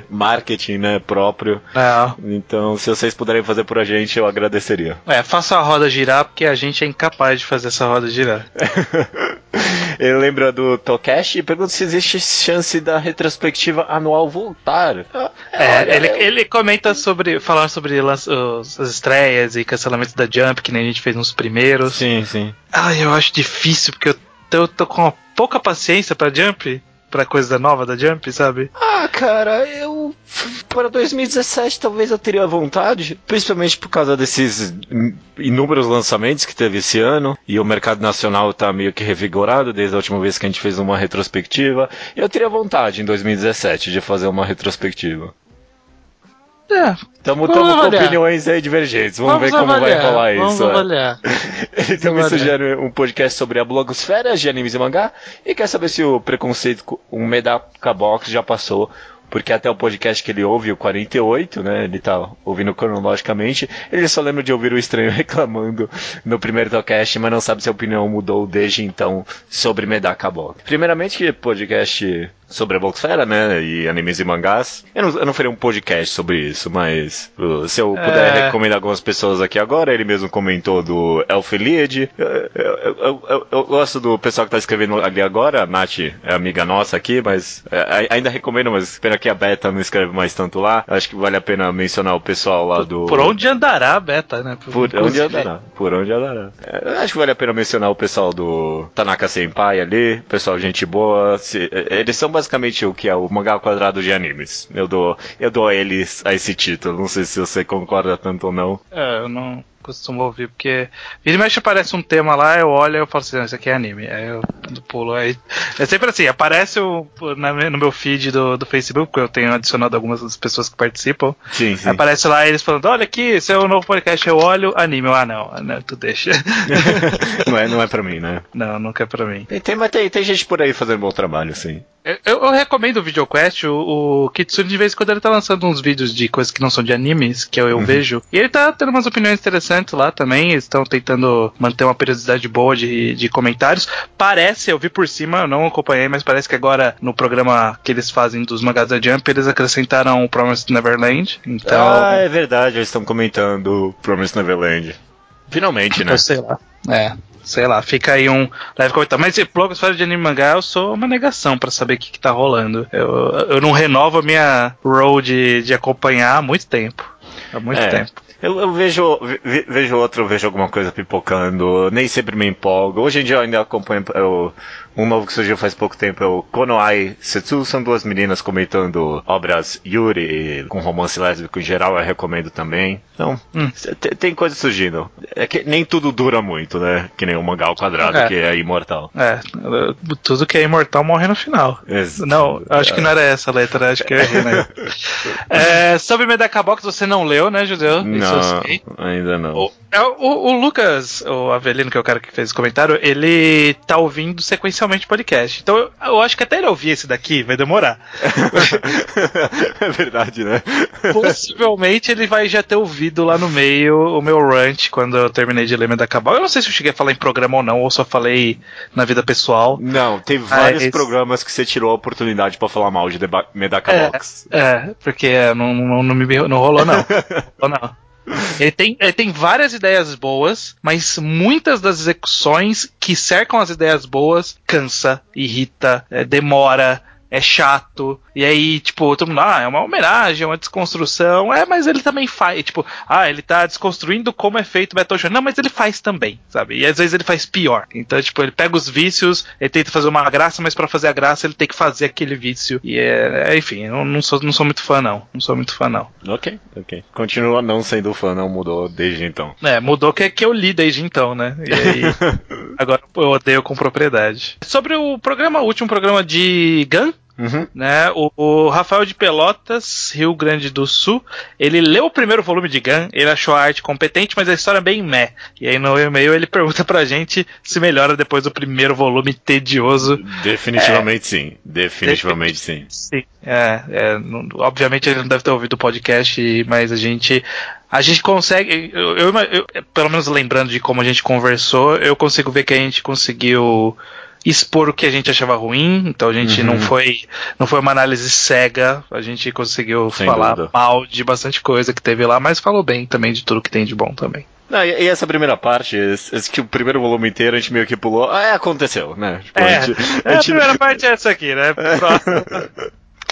marketing, né, próprio. Não. Então, se vocês puderem fazer por a gente, eu agradeceria. É, faça a roda girar, porque a gente é incapaz de fazer essa roda girar. Ele lembra do Tokeshi e pergunta se existe chance da retrospectiva anual voltar. Ah, É, ele, ele comenta sobre. falar sobre os- as estreias e cancelamentos da Jump, que nem a gente fez nos primeiros. Sim, sim. Ai, eu acho difícil, porque eu tô, eu tô com uma pouca paciência pra Jump, pra coisa nova da Jump, sabe? Ah, cara, eu. Para 2017 talvez eu teria vontade, principalmente por causa desses in- inúmeros lançamentos que teve esse ano, e o mercado nacional tá meio que revigorado desde a última vez que a gente fez uma retrospectiva. Eu teria vontade em 2017 de fazer uma retrospectiva. É, Tamo, Vamos tamo com avaliar. opiniões aí divergentes. Vamos, ver como vai rolar vamos isso. é. avaliar. Ele também avaliar. sugere um podcast sobre a blogosfera de animes e mangá e quer saber se o preconceito com o Medaka Box já passou. Porque até o podcast que ele ouve, o 48, né? Ele tá ouvindo cronologicamente. Ele só lembra de ouvir o estranho reclamando no primeiro podcast, mas não sabe se a opinião mudou desde então sobre Medaka Box. Primeiramente, que podcast sobre a Blogosfera, né? E animes e mangás. Eu não, eu não faria um podcast sobre isso, mas uh, se eu puder É. recomendar algumas pessoas aqui agora, ele mesmo comentou do Elfeliad. Eu, eu, eu, eu- gosto do pessoal que tá escrevendo ali agora, a Nath é amiga nossa aqui, mas é, ainda recomendo, mas pena que a Beta não escreve mais tanto lá. Acho que vale a pena mencionar o pessoal lá do. Por onde andará a beta, né? Por onde Inclusive. andará? Por onde andará? É, acho que vale a pena mencionar o pessoal do Tanaka Senpai ali, pessoal gente boa. se- é, eles são basicamente o que é o mangá quadrado de animes. Eu dou, eu dou a eles a esse título. Não sei se você concorda tanto ou não. É, eu não costumo ouvir, porque vira e mexe aparece um tema lá, eu olho e eu falo assim, "Não, isso aqui é anime. Aí eu pulo. Aí... É sempre assim, aparece o, na- no meu feed do, do Facebook, porque eu tenho adicionado algumas das pessoas que participam. Sim, sim. Aparece lá eles falando, olha aqui, esse é o novo podcast, eu olho, anime. Eu, ah, não, não, tu deixa. não, é, não é pra mim, né? não, nunca é pra mim. Tem, tem, mas tem, tem gente por aí fazendo bom trabalho, sim. Eu, eu- eu recomendo o VideoQuest, o, o Kitsune de vez em quando ele tá lançando uns vídeos de coisas que não são de animes, que eu, eu vejo. E ele tá tendo umas opiniões interessantes lá também, estão tentando manter uma periodicidade boa de, de comentários. Parece, eu vi por cima, eu não acompanhei, mas parece que agora no programa que eles fazem dos mangás da Jump, eles acrescentaram o Promised Neverland. Então, Ah, é verdade, eles estão comentando Promise Neverland. Finalmente, né? eu sei lá. É. Sei lá, fica aí um leve comentário. Mas esse blogosfera de anime mangá, eu sou uma negação pra saber o que, que tá rolando. Eu, eu não renovo a minha role de, de acompanhar há muito tempo. Há muito É. tempo. Eu, eu vejo, ve- vejo outro, vejo alguma coisa pipocando, nem sempre me empolgo. Hoje em dia eu ainda acompanho eu, um novo que surgiu faz pouco tempo, é o Konoai Setsu, são duas meninas comentando obras Yuri com romance lésbico em geral, eu recomendo também. Então, Hum. tem, coisa surgindo. É que nem tudo dura muito, né? Que nem o mangá ao quadrado, É. que é imortal. É, tudo que é imortal morre no final. Ex- Não, acho que não era essa a letra, acho que eu errei, né? é, sobre Medaka Box você não leu, né, Judeu? Não, ainda não. O, é, o- o Lucas, o Avelino, que é o cara que fez esse comentário, ele tá ouvindo sequencialmente podcast. Então eu, eu acho que até ele ouvir esse daqui vai demorar. é verdade, né? Possivelmente ele vai já ter ouvido lá no meio o meu rant quando eu terminei de ler Medaka Box. Eu não sei se eu cheguei a falar em programa ou não, ou só falei na vida pessoal. Não, tem vários esse- programas que você tirou a oportunidade pra falar mal de Medaka É. É, porque é, não, não, não, me, não rolou, não. rolou, não. Ele tem, ele tem várias ideias boas, mas muitas das execuções que cercam as ideias boas cansa, irrita, é, demora, é chato. E aí, tipo, todo mundo, ah, é uma homenagem, é uma desconstrução. É, mas ele também faz, tipo, ah, ele tá desconstruindo como é feito o Battle Shonen. Não, mas ele faz também, sabe? E às vezes ele faz pior. Então, tipo, ele pega os vícios, ele tenta fazer uma graça, mas pra fazer a graça ele tem que fazer aquele vício. E é, é, enfim, eu não sou, não sou muito fã, não. Não sou muito fã, não. Ok, ok. Continua não sendo fã, não mudou desde então. É, mudou que, que eu li desde então, né? E aí, agora eu odeio com propriedade. Sobre o programa, o último programa de Gun, Uhum. né? O, o Rafael de Pelotas, Rio Grande do Sul, ele leu o primeiro volume de Gun, ele achou a arte competente, mas a história é bem meh. E aí no e-mail ele pergunta pra gente se melhora depois do primeiro volume tedioso. Definitivamente sim. Definitivamente sim. Sim. É, é, não- obviamente ele não deve ter ouvido o podcast, mas a gente. A gente consegue. Eu, eu- eu- pelo menos lembrando de como a gente conversou, eu consigo ver que a gente conseguiu expor o que a gente achava ruim, então a gente Uhum. não foi não foi uma análise cega, a gente conseguiu Sem falar dúvida. mal de bastante coisa que teve lá, mas falou bem também de tudo que tem de bom também. Não, e, e essa primeira parte, esse, esse que o primeiro volume inteiro a gente meio que pulou. Ah, é, aconteceu, né? Tipo, É, a gente- a é, a gente- primeira parte é essa aqui, né? Próximo.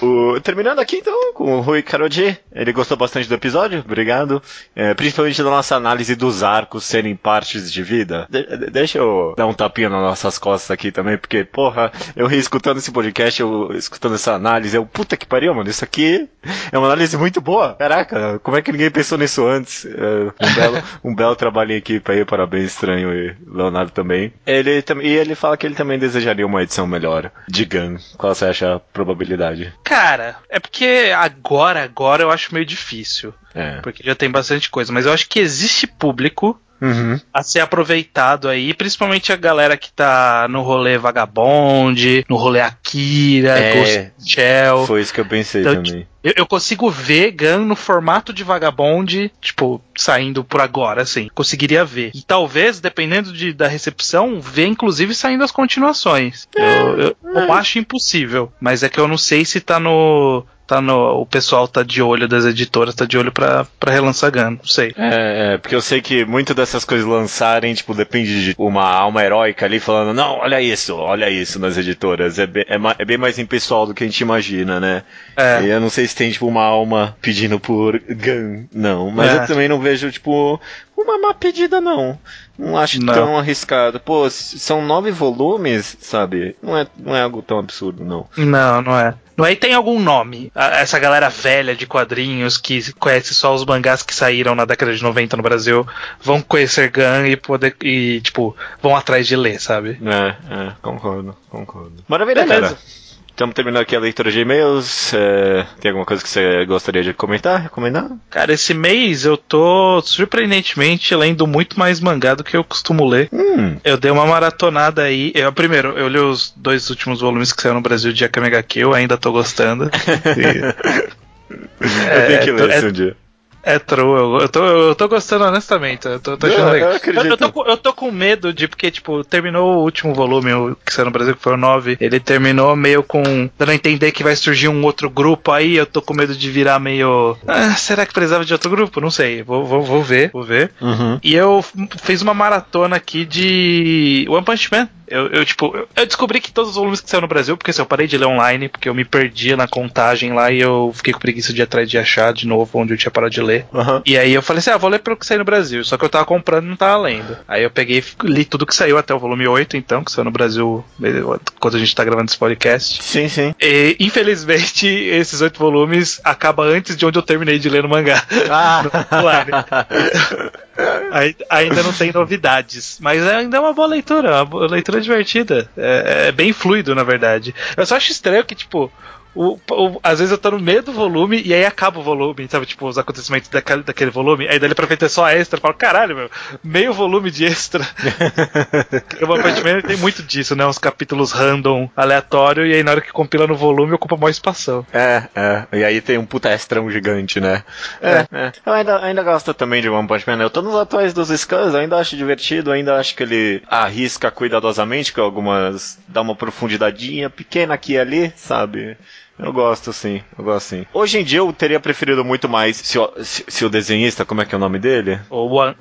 O- terminando aqui então com o Rui Karoji, ele gostou bastante do episódio, obrigado. É, principalmente da nossa análise dos arcos serem partes de vida. De- de- deixa eu dar um tapinha nas nossas costas aqui também, porque, porra, eu reescutando esse podcast, eu escutando essa análise, eu, puta que pariu, mano, isso aqui é uma análise muito boa. Caraca, como é que ninguém pensou nisso antes? É, um, belo, um belo trabalho em equipe aí, parabéns, estranho e Leonardo também. Ele, e ele fala que ele também desejaria uma edição melhor de Gun. Qual você acha a probabilidade? Cara, é porque agora, agora eu acho meio difícil. É. Porque já tem bastante coisa. Mas eu acho que existe público Uhum. a ser aproveitado aí, principalmente a galera que tá no rolê Vagabond, no rolê Akira, É. Ghost Shell. Foi isso que eu pensei Então, também. Eu, eu consigo ver Gun no formato de Vagabond, tipo, saindo por agora, assim. Conseguiria ver. E talvez, dependendo de, da recepção, ver inclusive saindo as continuações. Eu, eu não acho impossível. Mas é que eu não sei se tá no. Tá no. O pessoal tá de olho das editoras, tá de olho pra, pra relançar Gun. Não sei. É, é, porque eu sei que muito dessas coisas lançarem, tipo, depende de uma alma heróica ali falando, não, olha isso, olha isso nas editoras. É, bem- é, é bem mais impessoal do que a gente imagina, né? É. E eu não sei se tem, tipo, uma alma pedindo por Gun, não. Mas É. eu também não vejo, tipo, uma má pedida, não. Não acho Não. tão arriscado. Pô, são nove volumes, sabe? Não é, não é algo tão absurdo, não. Não, não é. Não é, e tem algum nome. Essa galera velha de quadrinhos que conhece só os mangás que saíram na década de 90 no Brasil vão conhecer Gun e poder. e, tipo, vão atrás de ler, sabe? É, é, concordo, concordo. Maravilha, Beleza. cara. Estamos terminando aqui a leitura de e-mails. É, tem alguma coisa que você gostaria de comentar, recomendar? Cara, esse mês eu tô surpreendentemente lendo muito mais mangá do que eu costumo ler. Hum, Eu dei uma maratonada aí. Eu, primeiro, eu li os dois últimos volumes que saíram no Brasil de Akame Kill, ainda tô gostando. eu tenho que ler é- esse um dia. É true, eu, eu, tô, eu tô gostando honestamente, eu tô, tô achando Eu- legal. eu acredito. Eu, tô, com- eu tô com medo de, porque, tipo, terminou o último volume, o que saiu no Brasil, que foi o 9, ele terminou meio com, dando a entender que vai surgir um outro grupo aí, eu tô com medo de virar meio, ah, será que precisava de outro grupo? Não sei, vou, vou, vou ver, vou ver. Uhum. E eu fiz uma maratona aqui de One Punch Man. Eu, eu, tipo, eu- eu descobri que todos os volumes que saíram no Brasil, porque assim, eu parei de ler online, porque eu me perdia na contagem lá e eu fiquei com preguiça de atrás de achar de novo onde eu tinha parado de ler. Aham. E aí eu falei assim, ah, vou ler pelo que saiu no Brasil. Só que eu tava comprando e não tava lendo. Aí eu peguei e li tudo que saiu até o volume 8, então, que saiu no Brasil eh, quando a gente tá gravando esse podcast. Sim, sim. E, infelizmente, esses oito volumes acabam antes de onde eu terminei de ler no mangá. Ah. No online. Ai- ainda não tem novidades, mas ainda é uma boa leitura, uma leitura divertida. É, é bem fluido, na verdade. Eu só acho estranho que, tipo, o- o- às vezes eu tô no meio do volume e aí acaba o volume, sabe? Tipo, os acontecimentos daquele, daquele volume, aí dali pra frente é só extra. Eu falo, caralho, meu, meio volume de extra. O One Punch Man tem muito disso, né? Uns capítulos random, aleatório, e aí na hora que compila no volume ocupa maior espação. É, é. E aí tem um puta extrão gigante, né? É, é. Eu ainda, ainda gosto também de One Punch Man. Eu tô nos atuais dos eu ainda acho divertido, ainda acho que ele arrisca cuidadosamente, com algumas. dá uma profundidadinha pequena aqui e ali, sabe? Eu gosto sim, eu gosto sim. Hoje em dia eu teria preferido muito mais se o, se, se o desenhista, como é que é o nome dele?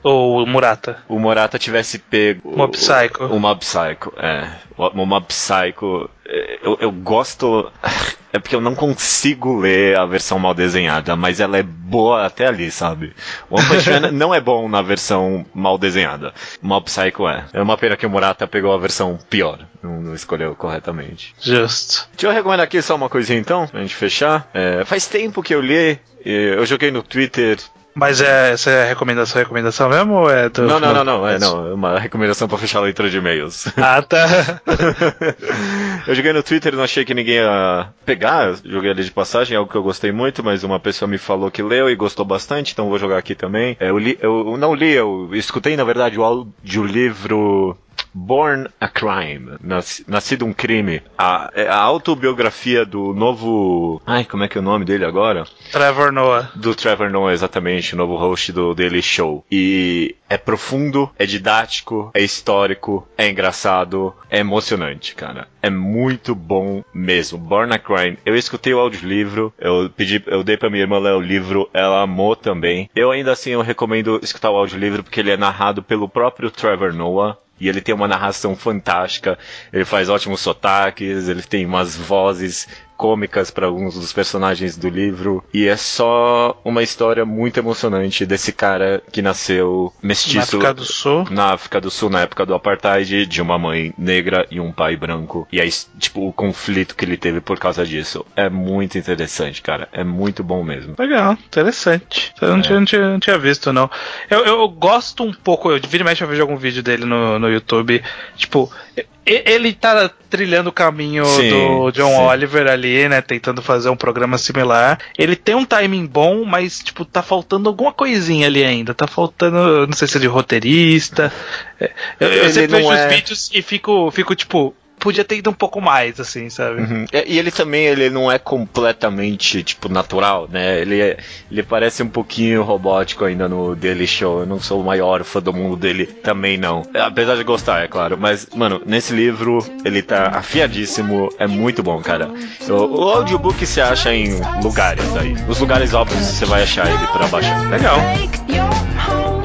Ou o Murata. O Morata tivesse pego. Mob Psycho. O, o Mob Psycho, é. O, o Mob Psycho. Eu, eu gosto. É porque eu não consigo ler a versão mal desenhada, mas ela é boa até ali, sabe? O One Punch Man não é bom na versão mal desenhada. Mob Psycho é. É uma pena que o Murata pegou a versão pior. Não, não escolheu corretamente. Justo. Deixa eu recomendar aqui só uma coisinha então, pra gente fechar. É, faz tempo que eu li. Eu joguei no Twitter Mas é, essa é a recomendação, recomendação mesmo? Ou é do Não, não, não, não, é, não, é uma recomendação pra fechar a leitura de e-mails. Ah, tá. eu joguei no Twitter e não achei que ninguém ia pegar, joguei ali de passagem, algo que eu gostei muito, mas uma pessoa me falou que leu e gostou bastante, então vou jogar aqui também. É, eu, li, eu não li, eu escutei na verdade o audiolivro Born a Crime, Nas- Nascido um Crime, a, é a autobiografia do novo. Ai, como é que é o nome dele agora? Trevor Noah. Do Trevor Noah, exatamente, o novo host do Daily Show. E é profundo, é didático, é histórico, é engraçado, é emocionante, cara. É muito bom mesmo. Born a Crime. Eu escutei o audiolivro, eu pedi, eu dei pra minha irmã ler o livro, ela amou também. Eu ainda assim eu recomendo escutar o audiolivro porque ele é narrado pelo próprio Trevor Noah. E ele tem uma narração fantástica, ele faz ótimos sotaques, ele tem umas vozes cômicas para alguns dos personagens do livro. E é só uma história muito emocionante desse cara que nasceu mestiço Na África do Sul. na África do Sul, na época do apartheid, de uma mãe negra e um pai branco. E aí, tipo, o conflito que ele teve por causa disso. É muito interessante, cara. É muito bom mesmo. Legal, interessante. Eu não, É. tinha, não, tinha, não tinha visto, não. Eu, eu gosto um pouco, eu vira e mexe eu vejo algum vídeo dele no, no YouTube. Tipo, ele tá trilhando o caminho Sim, do John sim. Oliver ali, né? Tentando fazer um programa similar. Ele tem um timing bom, mas, tipo, tá faltando alguma coisinha ali ainda. Tá faltando, não sei se é de roteirista. É, Eu, eu sempre vejo é- os vídeos e fico, fico, tipo, podia ter ido um pouco mais, assim, sabe? Uhum. E e ele também, ele não é completamente, tipo, natural, né? Ele, é- ele parece um pouquinho robótico ainda no Daily Show. Eu não sou o maior fã do mundo dele, também não. Apesar de gostar, é claro. Mas, mano, nesse livro, ele tá afiadíssimo. É muito bom, cara. O, o audiobook você acha em lugares aí. Os lugares óbvios você vai achar ele pra baixar. Legal.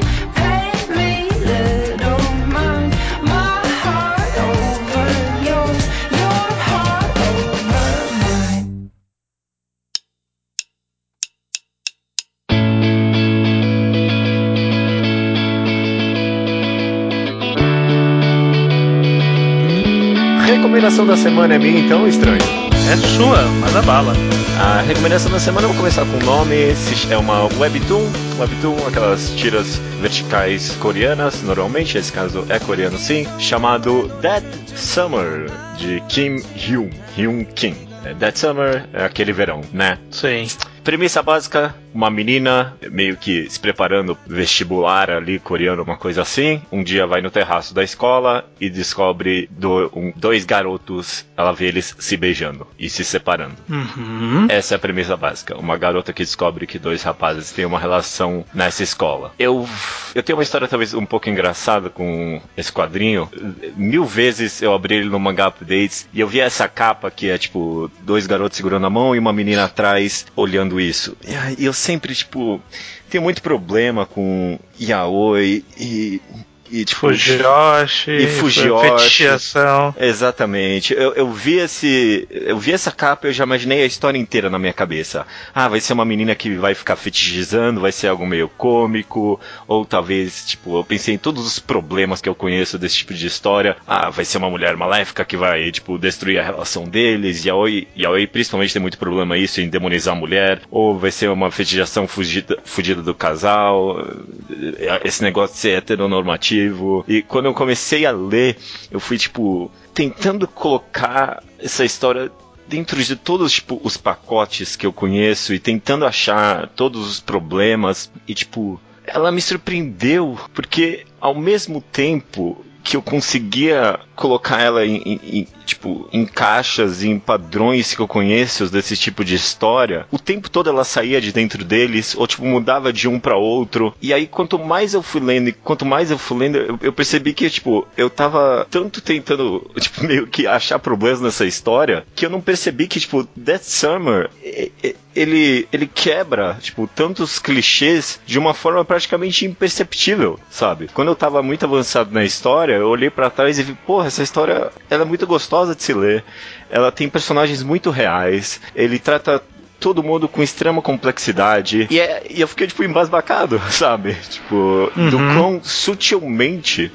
Recomendação da semana é minha, então, estranho. É sua, manda bala. A recomendação da semana eu vou começar com o nome, é uma webtoon, webtoon, aquelas tiras verticais coreanas, normalmente, nesse caso é coreano sim, chamado That Summer, de Kim Hyun, Hyun Kim. É, That Summer é aquele verão, né? Sim. Premissa básica, uma menina meio que se preparando vestibular ali, coreano, uma coisa assim. Um dia vai no terraço da escola e descobre do- um- dois garotos, ela vê eles se beijando e se separando. Uhum. Essa é a premissa básica. Uma garota que descobre que dois rapazes têm uma relação nessa escola. Eu, eu tenho uma história talvez um pouco engraçada com esse quadrinho. Mil vezes eu abri ele no Manga Updates e eu vi essa capa que é tipo dois garotos segurando a mão e uma menina atrás olhando isso. E eu sempre, tipo, tenho muito problema com yaoi e. E, tipo, Fujoshi, E Fujoshi. Exatamente. Eu, eu vi esse. Eu vi essa capa e eu já imaginei a história inteira na minha cabeça. Ah, vai ser uma menina que vai ficar fetichizando, vai ser algo meio cômico, ou talvez, tipo, eu pensei em todos os problemas que eu conheço desse tipo de história. Ah, vai ser uma mulher maléfica que vai, tipo, destruir a relação deles. Yaoi, Yaoi principalmente tem muito problema isso em demonizar a mulher. Ou vai ser uma fetichização fugida, fugida do casal. Esse negócio de ser heteronormativo. E quando eu comecei a ler, eu fui, tipo, tentando colocar essa história dentro de todos tipo, os pacotes que eu conheço e tentando achar todos os problemas. E tipo ela me surpreendeu porque ao mesmo tempo que eu conseguia colocar ela em- em, tipo em caixas em padrões que eu conheço desse tipo de história o tempo todo ela saía de dentro deles ou tipo mudava de um para outro. E aí quanto mais eu fui lendo e quanto mais eu fui lendo eu, eu percebi que tipo eu tava tanto tentando tipo meio que achar problemas nessa história que eu não percebi que tipo That Summer e- e- ele ele quebra tipo tantos clichês de uma forma praticamente imperceptível sabe? Quando eu tava muito avançado na história eu olhei pra trás e vi porra essa história ela é muito gostosa de se ler. Ela tem personagens muito reais. Ele trata todo mundo com extrema complexidade. E, é, e eu fiquei, tipo, embasbacado, sabe? Tipo, do Uhum. quão sutilmente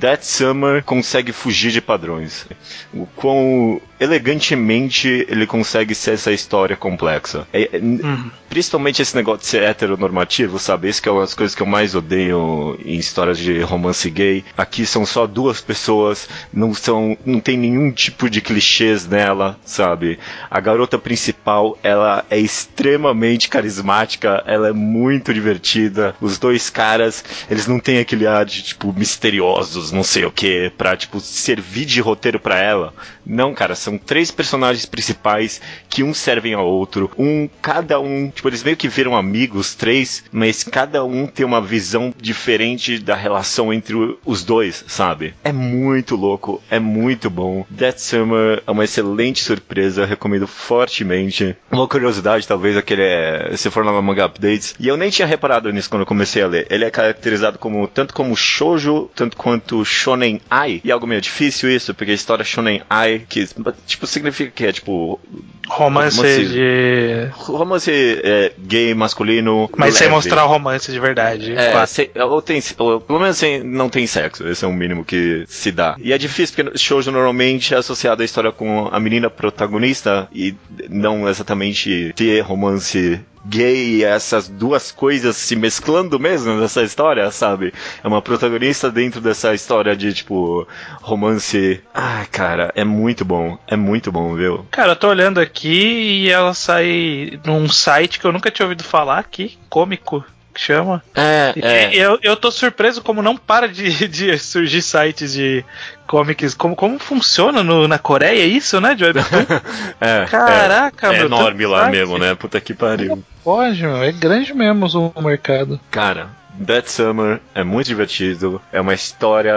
That Summer consegue fugir de padrões. O quão elegantemente ele consegue ser essa história complexa. É- é- Uhum. Principalmente esse negócio de ser heteronormativo, sabe? Isso que é uma das coisas que eu mais odeio em histórias de romance gay. Aqui são só duas pessoas, não são, não tem nenhum tipo de clichês nela, sabe? A garota principal, ela é extremamente carismática, ela é muito divertida. Os dois caras, eles não têm aquele ar de tipo misteriosos, não sei o que, pra tipo servir de roteiro pra ela. Não, cara, são três personagens principais que um servem ao outro. Um, cada um, tipo, eles meio que viram amigos, três, mas cada um tem uma visão diferente da relação entre os dois, sabe? É muito louco, é muito bom. Death Summer é uma excelente surpresa, recomendo fortemente. Uma curiosidade, talvez, é que ele é, se for na Manga Updates, e eu nem tinha reparado nisso quando eu comecei a ler. Ele é caracterizado como tanto como shoujo, tanto quanto shonen ai, e é algo meio difícil isso, porque a história shonen ai, que tipo significa que é tipo Romance Romance- de. romance é, gay masculino, Mas sem leve. mostrar o romance de verdade. É, sem- ou tem, ou pelo menos sem, não tem sexo, esse é o mínimo que se dá. E é difícil porque shoujo normalmente é associado à história com a menina protagonista e não exatamente ter romance gay essas duas coisas se mesclando mesmo nessa história, sabe? É uma protagonista dentro dessa história de tipo romance. Ai, cara, é muito bom, é muito bom, viu? Cara, eu tô olhando aqui e ela sai num site que eu nunca tinha ouvido falar aqui, cômico, que chama. É, E eu, eu tô surpreso como não para de, de surgir sites de comics. Como, como funciona no- na Coreia isso, né, de webtoon? é, Caraca, é, é enorme lá site. mesmo, né? Puta que pariu. Pode, meu. É grande mesmo o mercado. Cara, Dead Summer é muito divertido. É uma história.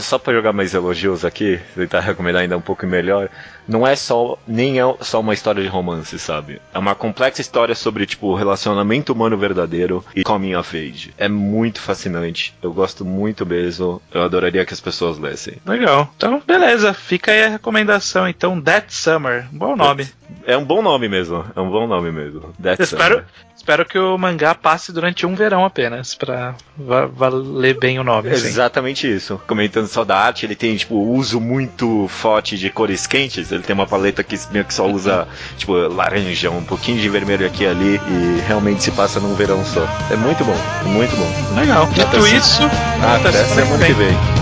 Só pra jogar mais elogios aqui, tentar recomendar ainda um pouco melhor. Não é só. Nem é só uma história de romance, sabe? É uma complexa história sobre, tipo, relacionamento humano verdadeiro e coming of age. É muito fascinante. Eu gosto muito mesmo. Eu adoraria que as pessoas lessem. Legal. Então, beleza. Fica aí a recomendação. Então, Dead Summer. Bom nome. É um bom nome mesmo. É um bom nome mesmo. Eu espero, Summer. espero que o mangá passe durante um verão apenas, pra va- valer bem o nome. assim. Exatamente isso. Comentando só da arte, ele tem, tipo, uso muito forte de cores quentes. Ele tem uma paleta que meio que só usa, tipo, laranja, um pouquinho de vermelho aqui e ali. E realmente se passa num verão só. É muito bom, muito bom. Legal. Dito isso, Ah, até até semana que vem.